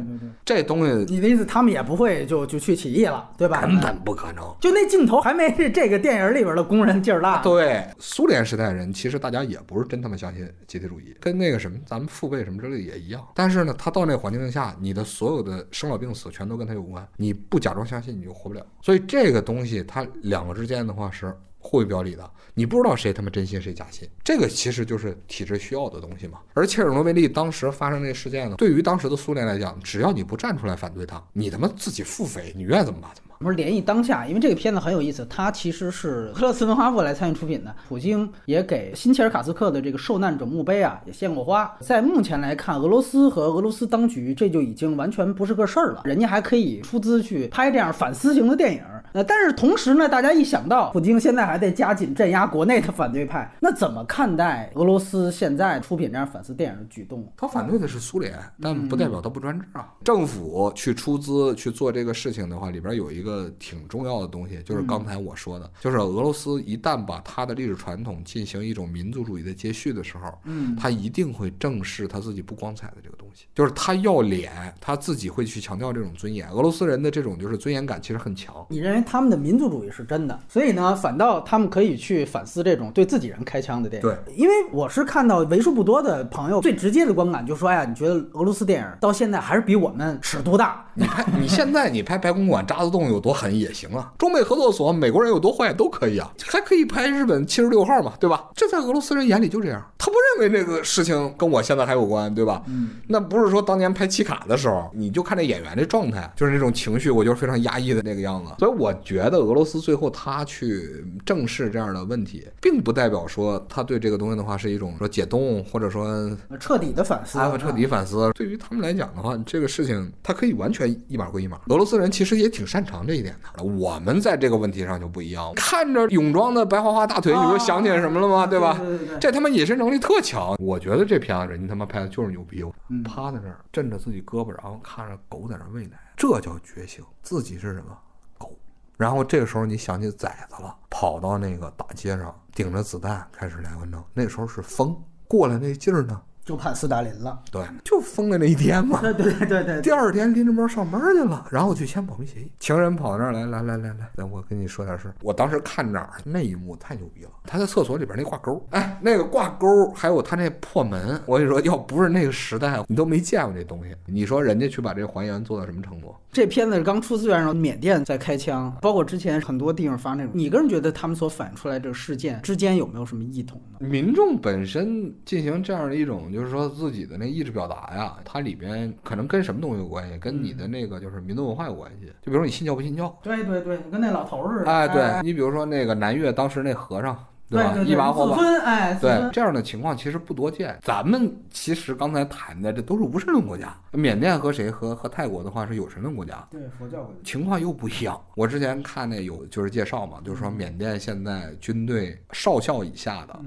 这东西你的意思，他们也不会就就去起义了，对吧？根本不可能。就那镜头还没这个电影里边的工人劲儿大。对，苏联时代人其实大家也不是真他妈相信集体主义，跟那个什么咱们父辈什么之类也一样。但是呢，他到那个环境下，你的所有的生老病死全都跟他有关，你不假装相信你就活不了。所以这个东西它两个之间的话是。互为表里的，你不知道谁他妈真心谁假心，这个其实就是体制需要的东西嘛。而切尔诺贝利当时发生这事件呢，对于当时的苏联来讲，只要你不站出来反对他，你他妈自己腹诽，你愿意怎么办怎么。不是联谊当下，因为这个片子很有意思，它其实是克勒斯文化部来参与出品的。普京也给新切尔卡斯克的这个受难者墓碑啊也献过花。在目前来看，俄罗斯和俄罗斯当局这就已经完全不是个事儿了，人家还可以出资去拍这样反思型的电影。呃，但是同时呢，大家一想到普京现在还在加紧镇压国内的反对派，那怎么看待俄罗斯现在出品这样反思电影的举动？他反对的是苏联，但不代表他不专制啊。政府去出资去做这个事情的话，里边有一个挺重要的东西，就是刚才我说的，就是俄罗斯一旦把它的历史传统进行一种民族主义的接续的时候，嗯，他一定会正视它自己不光彩的这个东西，就是他要脸，他自己会去强调这种尊严。俄罗斯人的这种就是尊严感其实很强。你认为？他们的民族主义是真的，所以呢，反倒他们可以去反思这种对自己人开枪的电影。对，因为我是看到为数不多的朋友最直接的观感，就说：“哎呀，你觉得俄罗斯电影到现在还是比我们尺度大？你拍你现在你拍白公馆渣滓洞有多狠也行啊，中美合作所美国人有多坏都可以啊，还可以拍日本七十六号嘛，对吧？这在俄罗斯人眼里就这样，他不认为那个事情跟我现在还有关，对吧？嗯，那不是说当年拍奇卡的时候，你就看这演员这状态，就是那种情绪，我觉得非常压抑的那个样子，所以我觉得俄罗斯最后他去正视这样的问题，并不代表说他对这个东西的话是一种说解冻，或者说彻底的反思，彻底反思。对于他们来讲的话，这个事情他可以完全一码归一码。俄罗斯人其实也挺擅长这一点的，我们在这个问题上就不一样。看着泳装的白花花大腿，你说想起来什么了吗？对吧？这他妈隐身能力特强。我觉得这片子人家他妈拍的就是牛逼，趴在那儿枕着自己胳膊，然后看着狗在那喂奶，这叫觉醒。自己是什么狗？然后这个时候你想起崽子了，跑到那个大街上，顶着子弹开始来文章。那时候是风过来那劲儿呢。就判斯大林了，对，就封的那一天嘛。(laughs) 对对对对。第二天拎着包上班去了，然后去签保密协议。情人跑到那儿来，来来来来，来我跟你说点事儿。我当时看哪儿那一幕太牛逼了，他在厕所里边那挂钩，哎，那个挂钩，还有他那破门，我跟你说，要不是那个时代，你都没见过这东西。你说人家去把这还原做到什么程度？这片子刚出资源时候，缅甸在开枪，包括之前很多地方发那种。你个人觉得他们所反映出来这个事件之间有没有什么异同呢？民众本身进行这样的一种，就是说自己的。那意志表达呀，它里边可能跟什么东西有关系？跟你的那个就是民族文化有关系。就比如说你信教不信教？对对对，跟那老头似的。哎，对你比如说那个南越当时那和尚。对吧？一娃后分，哎，对这样的情况其实不多见。咱们其实刚才谈的这都是无神论国家，缅甸和谁和和泰国的话是有神论国家，对佛教国家情况又不一样。我之前看那有就是介绍嘛，就是说缅甸现在军队少校以下的，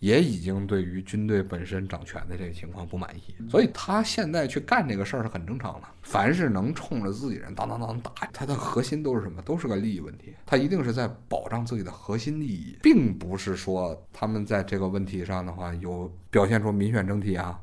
也已经对于军队本身掌权的这个情况不满意，所以他现在去干这个事儿是很正常的。凡是能冲着自己人当当当打，他的核心都是什么？都是个利益问题。他一定是在保障自己的核心利益，并不是说他们在这个问题上的话有表现出民选政体啊，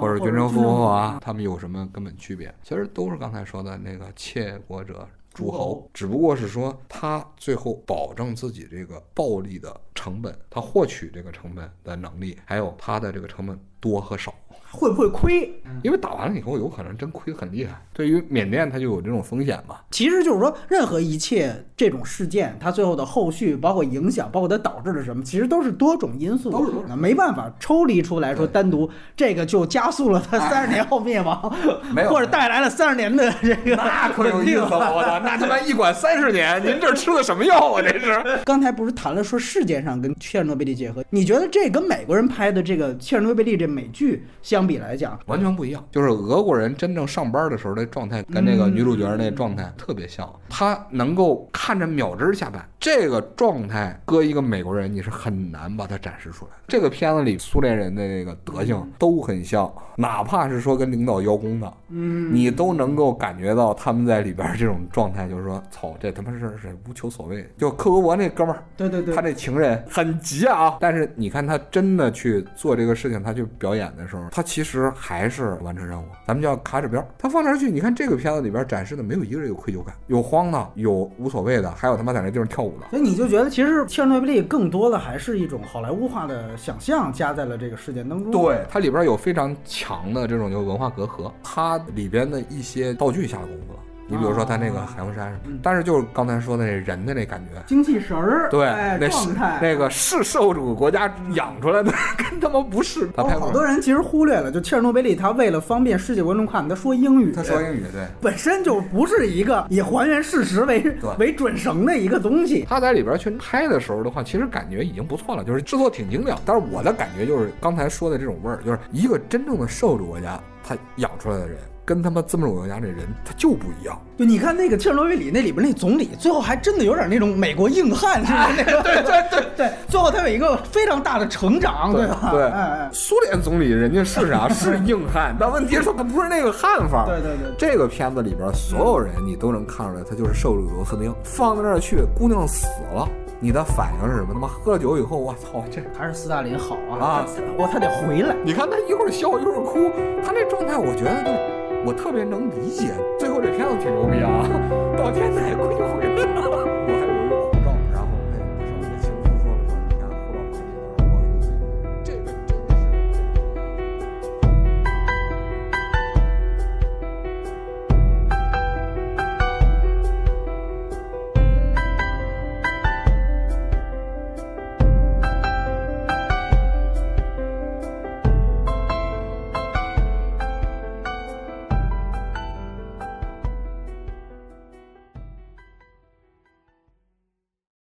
或者军政复活啊，他们有什么根本区别？其实都是刚才说的那个窃国者诸侯，只不过是说他最后保证自己这个暴力的成本，他获取这个成本的能力，还有他的这个成本多和少。会不会亏？因为打完了以后，有可能真亏得很厉害。对于缅甸，它就有这种风险嘛。其实就是说，任何一切这种事件，它最后的后续，包括影响，包括它导致了什么，其实都是多种因素，都是没办法抽离出来说，单独这个就加速了它三十年后灭亡，(laughs) 没有，或者带来了三十年的这个那可有意思 (laughs) 了。我操，那他妈一管三十年，您这吃的什么药啊？(laughs) 这是。刚才不是谈了说事件上跟切尔诺贝利结合，你觉得这跟美国人拍的这个切尔诺贝利这美剧相比来讲？完全不一样，就是俄国人真正上班的时候的状态，跟那个女主角那状态特别像。他能够看着秒针下班，这个状态搁一个美国人，你是很难把它展示出来。这个片子里苏联人的那个德行都很像，哪怕是说跟领导邀功的，嗯，你都能够感觉到他们在里边这种状态，就是说，操，这他妈是是无求所谓。就克格勃那哥们儿，对对对，他那情人很急啊，但是你看他真的去做这个事情，他去表演的时候，他其实还是完成任务。咱们叫卡指标，他放那儿去，你看这个片子里边展示的没有一个人有愧疚感，有慌的，有无所谓的，还有他妈在那地方跳舞的。所以你就觉得，其实切尔诺贝利更多的还是一种好莱坞化的想象加在了这个事件当中。对，它里边有非常强的这种就文化隔阂，它里边的一些道具下了功夫了。你比如说他那个海王山，但是就是刚才说的那人的那感觉，精气神儿，对，那状态，那个是受主国家养出来的，跟他妈不是。他拍好多人其实忽略了，就切尔诺贝利，他为了方便世界观众看，他说英语，他说英语，对，本身就不是一个以还原事实为为准绳的一个东西。他在里边去拍的时候的话，其实感觉已经不错了，就是制作挺精良。但是我的感觉就是刚才说的这种味儿，就是一个真正的受主国家他养出来的人。跟他妈资本主义国家这人他就不一样。对，你看那个切尔诺贝里那里边那总理，最后还真的有点那种美国硬汉 (laughs) 似的那个。对对对 (laughs) 对，最后他有一个非常大的成长，对吧？对，苏联总理人家是啥？是硬汉，(laughs) 但问题是他不是那个汉法。对对对，这个片子里边所有人你都能看出来，他就是受了螺丝钉。放到那儿去，姑娘死了，你的反应是什么？他妈喝了酒以后，我操，这还是斯大林好啊！啊，我他得回来。你看他一会儿笑一会儿哭，他那状态，我觉得就。我特别能理解，最后这片子挺牛逼啊，到天台归回来了。